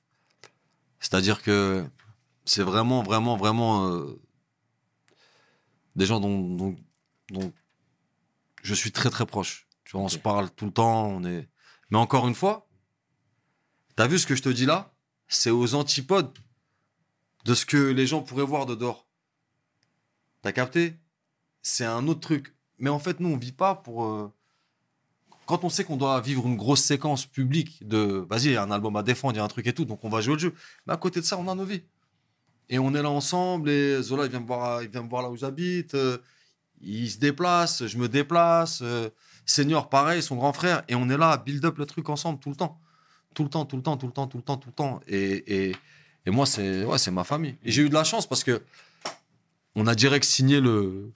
C'est-à-dire que c'est vraiment, vraiment, vraiment euh, des gens dont, dont, dont je suis très, très proche. Tu vois, on se parle tout le temps, on est. Mais encore une fois, t'as vu ce que je te dis là? C'est aux antipodes de ce que les gens pourraient voir de dehors. T'as capté? C'est un autre truc. Mais en fait, nous, on vit pas pour. euh, Quand on sait qu'on doit vivre une grosse séquence publique de. Vas-y, il y a un album à défendre, il y a un truc et tout, donc on va jouer le jeu. Mais à côté de ça, on a nos vies. Et on est là ensemble, et Zola, il vient me voir, il vient me voir là où j'habite. euh, il se déplace, je me déplace. euh, Senior, pareil, son grand frère. Et on est là à build up le truc ensemble tout le temps. Tout le temps, tout le temps, tout le temps, tout le temps, tout le temps. Et, et, et moi, c'est ouais, ma famille. Et j'ai eu de la chance parce que on a direct signé le.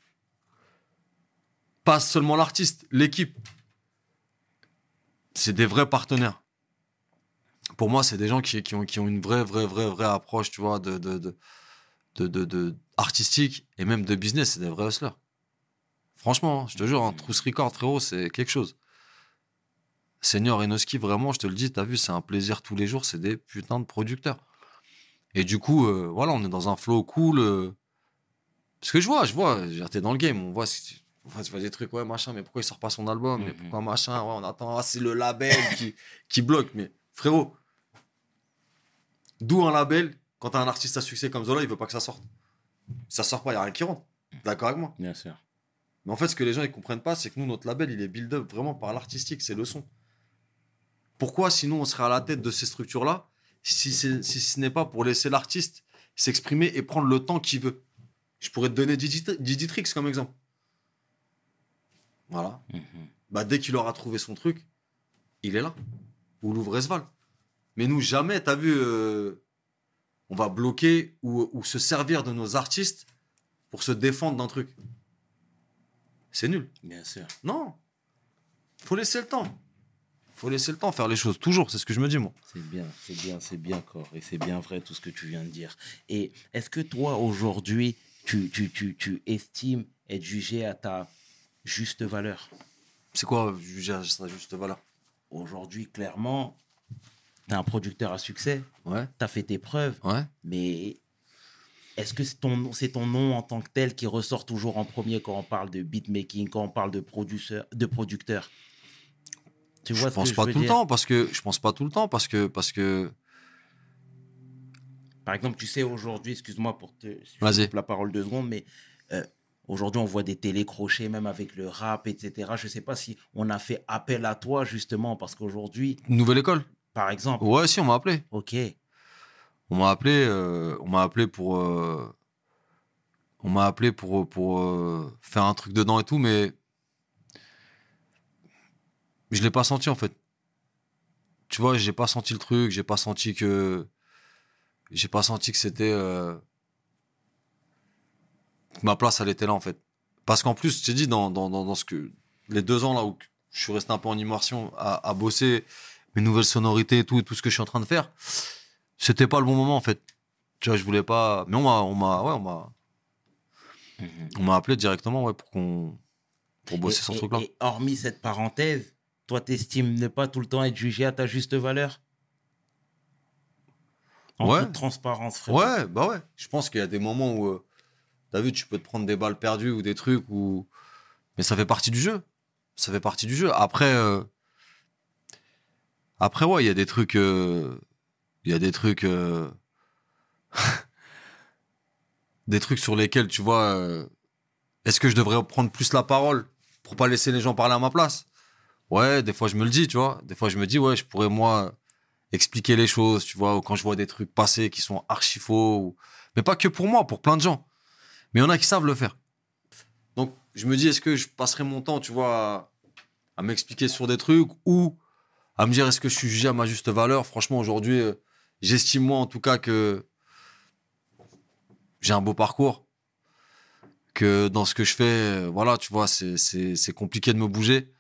Pas seulement l'artiste, l'équipe. C'est des vrais partenaires. Pour moi, c'est des gens qui, qui, ont, qui ont une vraie, vraie, vraie, vraie approche, tu vois, de, de, de, de, artistique et même de business. C'est des vrais hustlers. Franchement, hein, je te jure, un Trousse Record, frérot, c'est quelque chose. Senior Enoski, vraiment, je te le dis, t'as vu, c'est un plaisir tous les jours, c'est des putains de producteurs. Et du coup, euh, voilà, on est dans un flow cool. euh, Parce que je vois, je vois, été dans le game, on voit, on voit, des trucs, ouais, machin, mais pourquoi il sort pas son album, mais Mhm. pourquoi machin, ouais, on attend, ah, c'est le label qui, qui bloque, mais frérot, d'où un label, quand t'as un artiste à succès comme Zola, il veut pas que ça sorte. Si ça sort pas, il y a rien qui rentre. D'accord avec moi? Bien sûr. Mais en fait, ce que les gens ils comprennent pas, c'est que nous, notre label, il est build-up vraiment par l'artistique, c'est le son. Pourquoi, sinon, on serait à la tête de ces structures-là, si, c'est- si ce n'est pas pour laisser l'artiste s'exprimer et prendre le temps qu'il veut Je pourrais te donner Didi Diditrix comme exemple. Voilà. Mhm. Bah, dès qu'il aura trouvé son truc, il est là. Ou l'Ouvresval. Mais nous, jamais, t'as vu, euh, on va bloquer ou, ou se servir de nos artistes pour se défendre d'un truc. C'est nul. Bien sûr. Non. Faut laisser le temps. Faut laisser le temps faire les choses. Toujours, c'est ce que je me dis, moi. C'est bien, c'est bien, c'est bien, Cor. Et c'est bien vrai tout ce que tu viens de dire. Et est-ce que toi, aujourd'hui, tu, tu, tu, tu estimes être jugé à ta juste valeur? C'est quoi juger à sa juste valeur? Aujourd'hui, clairement, tu es un producteur à succès, Ouais, tu as fait tes preuves, ouais. mais est-ce que c'est ton, c'est ton nom en tant que tel qui ressort toujours en premier quand on parle de beatmaking, quand on parle de, producteur, de producteur? Tu je vois pense pas je tout le temps parce que je pense pas tout le temps parce que parce que Par exemple, tu sais, aujourd'hui, excuse-moi pour te je la parole deux secondes, mais euh, aujourd'hui, on voit des télécrochets, même avec le rap, etc. Je ne sais pas si on a fait appel à toi, justement, parce qu'aujourd'hui, nouvelle école. par exemple, Ouais, si on m'a appelé. ok, On m'a appelé, euh, on m'a appelé pour, euh, on m'a appelé pour pour euh, faire un truc dedans et tout, mais je l'ai pas senti en fait. Tu vois, j'ai pas senti le truc, j'ai pas senti que, j'ai pas senti que c'était euh, ma place elle était là en fait. Parce qu'en plus, je t'ai dit dans, dans, dans, dans ce que les deux ans là où je suis resté un peu en immersion à, à bosser mes nouvelles sonorités et tout, et tout ce que je suis en train de faire, c'était pas le bon moment en fait. Tu vois, je voulais pas. Mais on m'a, on m'a, ouais, on m'a, Mhm. on m'a appelé directement ouais pour qu'on, pour bosser Et- sur ce truc-là. Et hormis cette parenthèse, toi, t'estimes ne pas tout le temps être jugé à ta juste valeur? En Ouais. toute transparence, frère. Ouais, bah ouais. Je pense qu'il y a des moments où, euh, t'as vu, tu peux te prendre des balles perdues ou des trucs où, mais ça fait partie du jeu. Ça fait partie du jeu. Après, euh, après ouais, il y a des trucs, euh, il y a des trucs, (laughs) des trucs sur lesquels tu vois. Est-ce que je devrais prendre plus la parole pour pas laisser les gens parler à ma place? Ouais, des fois je me le dis, tu vois. Des fois je me dis ouais, je pourrais moi expliquer les choses, tu vois, ou quand je vois des trucs passer qui sont archi faux, mais pas que pour moi, pour plein de gens. Mais il y en a qui savent le faire. Donc, je me dis, est-ce que je passerai mon temps, tu vois, à, m'expliquer sur des trucs ou à me dire, est-ce que je suis jugé à ma juste valeur? Franchement, aujourd'hui, euh, j'estime moi en tout cas que j'ai un beau parcours, que dans ce que je fais, euh, voilà, tu vois, c'est compliqué de me bouger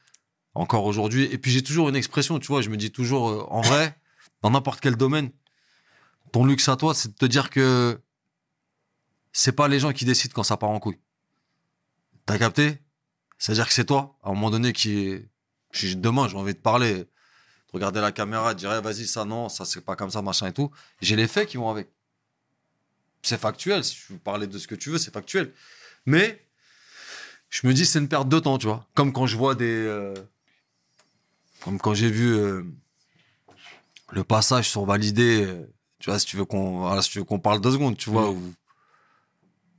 encore aujourd'hui. Et puis j'ai toujours une expression, tu vois, je me dis toujours, euh, en vrai, (laughs) dans n'importe quel domaine, ton luxe à toi, c'est de te dire que c'est pas les gens qui décident quand ça part en couille. T'as capté? C'est-à-dire que c'est toi, à un moment donné, qui Demain, j'ai envie de parler, de regarder la caméra, de dire, Eh, vas-y, ça non, ça c'est pas comme ça, machin et tout. J'ai les faits qui vont avec. C'est factuel, si tu veux parler de ce que tu veux, c'est factuel. Mais je me dis, c'est une perte de temps, tu vois. Comme quand je vois des... euh, Comme quand j'ai vu euh, le passage sur validé, euh, tu vois, si tu veux qu'on voilà, si tu veux qu'on parle deux secondes, tu vois, Mm. où,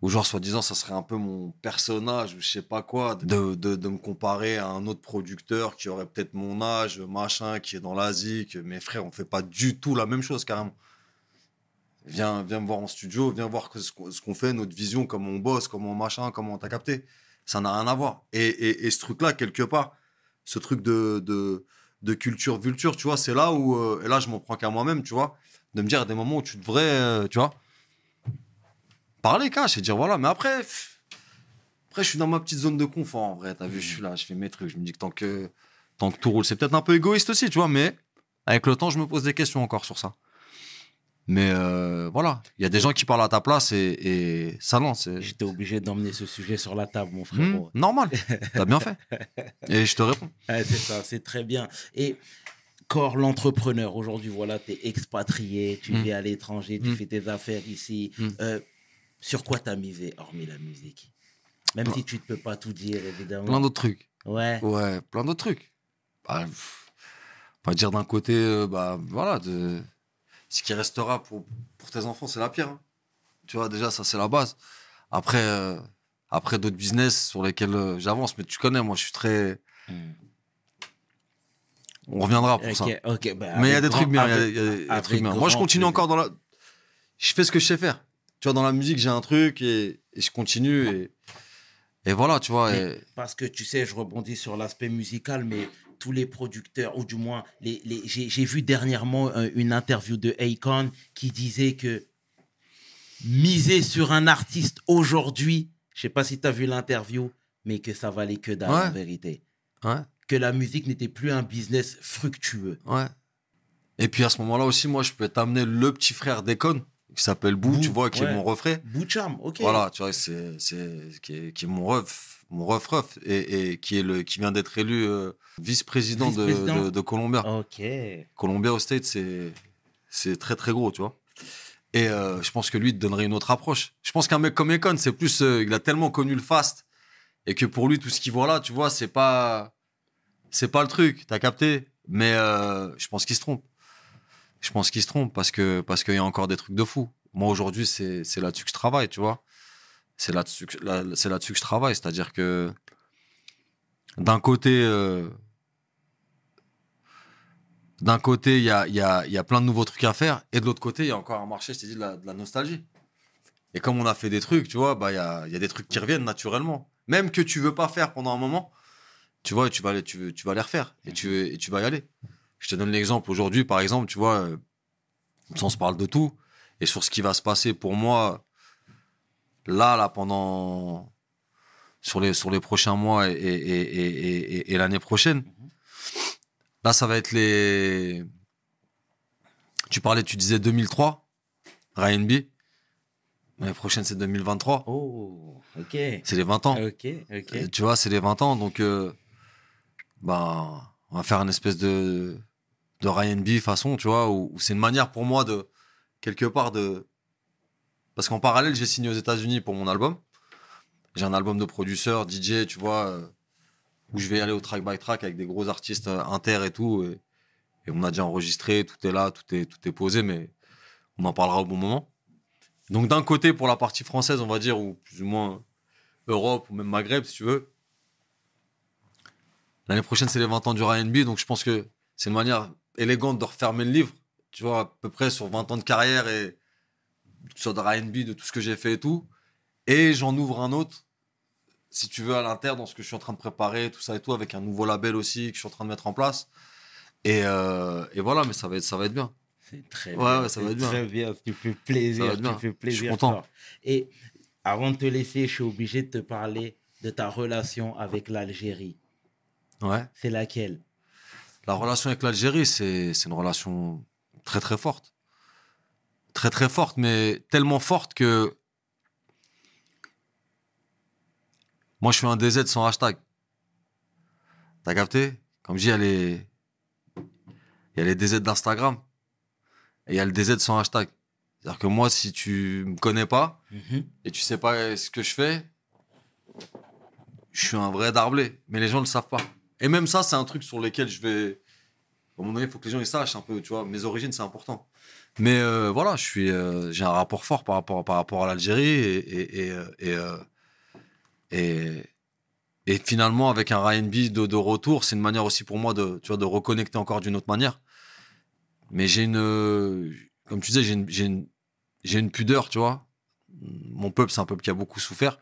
où genre, soi-disant, ça serait un peu mon personnage, ou je sais pas quoi, de, de, de me comparer à un autre producteur qui aurait peut-être mon âge, machin, qui est dans l'Asie, que mes frères, on fait pas du tout la même chose, carrément. Viens, viens me voir en studio, viens voir que ce qu'on fait, notre vision, comment on bosse, comment machin, comment t'as capté. Ça n'a rien à voir. Et, et, et ce truc-là, quelque part, ce truc de, de, de culture vulture, tu vois, c'est là où, euh, et là, je m'en prends qu'à moi-même, tu vois, de me dire à des moments où tu devrais, euh, tu vois, parler cash et dire voilà, mais après, pff, après, je suis dans ma petite zone de confort, en vrai, t'as vu, je suis là, je fais mes trucs, je me dis que tant que, tant que tout roule, c'est peut-être un peu égoïste aussi, tu vois, mais avec le temps, je me pose des questions encore sur ça. Mais euh, voilà, il y a des gens qui parlent à ta place et, et ça, c'est J'étais obligé d'emmener ce sujet sur la table, mon Hmm, frérot. normal. T'as bien fait. Et je te réponds. (laughs) C'est ça, c'est très bien. Et Cor, l'entrepreneur, aujourd'hui, voilà, tu es expatrié, tu Mm. vis à l'étranger, tu Mm. fais tes affaires ici. Mm. Euh, Sur quoi t'as misé, hormis la musique? Même Plein- si tu ne peux pas tout dire, évidemment. Plein d'autres trucs. Ouais. Ouais, plein d'autres trucs. Bah, pff, va dire d'un côté, euh, bah voilà, de... ce qui restera pour, pour tes enfants, c'est la pierre. hein. Tu vois, déjà, ça, c'est la base. Après, euh, après d'autres business sur lesquels euh, j'avance, mais tu connais, moi, je suis très. On reviendra pour ça. Ok, ok. bah, Mais il y a des grand- trucs bien. il y a- avec- y a des trucs bien. Moi, je continue encore dans la. Je fais ce que je sais faire. Tu vois, dans la musique, j'ai un truc et, et je continue. Et, et voilà, tu vois. Et- Parce que tu sais, je rebondis sur l'aspect musical, mais tous les producteurs, ou du moins, les, les, j'ai, vu dernièrement euh, une interview de Akon qui disait que miser sur un artiste aujourd'hui, je sais pas si tu as vu l'interview, mais que ça valait que dalle Ouais. en vérité. Ouais. Que la musique n'était plus un business fructueux. Ouais. Et puis à ce moment-là aussi, moi, je peux t'amener le petit frère d'Econ, qui s'appelle Bou, tu vois, qui ouais. est mon refrain. Charme, ok. Voilà, tu vois, c'est, c'est, qui est, qui est mon ref, mon ref ref, et, et qui est le, qui vient d'être élu euh, vice-président, de- Vice-président. De, de, Columbia. Ok. Columbia au State, c'est, c'est très très gros, tu vois. Et euh, je pense que lui, il te donnerait une autre approche. Je pense qu'un mec comme Econ, c'est plus, euh, il a tellement connu le fast, et que pour lui, tout ce qu'il voit là, tu vois, c'est pas, c'est pas le truc, t'as capté? Mais je pense qu'il se trompe. Je pense qu'il se trompe parce que parce qu'il y a encore des trucs de fou. Moi aujourd'hui, c'est c'est là-dessus que je travaille, tu vois. C'est là-dessus là, c'est là-dessus que je travaille, c'est-à-dire que d'un côté, euh, d'un côté, il y a, il y, a, il y a plein de nouveaux trucs à faire, et de l'autre côté, il y a encore un marché, je t'ai dit, de la, de la nostalgie. Et comme on a fait des trucs, tu vois, bah il y a, il y a des trucs qui reviennent naturellement, même que tu veux pas faire pendant un moment. Tu vois, tu vas, les- tu, tu vas les refaire et tu, et tu vas y aller. Je te donne l'exemple aujourd'hui, par exemple, tu vois, euh, on se parle de tout. Et sur ce qui va se passer pour moi, là, là, pendant. Sur les, sur les prochains mois et, et, et, et, l'année prochaine, là, ça va être les. Tu parlais, tu disais 2003, Ryan B. L'année prochaine, c'est 2023. Oh, ok. C'est les 20 ans. Ok, ok. Tu vois, c'est les 20 ans, donc euh, ben, on va faire une espèce de, de Ryan B façon, tu vois, où, c'est une manière pour moi de, quelque part, de. Parce qu'en parallèle, j'ai signé aux États-Unis pour mon album. J'ai un album de producteur, DJ, tu vois, euh, où je vais aller au track by track avec des gros artistes euh, inter et tout. Et, on a déjà enregistré, tout est là, tout est, tout est posé, mais on en parlera au bon moment. Donc d'un côté, pour la partie française, on va dire, ou plus ou moins Europe ou même Maghreb, si tu veux. L'année prochaine, c'est les 20 ans du R&B, donc je pense que c'est une manière élégante de refermer le livre, tu vois, à peu près sur 20 ans de carrière et sur de R&B, de tout ce que j'ai fait et tout. Et j'en ouvre un autre, si tu veux, à l'inter, dans ce que je suis en train de préparer, tout ça et tout, avec un nouveau label aussi que je suis en train de mettre en place. Et, euh, et voilà, mais ça va être, ça va être bien. C'est très Ouais, bien. ouais, ça va être bien. Très bien. Tu fais plaisir. Tu bien. fais Je suis plaisir. content. Et avant de te laisser, je suis obligé de te parler de ta relation avec l'Algérie. Ouais. C'est laquelle? La relation avec l'Algérie, c'est une relation très très forte. Très très forte, mais tellement forte que. Moi, je suis un DZ sans hashtag. T'as capté? Comme je dis, il y a les. Il y a les DZ d'Instagram. Et il y a le DZ sans hashtag. C'est-à-dire que moi, si tu me connais pas Mhm. et tu sais pas ce que je fais, je suis un vrai darblé. Mais les gens ne le savent pas. Et même ça, c'est un truc sur lequel je vais. À moment donné, il faut que les gens ils sachent un peu, tu vois. Mes origines, c'est important. Mais euh, voilà, je suis, euh, j'ai un rapport fort par rapport, par rapport à l'Algérie et et et, euh, et, finalement avec un R&B de, retour, c'est une manière aussi pour moi de, tu vois, de reconnecter encore d'une autre manière. Mais j'ai une, comme tu disais, j'ai une, une pudeur, tu vois. Mon peuple, c'est un peuple qui a beaucoup souffert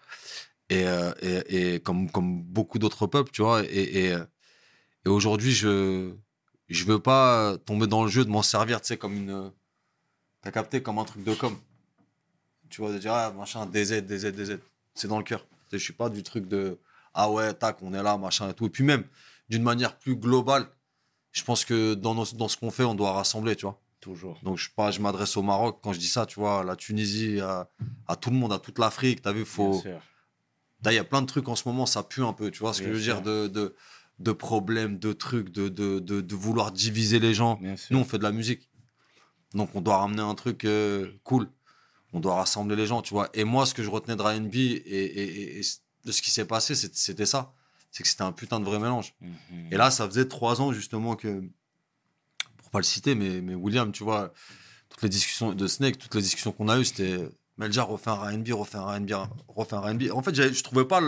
et euh, et, et comme comme beaucoup d'autres peuples, tu vois. Et et, euh, et aujourd'hui, je je veux pas tomber dans le jeu de m'en servir, tu sais, comme une. T'as capté comme un truc de com. Tu vois, de dire, ah, machin, DZ, DZ, DZ. C'est dans le cœur. Je suis pas du truc de, ah ouais, tac, on est là, machin et tout. Et puis même, d'une manière plus globale, je pense que dans, nos- dans ce qu'on fait, on doit rassembler, tu vois. Toujours. Donc, je, pas, je m'adresse au Maroc quand je dis ça, tu vois, à la Tunisie, à, à tout le monde, à toute l'Afrique. T'as vu, faut. Là, il y a plein de trucs en ce moment, ça pue un peu, tu vois ce que je veux dire, de, de, de problèmes, de trucs, de, de, de, vouloir diviser les gens. Bien. Nous, on fait de la musique. Donc, on doit ramener un truc euh, cool. on doit rassembler les gens, tu vois. Et moi, ce que je retenais de Ryan B et, et- et de ce qui s'est passé, c'était ça. C'est que c'était un putain de vrai mélange. Mhm. Et là, ça faisait trois ans justement que, pour pas le citer, mais, mais William, tu vois, toutes les discussions de Snake, toutes les discussions qu'on a eues, c'était Melja refait un R&B, refait un R&B, refait un R&B. En fait, je trouvais pas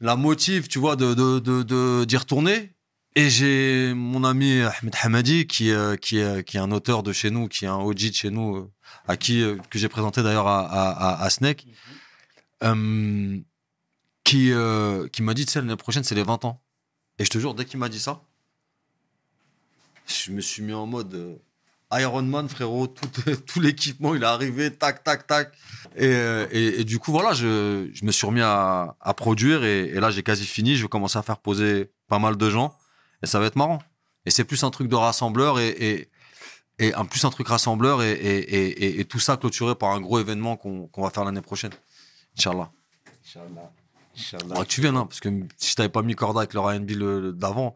la motive, tu vois, de de- de- d'y retourner. Et j'ai mon ami Ahmed Hamadi, qui, euh, qui, qui est un auteur de chez nous, qui est un OG de chez nous, euh, à qui euh, que j'ai présenté d'ailleurs à, à, à- à Snake, qui, qui m'a dit, tu sais, l'année prochaine, c'est les 20 ans. Et je te jure, dès qu'il m'a dit ça, je me suis mis en mode Iron Man, frérot. Tout, (laughs) tout l'équipement, il est arrivé, tac, tac, tac. Et, euh, et, et du coup, voilà, je, je me suis remis à, à produire. Et, et là, j'ai quasi fini. Je vais commencer à faire poser pas mal de gens. Et ça va être marrant. Et c'est plus un truc de rassembleur et, un plus un truc rassembleur et, et, et, et- et tout ça clôturé par un gros événement qu'on va faire l'année prochaine. Inch'Allah. Inch'Allah. Inch'Allah. Faudra que tu viennes, hein, parce que si je t'avais pas mis Corda avec le R&B d'avant,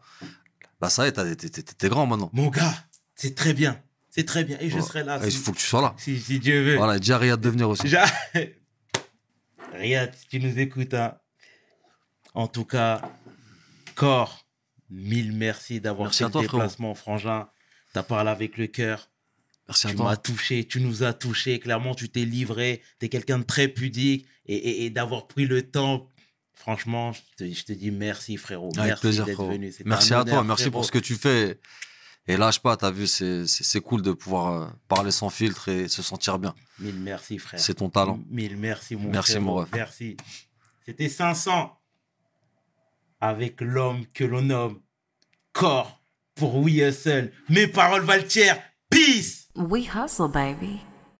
là ça y est, t'es grand maintenant. Mon gars, c'est très bien. C'est très bien. Et je serai là. Et Il si, faut que tu sois là. si, si Dieu veut. Voilà, dis à Riyad de venir aussi. (laughs) Riyad, si tu nous écoutes, hein. en tout cas, Corps, mille merci d'avoir fait le toi, frérot. déplacement, Frangin. T'as parlé avec le cœur. Merci à Tu m'as touché, tu nous as touché. Clairement, tu t'es livré. Tu es quelqu'un de très pudique. Et, et- et d'avoir pris le temps, franchement, je te, je te dis merci, frérot. Avec merci plaisir, d'être venu. Merci à toi, merci pour ce que tu fais. Et lâche pas, t'as vu, c'est cool de pouvoir euh, parler sans filtre et se sentir bien. Mille merci, frère. C'est ton talent. Mille merci, mon Merci, mon ref. Merci. C'était 500 avec l'homme que l'on nomme corps pour We Hustle. Mes paroles valent cher. Peace. We hustle, baby.